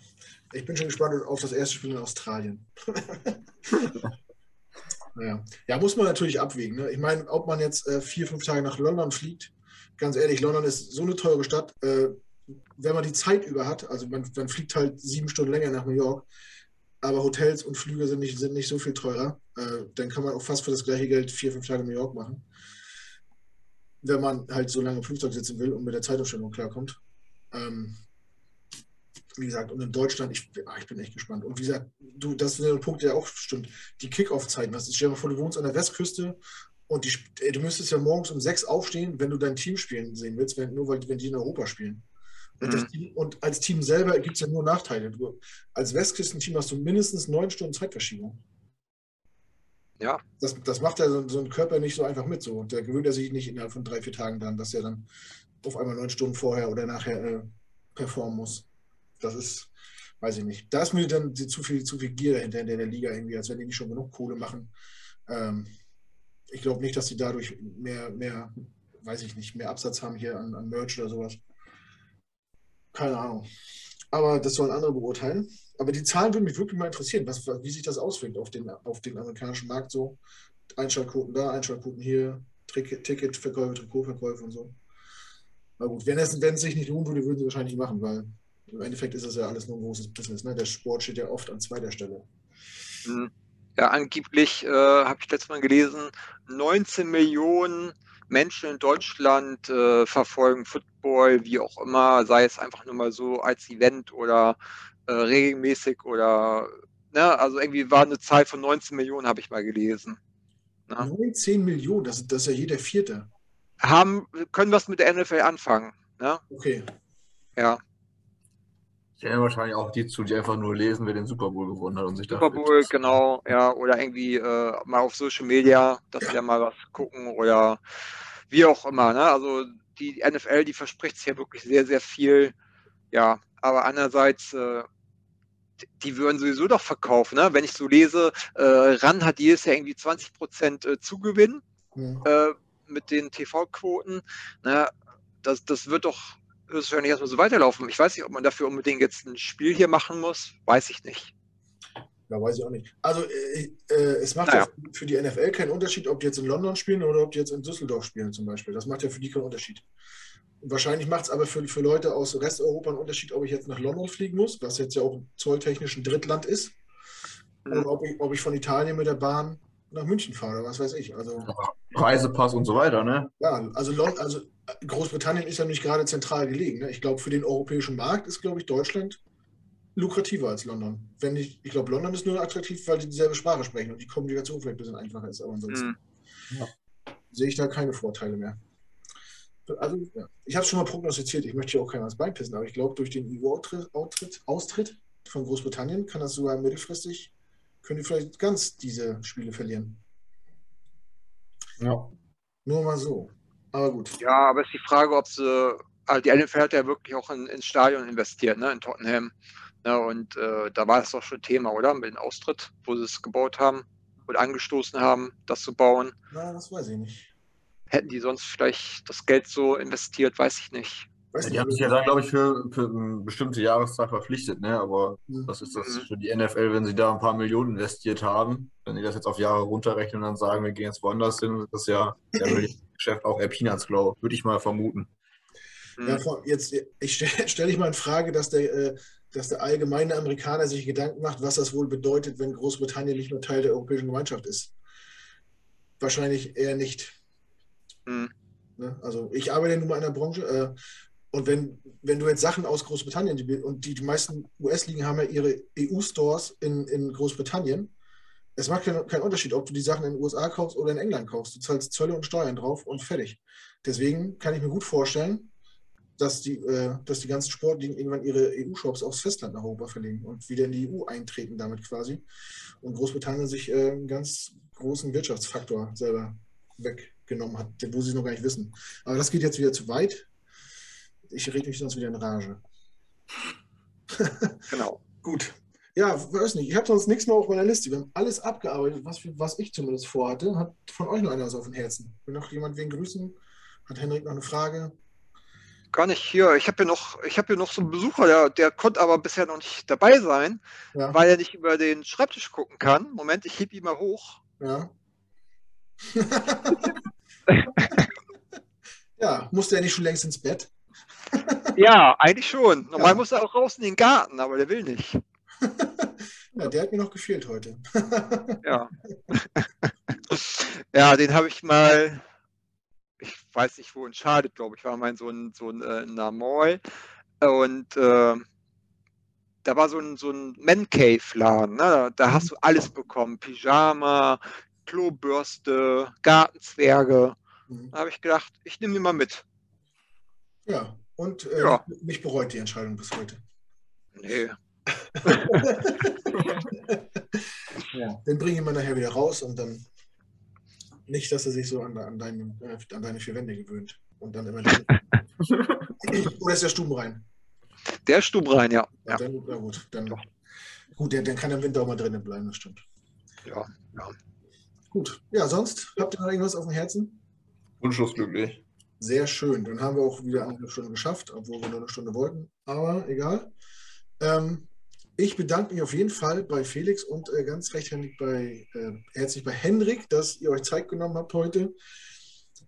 ich bin schon gespannt auf das erste Spiel in Australien. Ja. ja, muss man natürlich abwägen. Ne? Ich meine, ob man jetzt äh, vier, fünf Tage nach London fliegt, ganz ehrlich, London ist so eine teure Stadt. Äh, wenn man die Zeit über hat, also man, man, fliegt halt sieben Stunden länger nach New York, aber Hotels und Flüge sind nicht, sind nicht so viel teurer, äh, dann kann man auch fast für das gleiche Geld vier, fünf Tage in New York machen. Wenn man halt so lange im Flugzeug sitzen will und mit der Zeitumstellung klarkommt. Ähm, wie gesagt, und in Deutschland, ich, ah, ich bin echt gespannt. Und wie gesagt, du, das ist ein Punkt, der auch stimmt. Die Kickoff-Zeiten, was ist, stell dir mal vor, du wohnst an der Westküste und die, ey, du müsstest ja morgens um sechs aufstehen, wenn du dein Team spielen sehen willst, wenn, nur weil wenn die in Europa spielen. Und, mhm. Team, und als Team selber gibt es ja nur Nachteile. Du, als Westküstenteam hast du mindestens neun Stunden Zeitverschiebung. Ja. Das, das macht ja so, so, ein Körper nicht so einfach mit. So. Und der gewöhnt er sich nicht innerhalb von drei, vier Tagen dann, dass er dann auf einmal neun Stunden vorher oder nachher äh, performen muss das ist, weiß ich nicht. Da ist mir dann zu viel, zu viel Gier dahinter in der Liga irgendwie, als wenn die nicht schon genug Kohle machen. Ähm, ich glaube nicht, dass sie dadurch mehr, mehr, weiß ich nicht, mehr Absatz haben hier an, an Merch oder sowas. Keine Ahnung. Aber das sollen andere beurteilen. Aber die Zahlen würden mich wirklich mal interessieren, was, wie sich das auswirkt auf den, auf den amerikanischen Markt so. Einschaltquoten da, Einschaltquoten hier, Ticketverkäufe, Trikotverkäufe und so. Na gut, wenn es, wenn es sich nicht lohnen würde, würden sie wahrscheinlich machen, weil im Endeffekt ist es ja alles nur ein großes Business. Ne? Der Sport steht ja oft an zweiter Stelle. Hm. Ja, angeblich äh, habe ich letztes Mal gelesen, 19 Millionen Menschen in Deutschland äh, verfolgen Football, wie auch immer, sei es einfach nur mal so als Event oder äh, regelmäßig oder, ne, also irgendwie war eine Zahl von 19 Millionen, habe ich mal gelesen. Ne? 19 Millionen, das, das ist ja jeder Vierte. Haben, können was mit der NFL anfangen. Ne? Okay. Ja. Ja, wahrscheinlich auch die zu, die einfach nur lesen, wer den Super Bowl gewonnen hat und sich Super Bowl, genau, ja, oder irgendwie äh, mal auf Social Media, dass ja. sie mal was gucken oder wie auch immer. Ne? Also die NFL, die verspricht sich ja wirklich sehr, sehr viel. Ja, aber andererseits, äh, die würden sowieso doch verkaufen. Ne? Wenn ich so lese, äh, RAN hat jedes Jahr irgendwie 20 Prozent äh, Zugewinn. Äh, mit den TV-Quoten. Ne? Das, das wird doch wahrscheinlich erstmal so weiterlaufen. Ich weiß nicht, ob man dafür unbedingt jetzt ein Spiel hier machen muss. Weiß ich nicht. Ja, weiß ich auch nicht. Also äh, äh, es macht naja. ja für die NFL keinen Unterschied, ob die jetzt in London spielen oder ob die jetzt in Düsseldorf spielen zum Beispiel. Das macht ja für die keinen Unterschied. Wahrscheinlich macht es aber für, für Leute aus Resteuropa einen Unterschied, ob ich jetzt nach London fliegen muss, was jetzt ja auch zolltechnisch ein Drittland ist, mhm. oder ob ich, ob ich von Italien mit der Bahn nach München fahre, oder was weiß ich. Also, Reisepass und so weiter, ne? Ja, also, also Großbritannien ist ja nicht gerade zentral gelegen. Ne? Ich glaube, für den europäischen Markt ist, glaube ich, Deutschland lukrativer als London. Wenn ich, ich glaube, London ist nur attraktiv, weil die dieselbe Sprache sprechen und die Kommunikation vielleicht ein bisschen einfacher ist, aber ansonsten mhm. ja, sehe ich da keine Vorteile mehr. Also, ja. ich habe es schon mal prognostiziert, ich möchte hier auch keinem was beipissen, aber ich glaube, durch den EU-Austritt von Großbritannien kann das sogar mittelfristig, können die vielleicht ganz diese Spiele verlieren. Ja. Nur mal so. Aber gut. Ja, aber es ist die Frage, ob sie, also die NFL hat ja wirklich auch in, ins Stadion investiert, ne, in Tottenham. Ne, und äh, da war es doch schon Thema, oder? Mit dem Austritt, wo sie es gebaut haben und angestoßen haben, das zu bauen. Na, das weiß ich nicht. Hätten die sonst vielleicht das Geld so investiert, weiß ich nicht. Ja, die haben sich ja dann, glaube ich, für, für eine bestimmte Jahreszahl verpflichtet, ne? Aber mhm. was ist das mhm. für die NFL, wenn sie da ein paar Millionen investiert haben? Wenn die das jetzt auf Jahre runterrechnen und dann sagen, wir gehen jetzt woanders hin, das ist ja der Geschäft auch eher Peanuts, glaube würde ich mal vermuten. Ja, jetzt, ich stelle stell ich mal in Frage, dass der, äh, dass der allgemeine Amerikaner sich Gedanken macht, was das wohl bedeutet, wenn Großbritannien nicht mehr Teil der Europäischen Gemeinschaft ist. Wahrscheinlich eher nicht. Mhm. Also ich arbeite nun mal in der Branche äh, und wenn, wenn du jetzt Sachen aus Großbritannien, die, und die, die meisten US-Ligen haben ja ihre EU-Stores in, in Großbritannien, es macht keinen kein Unterschied, ob du die Sachen in den USA kaufst oder in England kaufst. Du zahlst Zölle und Steuern drauf und fertig. Deswegen kann ich mir gut vorstellen, dass die, äh, dass die ganzen Sportligen irgendwann ihre EU-Shops aufs Festland nach Europa verlegen und wieder in die EU eintreten damit quasi. Und Großbritannien sich äh, einen ganz großen Wirtschaftsfaktor selber weggenommen hat, wo sie noch gar nicht wissen. Aber das geht jetzt wieder zu weit. Ich rede mich sonst wieder in Rage. genau. Gut. Ja, weiß nicht. Ich habe sonst nichts mehr auf meiner Liste. Wir haben alles abgearbeitet, was, was ich zumindest vorhatte. Hat von euch noch einer was auf dem Herzen? Will noch jemand wen grüßen? Hat Henrik noch eine Frage? Gar nicht hier. Ich habe hier noch, ich habe hier noch so einen Besucher, der, der konnte aber bisher noch nicht dabei sein, ja. weil er nicht über den Schreibtisch gucken kann. Moment, ich hebe ihn mal hoch. Ja. ja, musste er nicht schon längst ins Bett? Ja, eigentlich schon. Normal ja. muss er auch raus in den Garten, aber der will nicht. ja, der hat mir noch gefehlt heute. ja. ja, den habe ich mal, ich weiß nicht wo, in Schadet, glaube ich, war mein so ein, so ein äh, in Mall. Und äh, da war so ein, so ein Man Cave-Laden. Ne? Da hast du alles bekommen: Pyjama, Klobürste, Gartenzwerge. Mhm. Da habe ich gedacht, ich nehme ihn mal mit. Ja, und äh, ja. mich bereut die Entscheidung bis heute. Nee, ja, den bringe ich mal nachher wieder raus und dann nicht, dass er sich so an, an, dein, äh, an deine vier Wände gewöhnt und dann immer. Oder ist der Stubenrein? Der Stubenrein, ja. ja. Dann, na gut, dann, gut der, der kann im Winter auch mal drinnen bleiben, das stimmt. Ja, ja. Gut. Ja, sonst habt ihr noch irgendwas auf dem Herzen? Wunschlos glücklich. Sehr schön. Dann haben wir auch wieder eine Stunde geschafft, obwohl wir nur eine Stunde wollten. Aber egal. Ähm, ich bedanke mich auf jeden Fall bei Felix und äh, ganz recht bei, äh, herzlich bei Henrik, dass ihr euch Zeit genommen habt heute.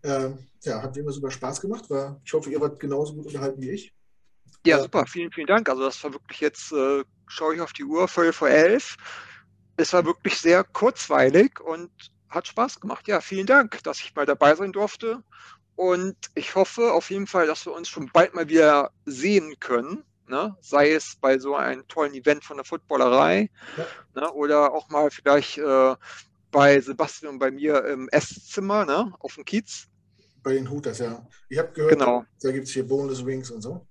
Ähm, ja, hat wie immer super Spaß gemacht. War, ich hoffe, ihr wart genauso gut unterhalten wie ich. Ja, super. Vielen, vielen Dank. Also das war wirklich jetzt, äh, schaue ich auf die Uhr, voll vor elf. Es war wirklich sehr kurzweilig und hat Spaß gemacht. Ja, vielen Dank, dass ich mal dabei sein durfte. Und ich hoffe auf jeden Fall, dass wir uns schon bald mal wieder sehen können ne? sei es bei so einem tollen Event von der Footballerei ja. ne? oder auch mal vielleicht äh, bei Sebastian und bei mir im Esszimmer ne? auf dem Kiez. Bei den Hooters, ja. Ich habe gehört, genau. da gibt es hier Bonus Wings und so.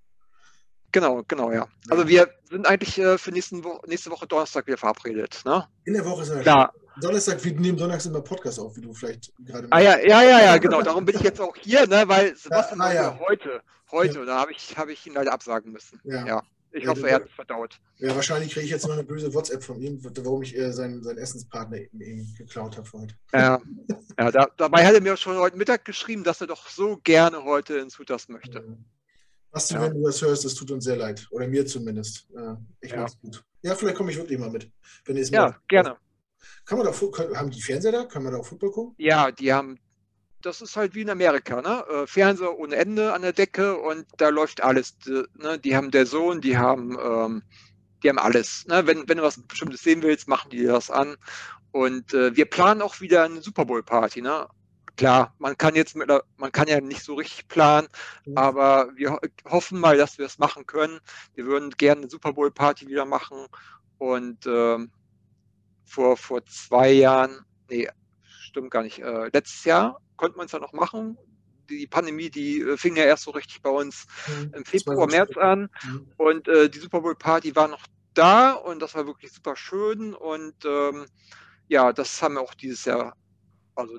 Genau, genau, ja. Also wir sind eigentlich äh, für nächsten Wo nächste Woche Donnerstag wieder verabredet. Ne? In der Woche ist er Klar. Donnerstag, wir nehmen Donnerstag immer Podcast auf, wie du vielleicht gerade. Ah ja, ja, ja, ja, genau. Darum bin ich jetzt auch hier, ne, weil Sebastian ja, ah, ja. heute, heute, ja. da habe ich, hab ich ihn leider absagen müssen. Ja. ja. Ich hoffe, er hat es verdaut. Ja, wahrscheinlich kriege ich jetzt noch eine böse WhatsApp von ihm, warum ich äh, seinen, seinen Essenspartner ihm geklaut habe heute. Ja, ja da, dabei hat er mir schon heute Mittag geschrieben, dass er doch so gerne heute ins Hutas möchte. Basti, ja. wenn du das hörst, es tut uns sehr leid. Oder mir zumindest. Äh, ich ja. mach's gut. Ja, vielleicht komme ich wirklich mal mit. Wenn ja, mal gerne. Kann man da, haben die Fernseher da? Kann man da auch Football gucken? Ja, die haben, das ist halt wie in Amerika, ne? Äh, Fernseher ohne Ende an der Decke und da läuft alles. Ne? Die haben der Sohn, die haben, ähm, die haben alles. Ne? Wenn, wenn du was Bestimmtes sehen willst, machen die das an. Und äh, wir planen auch wieder eine Super Bowl Party, ne? klar, man kann jetzt mit, man kann ja nicht so richtig planen, mhm. aber wir hoffen mal, dass wir es machen können. Wir würden gerne eine Super Bowl Party wieder machen und ähm, vor, vor zwei Jahren, nee, stimmt gar nicht, äh, letztes Jahr konnte man es ja noch machen. Die Pandemie, die äh, fing ja erst so richtig bei uns mhm. im Februar, März an mhm. und äh, die Super Bowl Party war noch da und das war wirklich super schön und ähm, ja, das haben wir auch dieses Jahr, also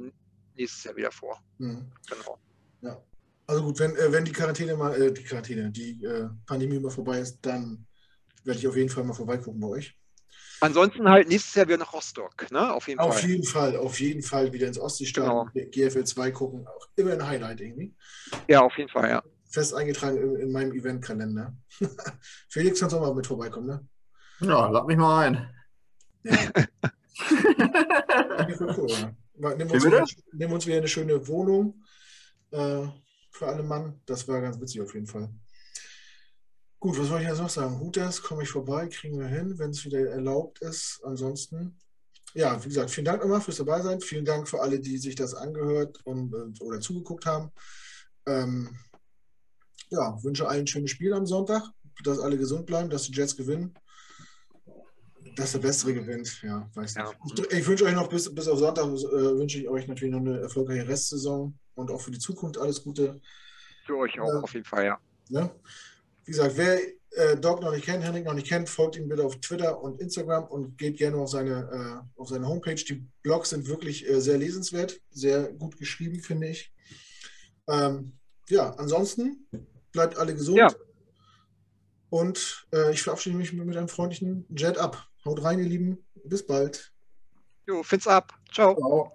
nächstes Jahr wieder vor. Mhm. Genau. Ja. Also gut, wenn, äh, wenn die Quarantäne mal, äh, die Quarantäne, die äh, Pandemie mal vorbei ist, dann werde ich auf jeden Fall mal vorbeigucken bei euch. Ansonsten halt nächstes Jahr wieder nach Rostock, ne? Auf jeden auf Fall. jeden Fall, auf jeden Fall wieder ins Ostseestadion, genau. GFL 2 gucken. Auch immer ein Highlight irgendwie. Ja, auf jeden Fall, ja. Fest eingetragen in, in meinem Eventkalender. Felix, kannst du auch mal mit vorbeikommen, ne? Ja, lad mich mal ein. Ja. Nimm uns, wieder, nimm uns wieder eine schöne Wohnung äh, für alle Mann. Das war ganz witzig auf jeden Fall. Gut, was soll ich jetzt noch sagen? Hutas, komme ich vorbei, kriegen wir hin, wenn es wieder erlaubt ist. Ansonsten, ja, wie gesagt, vielen Dank nochmal fürs Dabeisein. Vielen Dank für alle, die sich das angehört und, oder zugeguckt haben. Ähm, ja, wünsche allen ein schönes Spiel am Sonntag, dass alle gesund bleiben, dass die Jets gewinnen. Dass der Bessere gewinnt, ja, weiß ja. nicht. Ich, ich, wünsche euch noch bis, bis auf Sonntag, äh, wünsche ich euch natürlich noch eine erfolgreiche Restsaison und auch für die Zukunft alles Gute. Für euch auch, äh, auf jeden Fall, ja. Ne? Wie gesagt, wer äh, Doc noch nicht kennt, Henrik noch nicht kennt, folgt ihm bitte auf Twitter und Instagram und geht gerne auf seine, äh, auf seine Homepage. Die Blogs sind wirklich äh, sehr lesenswert, sehr gut geschrieben, finde ich. Ähm, ja, ansonsten bleibt alle gesund. Ja. Und äh, ich verabschiede mich mit einem freundlichen Jet ab. Haut rein, ihr Lieben. Bis bald. Jo, find's ab. Ciao. Ciao.